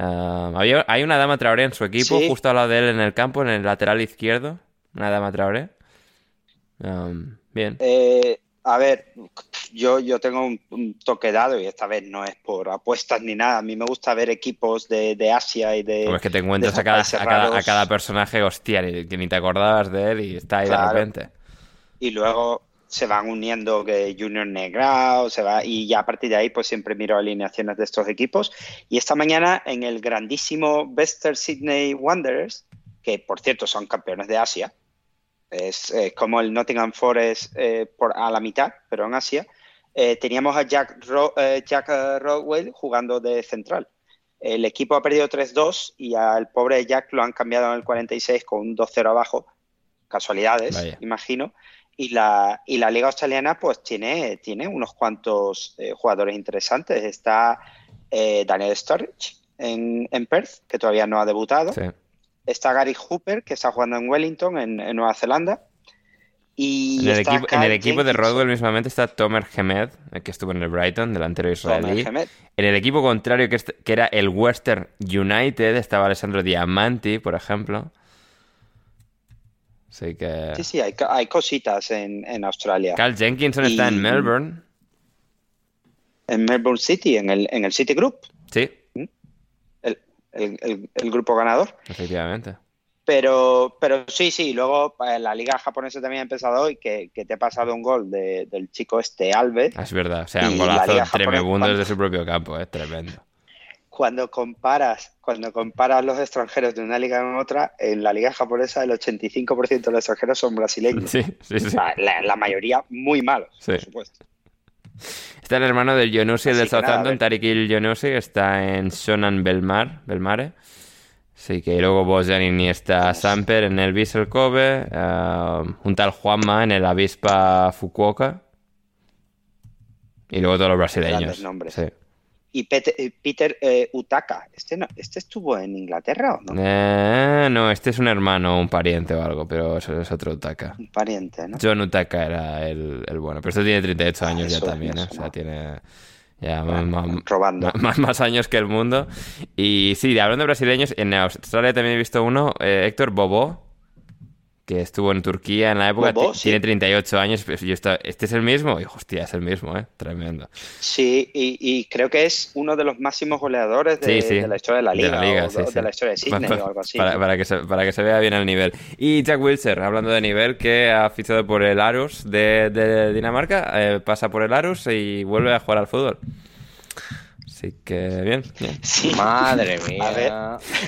Había, hay una dama Traoré en su equipo, Sí. justo al lado de él en el campo, en el lateral izquierdo. Una dama Traoré. Um, bien. Eh, a ver, yo, yo tengo un, un toque dado y esta vez no es por apuestas ni nada. A mí me gusta ver equipos de, de Asia y de... Como es que te encuentras a cada, a cada, a raros. cada personaje, hostia, ni- que ni te acordabas de él y está ahí Claro. de repente. y luego se van uniendo que Junior Negrao, se va, y ya a partir de ahí pues siempre miro alineaciones de estos equipos. Y esta mañana en el grandísimo Western Sydney Wanderers, que por cierto son campeones de Asia, es eh, como el Nottingham Forest eh, por, a la mitad, pero en Asia, eh, teníamos a Jack, Ro- Jack Rodwell jugando de central. El equipo ha perdido 3-2 y al pobre Jack lo han cambiado en el 46 con un 2-0 abajo. Casualidades, Vaya. imagino. Y la, y la Liga Australiana pues tiene, tiene unos cuantos eh, jugadores interesantes. Está eh, Daniel Sturridge en, en Perth, que todavía no ha debutado. Sí. Está Gary Hooper, que está jugando en Wellington, en, en Nueva Zelanda. Y En el, equipo, en el Kyle equipo de Rodwell mismamente está Tomer Hemed, eh, que estuvo en el Brighton, delantero israelí. En el equipo contrario, que, que era el Western United, estaba Alessandro Diamanti, por ejemplo. Así que... Sí, sí, hay, hay cositas en, en Australia. Carl Jenkinson está en Melbourne. En Melbourne City, en el, en el City Group, Sí, el, el- el- el grupo ganador. efectivamente. Pero, pero sí, sí, luego eh, la liga japonesa también ha empezado hoy, que, que te ha pasado un gol de- del chico este Alves. Ah, Es verdad. O sea, un golazo tremebundo desde su propio campo, es tremendo. Cuando comparas, cuando comparas los extranjeros de una liga con otra, en la liga japonesa el 85% de los extranjeros son brasileños. Sí, sí, sí. La, la- la mayoría muy malos, Sí. por supuesto. Está el hermano del Yonusi, del Southampton. Tariq Yonusi, está en Shonan Belmar, Belmare. Así que luego Bojan Iniesta Samper en el Vissel Kobe, eh, un tal Juanma en el Avispa Fukuoka. Y luego todos los brasileños. Grandes nombres. Sí. Y eh, Peter eh, Utaka, ¿este, no- ¿este estuvo en Inglaterra o no? Eh, no, este es un hermano, un pariente o algo, pero eso es otro Utaka. Un pariente, ¿no? John Utaka era el, el bueno, pero este tiene 38 Ah, años ya también, ¿eh? O sea, tiene ya Bueno, más, más- robando. *laughs* más- más años que el mundo. Y sí, hablando de brasileños, en Australia también he visto uno, Héctor Bobó, que estuvo en Turquía en la época, tiene 38 años. pues yo estaba- ¿Este es el mismo? Y hostia, es el mismo, ¿eh? Tremendo. Sí, y, y creo que es uno de los máximos goleadores de, Sí, sí. de la historia de la liga, liga, o sí, de, de la historia de Sydney Para, o algo así. para que se, para que se vea bien el nivel. Y Jack Wilshere, hablando de nivel, que ha fichado por el Arus de, de Dinamarca, eh, pasa por el Arus y vuelve a jugar al fútbol. Así que bien, bien. Sí. Madre *laughs* A mía. ver.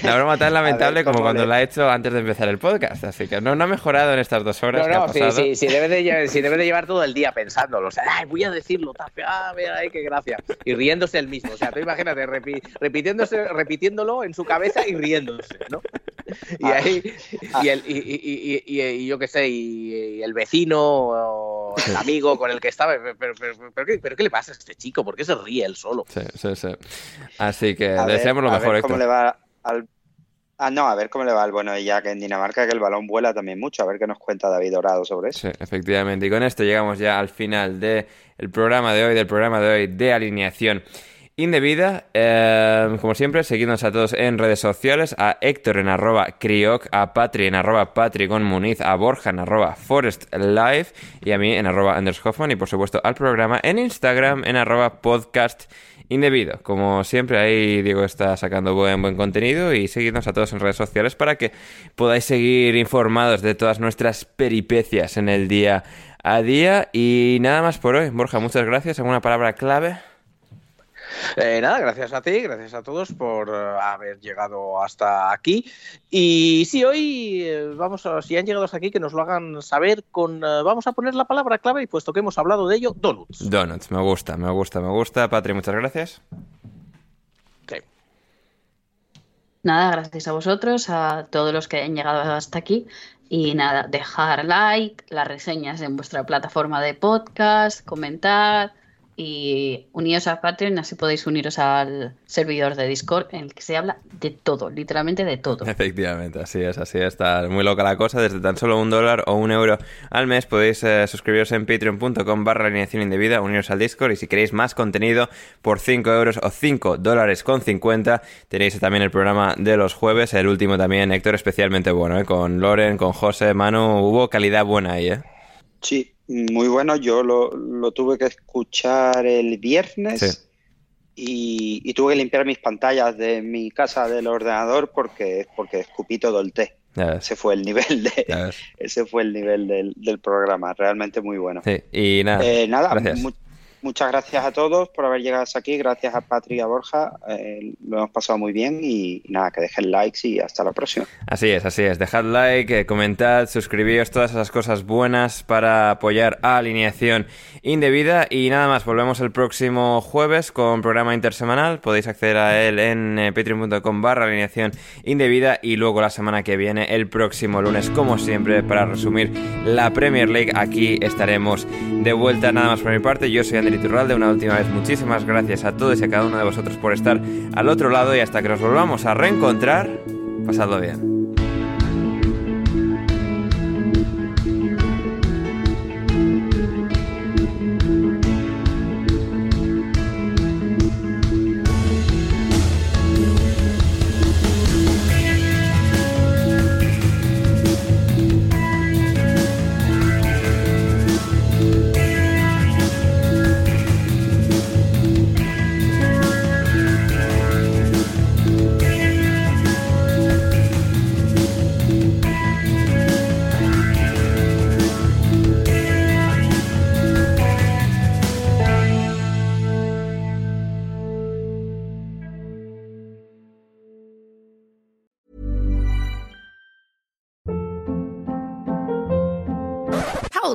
Una broma tan lamentable como cuando la ha hecho antes de empezar el podcast. Así que no, no ha mejorado en estas dos horas No, que ha no, sí, pasado. sí, sí, debe de, lle- sí debe de llevar todo el día pensándolo. O sea, ay, voy a decirlo, tape, ah, mira, ay, qué gracia. Y riéndose el mismo. O sea, tú imagínate, repi- repitiéndose, repitiéndolo en su cabeza y riéndose, ¿no? Y Ah. ahí, y, el, y, y- y- y- y yo qué sé, y, y el vecino o el amigo con el que estaba. Pero, pero- pero- pero ¿qué, pero qué le pasa a este chico? ¿Por qué se ríe él solo? Sí, sí, sí. Así que A ver- deseamos lo a mejor, ver cómo Héctor. le va al... Ah, no, a ver cómo le va al bueno de Jack en Dinamarca, que el balón vuela también mucho. A ver qué nos cuenta David Dorado sobre eso. Sí, efectivamente. Y con esto llegamos ya al final del programa de hoy, del programa de hoy de alineación indebida. Eh, como siempre, seguidnos a todos en redes sociales, a Héctor en arroba crioc, a Patri en arroba patrigon muniz, a Borja en arroba forestlife y a mí en arroba Anders Hoffman y por supuesto al programa en Instagram en arroba podcast indebido. Como siempre, ahí Diego está sacando buen, buen contenido y seguidnos a todos en redes sociales para que podáis seguir informados de todas nuestras peripecias en el día a día. Y nada más por hoy. Borja, muchas gracias. ¿Alguna palabra clave? Eh, nada, gracias a ti, gracias a todos por eh, haber llegado hasta aquí. Y sí, hoy eh, vamos a, si han llegado hasta aquí, que nos lo hagan saber con, vamos a poner la palabra clave y puesto que hemos hablado de ello, donuts. Donuts, me gusta, me gusta, me gusta. Patri, muchas gracias. Ok. Nada, gracias a vosotros, a todos los que hayan llegado hasta aquí. Y nada, dejar like, las reseñas en vuestra plataforma de podcast, comentar y uniros a Patreon, así podéis uniros al servidor de Discord en el que se habla de todo, literalmente de todo. *laughs* Efectivamente, así es, así es. Está muy loca la cosa. Desde tan solo un dólar o un euro al mes podéis eh, suscribiros en patreon.com barra alineación indebida, uniros al Discord y si queréis más contenido por 5 euros o 5 dólares con 50 tenéis también el programa de los jueves, el último también, Héctor, especialmente bueno, ¿eh? con Loren, con José, Manu, hubo calidad buena ahí, ¿eh? Sí, muy bueno. Yo lo, lo tuve que escuchar el viernes Sí. y, y tuve que limpiar mis pantallas de mi casa del ordenador porque, porque escupí todo el té. Ese fue el nivel de, ese fue el nivel del, del programa. Realmente muy bueno. Sí, y nada, Eh, nada, gracias. mu- muchas gracias a todos por haber llegado hasta aquí. Gracias a Patri y a Borja. eh, lo hemos pasado muy bien y nada, que dejen likes y hasta la próxima. Así es, así es. Dejad like, eh, comentad, suscribíos, todas esas cosas buenas para apoyar a Alineación Indebida. Y nada más, volvemos el próximo jueves con programa intersemanal. Podéis acceder a él en eh, patreon.com barra alineación indebida. Y luego la semana que viene, el próximo lunes, como siempre, para resumir la Premier League. Aquí estaremos de vuelta. Nada más por mi parte. Yo soy Ander Iturralde. Una última vez, muchísimas gracias a todos y a cada uno de vosotros por estar al otro lado. Y hasta que nos volvamos a reencontrar, pasadlo bien.